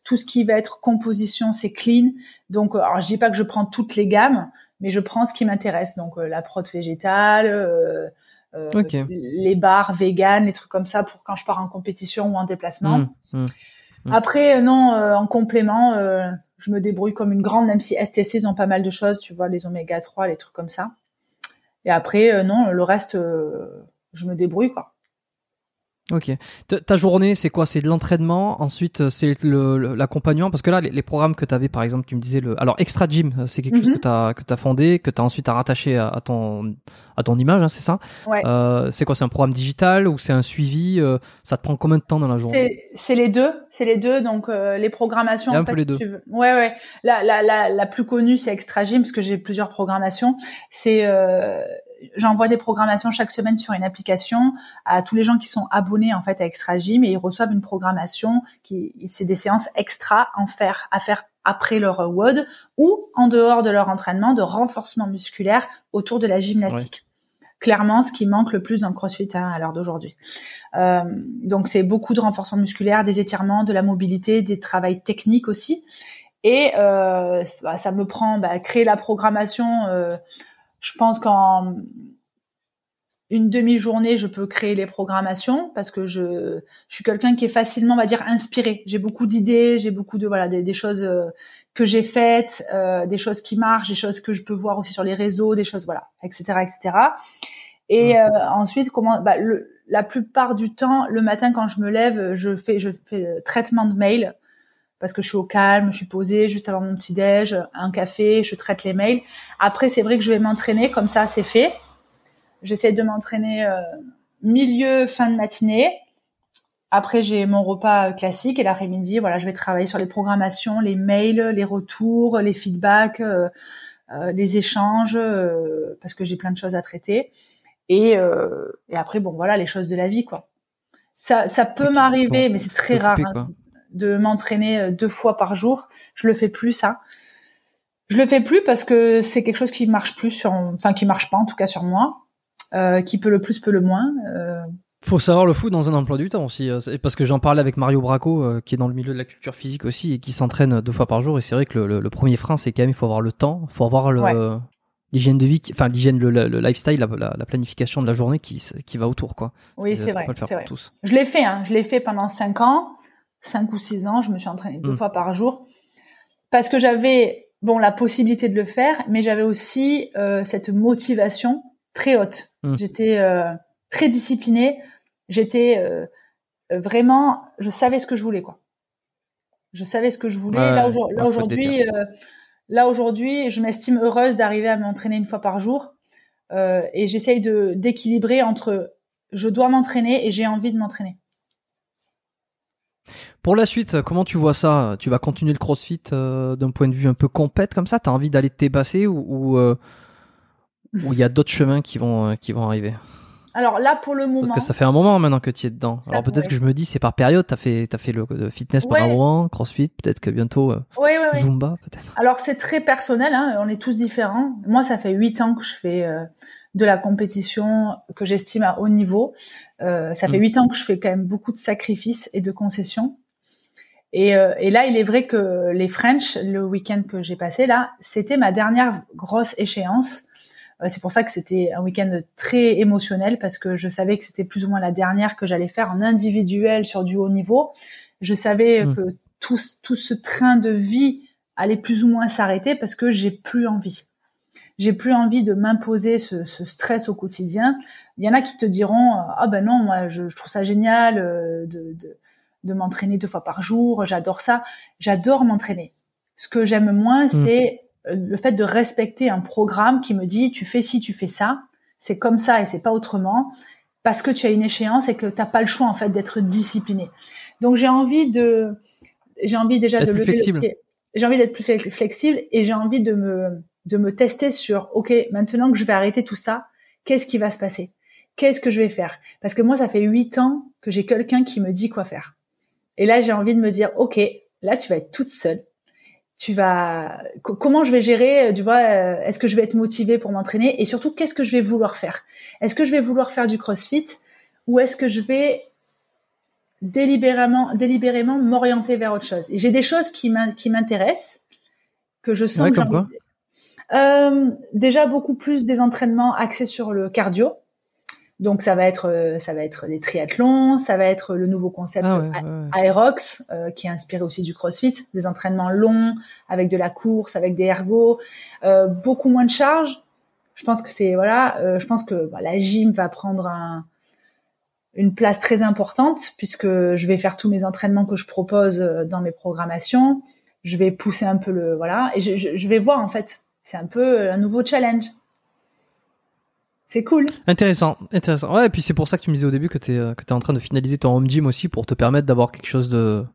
[SPEAKER 2] tout ce qui va être composition, c'est clean. Donc, euh, alors je dis pas que je prends toutes les gammes, mais je prends ce qui m'intéresse. Donc la prot végétale, les bars vegan, les trucs comme ça pour quand je pars en compétition ou en déplacement. Mmh, mmh, mmh. Après, non, en complément, je me débrouille comme une grande, même si STC, ils ont pas mal de choses, tu vois, les oméga 3, les trucs comme ça. Et après, non, le reste, je me débrouille, quoi.
[SPEAKER 1] Ok. Ta, journée, c'est quoi? C'est de l'entraînement, ensuite euh, c'est l'accompagnement, parce que là, les, programmes que tu avais, par exemple, tu me disais le. Alors, Extra Gym, euh, c'est quelque chose mhm. que tu as, as fondé, que tu as ensuite rattaché à, ton, à ton image, hein, c'est ça?
[SPEAKER 2] Ouais.
[SPEAKER 1] euh, C'est quoi? C'est un programme digital ou c'est un suivi? Euh, Ça te prend combien de temps dans la journée?
[SPEAKER 2] C'est les deux, c'est les deux. Donc, les programmations.
[SPEAKER 1] un peu les deux.
[SPEAKER 2] Ouais, ouais. La, la, la, la plus connue, c'est Extra Gym, parce que j'ai plusieurs programmations. C'est j'envoie des programmations chaque semaine sur une application à tous les gens qui sont abonnés en fait à Extra Gym et ils reçoivent une programmation qui c'est des séances extra en faire à faire après leur WOD ou en dehors de leur entraînement de renforcement musculaire autour de la gymnastique. Clairement, ce qui manque le plus dans le CrossFit hein, à l'heure d'aujourd'hui. Euh, donc, c'est beaucoup de renforcement musculaire, des étirements, de la mobilité, des travails techniques aussi. Et euh, ça me prend bah, créer la programmation. Euh, je pense qu'en une demi-journée, je peux créer les programmations parce que je, suis quelqu'un qui est facilement, on va dire, inspiré. J'ai beaucoup d'idées, j'ai beaucoup de voilà des, choses euh, que j'ai faites, euh, des choses qui marchent, des choses que je peux voir aussi sur les réseaux, des choses voilà, etc., etc. Et euh, ensuite, comment bah, la plupart du temps, le matin quand je me lève, je fais je fais traitement de mail parce que je suis au calme, je suis posée juste avant mon petit déj, un café, je traite les mails. Après, c'est vrai que je vais m'entraîner, comme ça, c'est fait. J'essaie de m'entraîner euh, milieu, fin de matinée. Après, j'ai mon repas classique et l'après-midi, voilà, je vais travailler sur les programmations, les mails, les retours, les feedbacks, euh, euh, les échanges, parce que j'ai plein de choses à traiter. Et, et, après, bon, voilà, les choses de la vie, quoi. Ça, ça peut m'arriver, mais c'est très rare. Hein de m'entraîner euh, deux fois par jour. Je le fais plus ça. Je le fais plus parce que c'est quelque chose qui marche plus sur, enfin qui marche pas en tout cas sur moi, euh, qui peut le plus peut le moins. Euh,
[SPEAKER 1] Faut savoir le fou dans un emploi du temps aussi, parce que j'en parlais avec Mario Braco, qui est dans le milieu de la culture physique aussi et qui s'entraîne deux fois par jour. Et c'est vrai que le, premier frein, c'est quand même il faut avoir le temps, il faut avoir le, l'hygiène de vie, enfin l'hygiène, le, lifestyle, la, planification de la journée qui, qui va autour, quoi.
[SPEAKER 2] Oui, c'est vrai. Je l'ai fait, hein, je l'ai fait pendant cinq ans, cinq ou six ans. Je me suis entraînée deux hmm. fois par jour parce que j'avais bon la possibilité de le faire, mais j'avais aussi euh, cette motivation très haute. Hmm. J'étais euh, très disciplinée. J'étais euh, vraiment, je savais ce que je voulais, quoi. Je savais ce que je voulais. là, aujourd'hui Là aujourd'hui, je m'estime heureuse d'arriver à m'entraîner une fois par jour et j'essaye de d'équilibrer entre je dois m'entraîner et j'ai envie de m'entraîner.
[SPEAKER 1] Pour la suite, comment tu vois ça? Tu vas continuer le CrossFit euh, d'un point de vue un peu compète comme ça? Tu as envie d'aller te dépasser ou euh, il y a d'autres chemins qui vont, qui vont arriver?
[SPEAKER 2] Alors là, pour le moment.
[SPEAKER 1] Parce que ça fait un moment maintenant que tu es dedans. Alors peut-être que je me dis, c'est par période. Tu as fait, as fait le, fitness par un moment, crossfit, peut-être que bientôt euh, Zumba, peut-être.
[SPEAKER 2] Alors c'est très personnel, hein, on est tous différents. Moi, ça fait huit ans que je fais euh, de la compétition que j'estime à haut niveau. Euh, ça fait mm. huit ans que je fais quand même beaucoup de sacrifices et de concessions. Et, et là, il est vrai que les French, le week-end que j'ai passé là, c'était ma dernière grosse échéance euh, c'est pour ça que c'était un week-end très émotionnel parce que je savais que c'était plus ou moins la dernière que j'allais faire en individuel sur du haut niveau. Je savais mmh. que tout, tout ce train de vie allait plus ou moins s'arrêter parce que j'ai plus envie. J'ai plus envie de m'imposer ce, ce, stress au quotidien. Il y en a qui te diront ah ben non moi je, je trouve ça génial euh, de, de, de m'entraîner deux fois par jour, j'adore ça, j'adore m'entraîner. Ce que j'aime moins, mmh. c'est euh, le fait de respecter un programme qui me dit tu fais ci, tu fais ça, c'est comme ça et c'est pas autrement, parce que tu as une échéance et que t'as pas le choix en fait d'être discipliné. Donc j'ai envie de, j'ai envie déjà de lever le pied. J'ai envie d'être plus flexible et j'ai envie de me, de me tester sur, ok, maintenant que je vais arrêter tout ça, qu'est-ce qui va se passer? Qu'est-ce que je vais faire? Parce que moi, ça fait huit ans que j'ai quelqu'un qui me dit quoi faire. Et là, j'ai envie de me dire, ok, là, tu vas être toute seule. Tu vas comment je vais gérer tu vois euh, est-ce que je vais être motivée pour m'entraîner et surtout qu'est-ce que je vais vouloir faire? Est-ce que je vais vouloir faire du crossfit ou est-ce que je vais délibérément délibérément m'orienter vers autre chose? Et j'ai des choses qui m'intéressent que je sens
[SPEAKER 1] comme quoi.
[SPEAKER 2] euh, déjà beaucoup plus des entraînements axés sur le cardio donc ça va être euh, ça va être des triathlons, ça va être le nouveau concept ah Aerox euh, qui est inspiré aussi du CrossFit, des entraînements longs avec de la course, avec des ergots, euh, beaucoup moins de charges. Je pense que c'est voilà, je pense que bah, la gym va prendre un, une place très importante puisque je vais faire tous mes entraînements que je propose dans mes programmations. Je vais pousser un peu le voilà et je, je vais voir en fait. C'est un peu un nouveau challenge. C'est cool.
[SPEAKER 1] Intéressant, intéressant. Ouais, et puis c'est pour ça que tu me disais au début que tu es, euh, que es en train de finaliser ton home gym aussi pour te permettre d'avoir quelque chose de,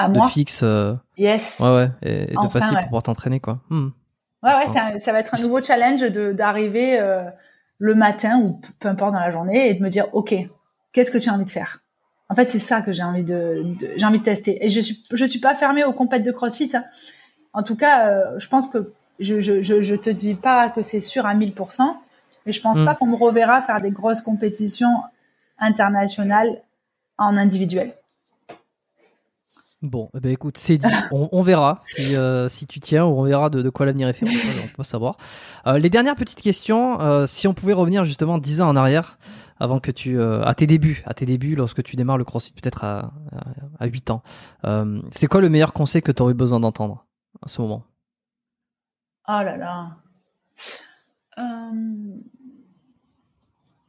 [SPEAKER 1] de fixe. Euh,
[SPEAKER 2] yes.
[SPEAKER 1] Ouais, ouais, et, de facile pour pouvoir t'entraîner, quoi. Hmm.
[SPEAKER 2] Ouais, ouais, ça, ça, va être un nouveau challenge d'arriver euh, le matin ou peu importe dans la journée et de me dire, OK, qu'est-ce que tu as envie de faire? En fait, c'est ça que j'ai envie de, j'ai envie de tester. Et je suis, je suis pas fermée aux compètes de CrossFit. Hein. En tout cas, je pense que je, je, je, je te dis pas que c'est sûr à 1000%, mais je pense mm. pas qu'on me reverra faire des grosses compétitions internationales en individuel.
[SPEAKER 1] Bon, eh ben écoute, c'est dit. On, verra si, euh, si, tu tiens, ou on verra de, quoi l'avenir est fait. On peut pas savoir. Euh, les dernières petites questions. Euh, si on pouvait revenir justement 10 ans en arrière, avant que tu, à tes débuts, à tes débuts, lorsque tu démarres le CrossFit, peut-être à, à, 8 ans, c'est quoi le meilleur conseil que tu aurais besoin d'entendre à ce moment?
[SPEAKER 2] Oh là là.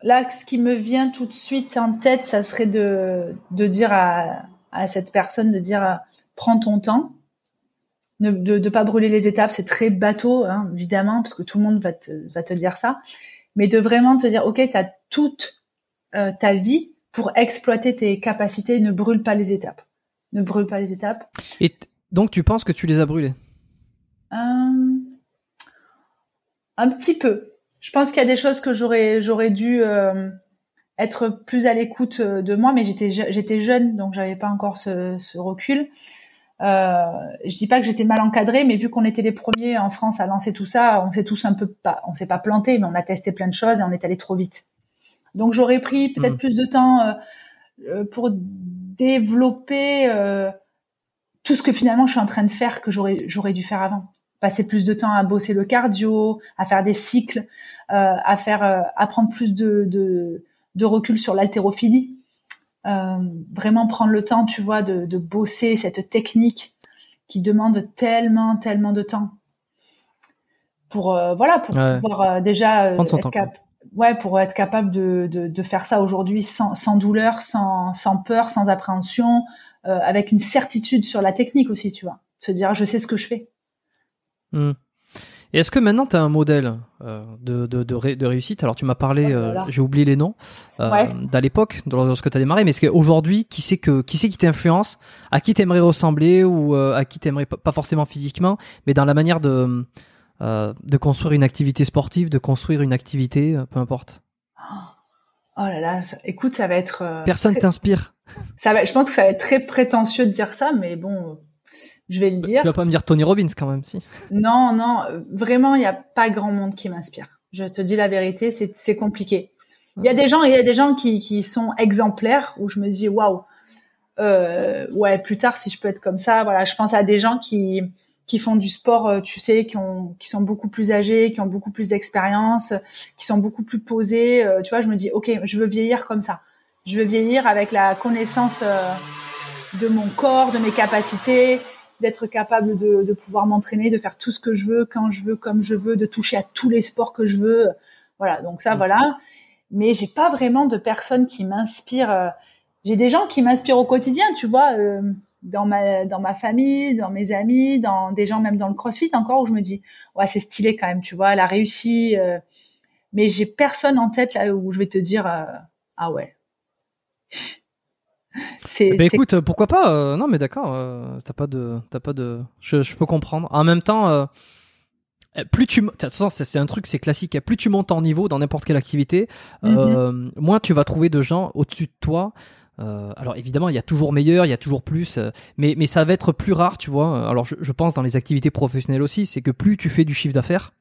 [SPEAKER 2] Là, ce qui me vient tout de suite en tête, ça serait de, de dire à, à cette personne de dire prends ton temps, de ne pas brûler les étapes. C'est très bateau, hein, évidemment, parce que tout le monde va te, va te dire ça. Mais de vraiment te dire, OK, tu as toute euh, ta vie pour exploiter tes capacités, ne brûle pas les étapes. Ne brûle pas les étapes.
[SPEAKER 1] Et donc, tu penses que tu les as brûlées?
[SPEAKER 2] Euh, Un petit peu je pense qu'il y a des choses que j'aurais j'aurais dû euh, être plus à l'écoute euh, de moi, mais j'étais j'étais jeune, donc j'avais pas encore ce, ce recul. Euh, je dis pas que j'étais mal encadrée, mais vu qu'on était les premiers en France à lancer tout ça, on s'est tous un peu pas, on s'est pas planté, mais on a testé plein de choses et on est allé trop vite. Donc j'aurais pris peut-être mm. plus de temps pour développer tout ce que finalement je suis en train de faire que j'aurais j'aurais dû faire avant passer plus de temps à bosser le cardio, à faire des cycles, euh, à faire euh, à prendre plus de, de, de recul sur l'haltérophilie. Euh, vraiment prendre le temps, tu vois, de, de bosser cette technique qui demande tellement, tellement de temps pour voilà pour pouvoir déjà être cap ouais pour être capable de, de, de faire ça aujourd'hui sans, sans douleur, sans, sans peur, sans appréhension, avec une certitude sur la technique aussi, tu vois, se dire je sais ce que je fais.
[SPEAKER 1] Hmm. Et est-ce que maintenant tu as un modèle euh, de, de, de, réussite? Alors tu m'as parlé, euh, j'ai oublié les noms, euh, d'à l'époque, lorsque tu as démarré, mais est-ce qu'aujourd'hui, qui c'est que qui c'est qui t'influence À qui t'aimerais ressembler ou à qui t'aimerais pas forcément physiquement, mais dans la manière de, de construire une activité sportive, de construire une activité, peu importe?
[SPEAKER 2] Oh là là, écoute, ça va être...
[SPEAKER 1] Personne t'inspire.
[SPEAKER 2] Ça va, Je pense que ça va être très prétentieux de dire ça, mais bon je vais le dire.
[SPEAKER 1] Tu vas pas me dire Tony Robbins quand même, si.
[SPEAKER 2] Non, non, vraiment, il n'y a pas grand monde qui m'inspire. Je te dis la vérité, c'est compliqué. Il y a des gens, il y a des gens qui, qui sont exemplaires où je me dis waouh, euh, ouais, plus tard si je peux être comme ça, voilà. Je pense à des gens qui qui font du sport, euh, tu sais, qui ont qui sont beaucoup plus âgés, qui ont beaucoup plus d'expérience, qui sont beaucoup plus posés. Euh, tu vois, je me dis ok, je veux vieillir comme ça. Je veux vieillir avec la connaissance euh, de mon corps, de mes capacités, d'être capable de, de pouvoir m'entraîner, de faire tout ce que je veux, quand je veux, comme je veux, de toucher à tous les sports que je veux. Voilà, donc ça, mm. voilà. Mais j'ai pas vraiment de personnes qui m'inspirent. Euh, j'ai des gens qui m'inspirent au quotidien, tu vois, euh, dans ma dans ma famille, dans mes amis, dans des gens même dans le CrossFit encore où je me dis ouais c'est stylé quand même, tu vois, elle a réussi. Euh, mais j'ai personne en tête là où je vais te dire ah ouais
[SPEAKER 1] c'est. Bah écoute, pourquoi pas euh, Non, mais d'accord. Euh, t'as pas de, t'as pas de. Je, peux comprendre. En même temps, euh, plus tu, de toute façon, c'est un truc, c'est classique. Plus tu montes en niveau dans n'importe quelle activité, mm-hmm. moins tu vas trouver de gens au-dessus de toi. alors évidemment, il y a toujours meilleur, il y a toujours plus, mais mais ça va être plus rare, tu vois. Alors je, je pense dans les activités professionnelles aussi, c'est que plus tu fais du chiffre d'affaires,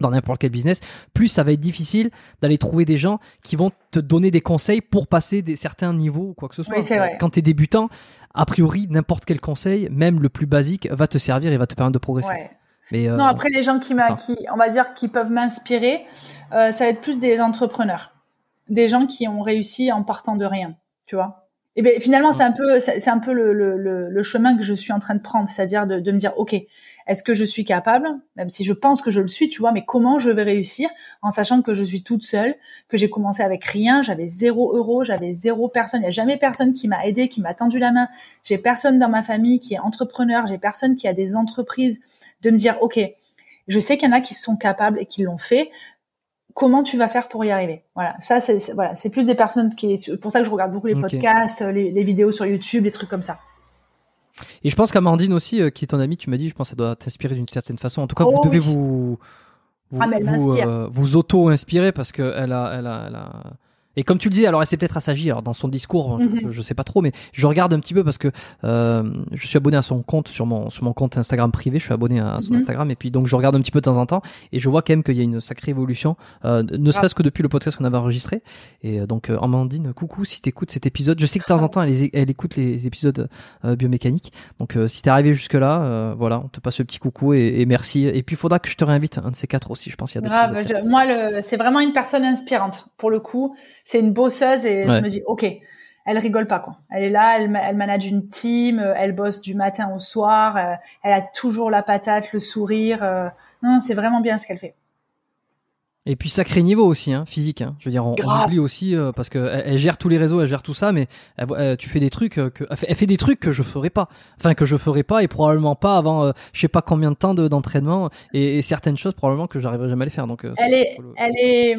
[SPEAKER 1] dans n'importe quel business, plus ça va être difficile d'aller trouver des gens qui vont te donner des conseils pour passer des certains niveaux ou quoi que ce soit. Quand tu es débutant, a priori, n'importe quel conseil, même le plus basique, va te servir et va te permettre de progresser.
[SPEAKER 2] Mais euh, non, après les gens qui, qui, on va dire, qui peuvent m'inspirer, euh, ça va être plus des entrepreneurs, des gens qui ont réussi en partant de rien, tu vois. Et bien finalement, c'est un peu, c'est un peu le, le, le, chemin que je suis en train de prendre, c'est-à-dire de, de me dire, ok, est-ce que je suis capable, même si je pense que je le suis, tu vois, mais comment je vais réussir en sachant que je suis toute seule, que j'ai commencé avec rien, j'avais zéro euro, j'avais zéro personne, il n'y a jamais personne qui m'a aidé, qui m'a tendu la main, j'ai personne dans ma famille qui est entrepreneur, j'ai personne qui a des entreprises, de me dire, ok, je sais qu'il y en a qui sont capables et qui l'ont fait, comment tu vas faire pour y arriver? Voilà, ça c'est voilà, c'est plus des personnes qui c'est pour ça que je regarde beaucoup les podcasts, les, les, vidéos sur YouTube, les trucs comme ça.
[SPEAKER 1] Et je pense qu'Amandine aussi, euh, qui est ton amie, tu m'as dit, je pense qu'elle doit t'inspirer d'une certaine façon. En tout cas, vous oh devez vous vous, ah, euh, vous, auto-inspirer parce qu'elle a, elle a, elle a, et comme tu le dis, alors elle s'est peut-être assagie alors dans son discours, je, mhm. sais pas trop, mais je regarde un petit peu parce que euh, je suis abonné à son compte sur mon sur mon compte Instagram privé, je suis abonné à son mhm. Instagram et puis donc je regarde un petit peu de temps en temps et je vois quand même qu'il y a une sacrée évolution, euh, ne serait-ce que depuis le podcast qu'on avait enregistré. Et euh, donc Amandine, coucou si t'écoutes cet épisode, je sais que de temps en temps elle, elle écoute les épisodes biomécaniques, donc si t'es arrivé jusque là, voilà, on te passe le petit coucou et, merci. Et puis il faudra que je te réinvite un de ces quatre aussi, je pense y
[SPEAKER 2] a des Moi, c'est vraiment une personne inspirante pour le coup c'est une bosseuse et je me dis, ok, elle rigole pas quoi. Elle est là, elle, elle manage une team, euh, elle bosse du matin au soir, euh, elle a toujours la patate, le sourire. Euh. non, c'est vraiment bien ce qu'elle fait.
[SPEAKER 1] Et puis sacré niveau aussi, hein, physique. Hein. Je veux dire, on, oublie aussi parce que elle, gère tous les réseaux, elle gère tout ça, mais tu fais des trucs que elle fait, des trucs que je ferais pas, enfin que je ferais pas et probablement pas avant je sais pas combien de temps d'entraînement et, certaines choses probablement que j'arriverai jamais à les faire. Donc
[SPEAKER 2] elle est, elle est,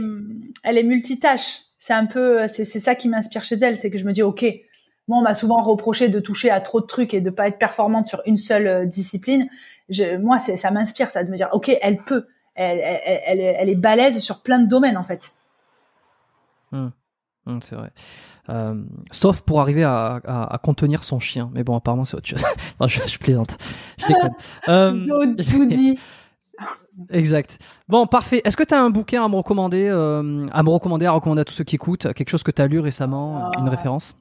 [SPEAKER 2] elle est multitâche c'est un peu, c'est ça qui m'inspire chez elle, c'est que je me dis, ok, moi on m'a souvent reproché de toucher à trop de trucs et de pas être performante sur une seule euh, discipline. Je, moi, ça m'inspire ça de me dire, ok, elle peut, elle, elle, elle, elle, est balèze sur plein de domaines en fait.
[SPEAKER 1] Hum. Hum, c'est vrai. Euh, sauf pour arriver à, à, contenir son chien. Mais bon, apparemment, c'est autre chose. je, plaisante. Je déconne.
[SPEAKER 2] euh,
[SPEAKER 1] Exact. Bon, parfait. Est-ce que tu as un bouquin à me recommander, euh, à me recommander, à recommander à tous ceux qui écoutent, quelque chose que tu as lu récemment, une référence?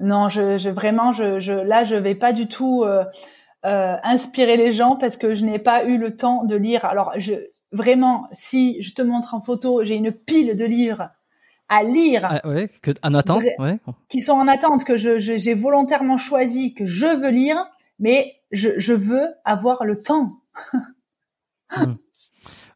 [SPEAKER 2] Non, je, je vraiment, je, je, là, je vais pas du tout euh, euh, inspirer les gens parce que je n'ai pas eu le temps de lire. Alors, je vraiment, si je te montre en photo, j'ai une pile de livres à lire,
[SPEAKER 1] ah, ouais, que, en attente, ouais.
[SPEAKER 2] qui sont en attente, que je, j'ai volontairement choisi, que je veux lire, mais je, je veux avoir le temps.
[SPEAKER 1] Hmm.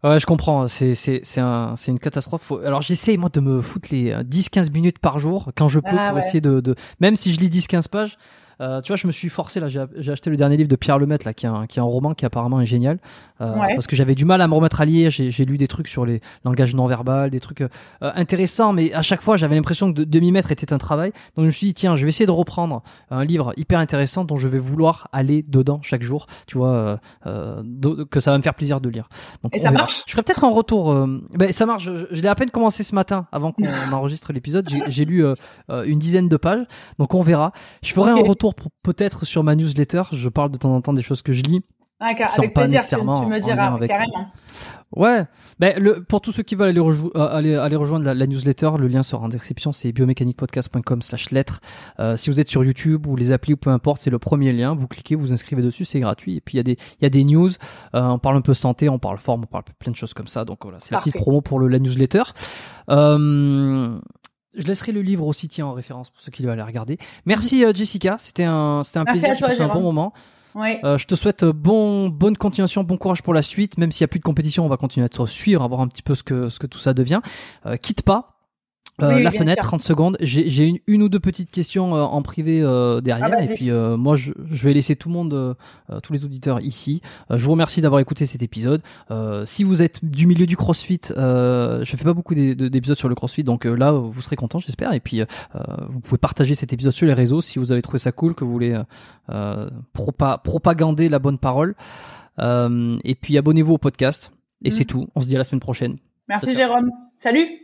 [SPEAKER 1] Ouais, je comprends. C'est c'est c'est un c'est une catastrophe. Alors j'essaie moi de me foutre les 10-15 minutes par jour quand je peux ah pour essayer de, de même si je lis 10-15 pages, euh, tu vois, je me suis forcé là. J'ai acheté le dernier livre de Pierre Lemaitre là, qui est un, qui est un roman qui apparemment est génial. Euh, parce que j'avais du mal à me remettre à lire. J'ai lu des trucs sur les langages non verbal, des trucs euh, intéressants, mais à chaque fois j'avais l'impression que de, m'y mettre était un travail. Donc je me suis dit tiens, je vais essayer de reprendre un livre hyper intéressant dont je vais vouloir aller dedans chaque jour. Tu vois, que ça va me faire plaisir de lire.
[SPEAKER 2] Donc, Et ça marche?
[SPEAKER 1] Je ferai peut-être un retour. Ben, ça marche. Je, je l'ai à peine commencé ce matin avant qu'on enregistre l'épisode. J'ai lu une dizaine de pages. Donc on verra. Je ferai un retour peut-être sur ma newsletter. Je parle de temps en temps des choses que je lis.
[SPEAKER 2] Ah, avec pas plaisir, tu, me diras, carrément.
[SPEAKER 1] Ouais, mais le, pour tous ceux qui veulent aller, euh, aller, aller rejoindre la, newsletter, le lien sera en description, c'est biomécaniquepodcast.com slash lettres. Euh, si vous êtes sur YouTube ou les applis ou peu importe, c'est le premier lien, vous cliquez, vous inscrivez dessus, c'est gratuit. Et puis il y, a des, y a des news, euh, on parle un peu santé, on parle forme, on parle plein de choses comme ça. Donc voilà, c'est la petite promo pour le, la newsletter. Euh, je laisserai le livre aussi tiens en référence pour ceux qui veulent aller regarder. Merci euh, Jessica, c'était un, c'était un plaisir, c'est un bon moment.
[SPEAKER 2] Oui.
[SPEAKER 1] Euh, je te souhaite euh, bon, bonne continuation, bon courage pour la suite. Même s'il n'y a plus de compétition, on va continuer à te suivre, à voir un petit peu ce que, ce que tout ça devient. quitte pas, euh, la fenêtre, 30 secondes. J'ai une, une ou deux petites questions euh, en privé euh, derrière. Ah, et puis moi, je, je, vais laisser tout le monde, tous les auditeurs ici. je vous remercie d'avoir écouté cet épisode. si vous êtes du milieu du CrossFit, je fais pas beaucoup d'épisodes sur le CrossFit, donc là, vous serez content, j'espère. Et puis, vous pouvez partager cet épisode sur les réseaux si vous avez trouvé ça cool, que vous voulez propa propagander la bonne parole. et puis, abonnez-vous au podcast. Et c'est mm. tout. On se dit à la semaine prochaine.
[SPEAKER 2] Merci Jérôme. Salut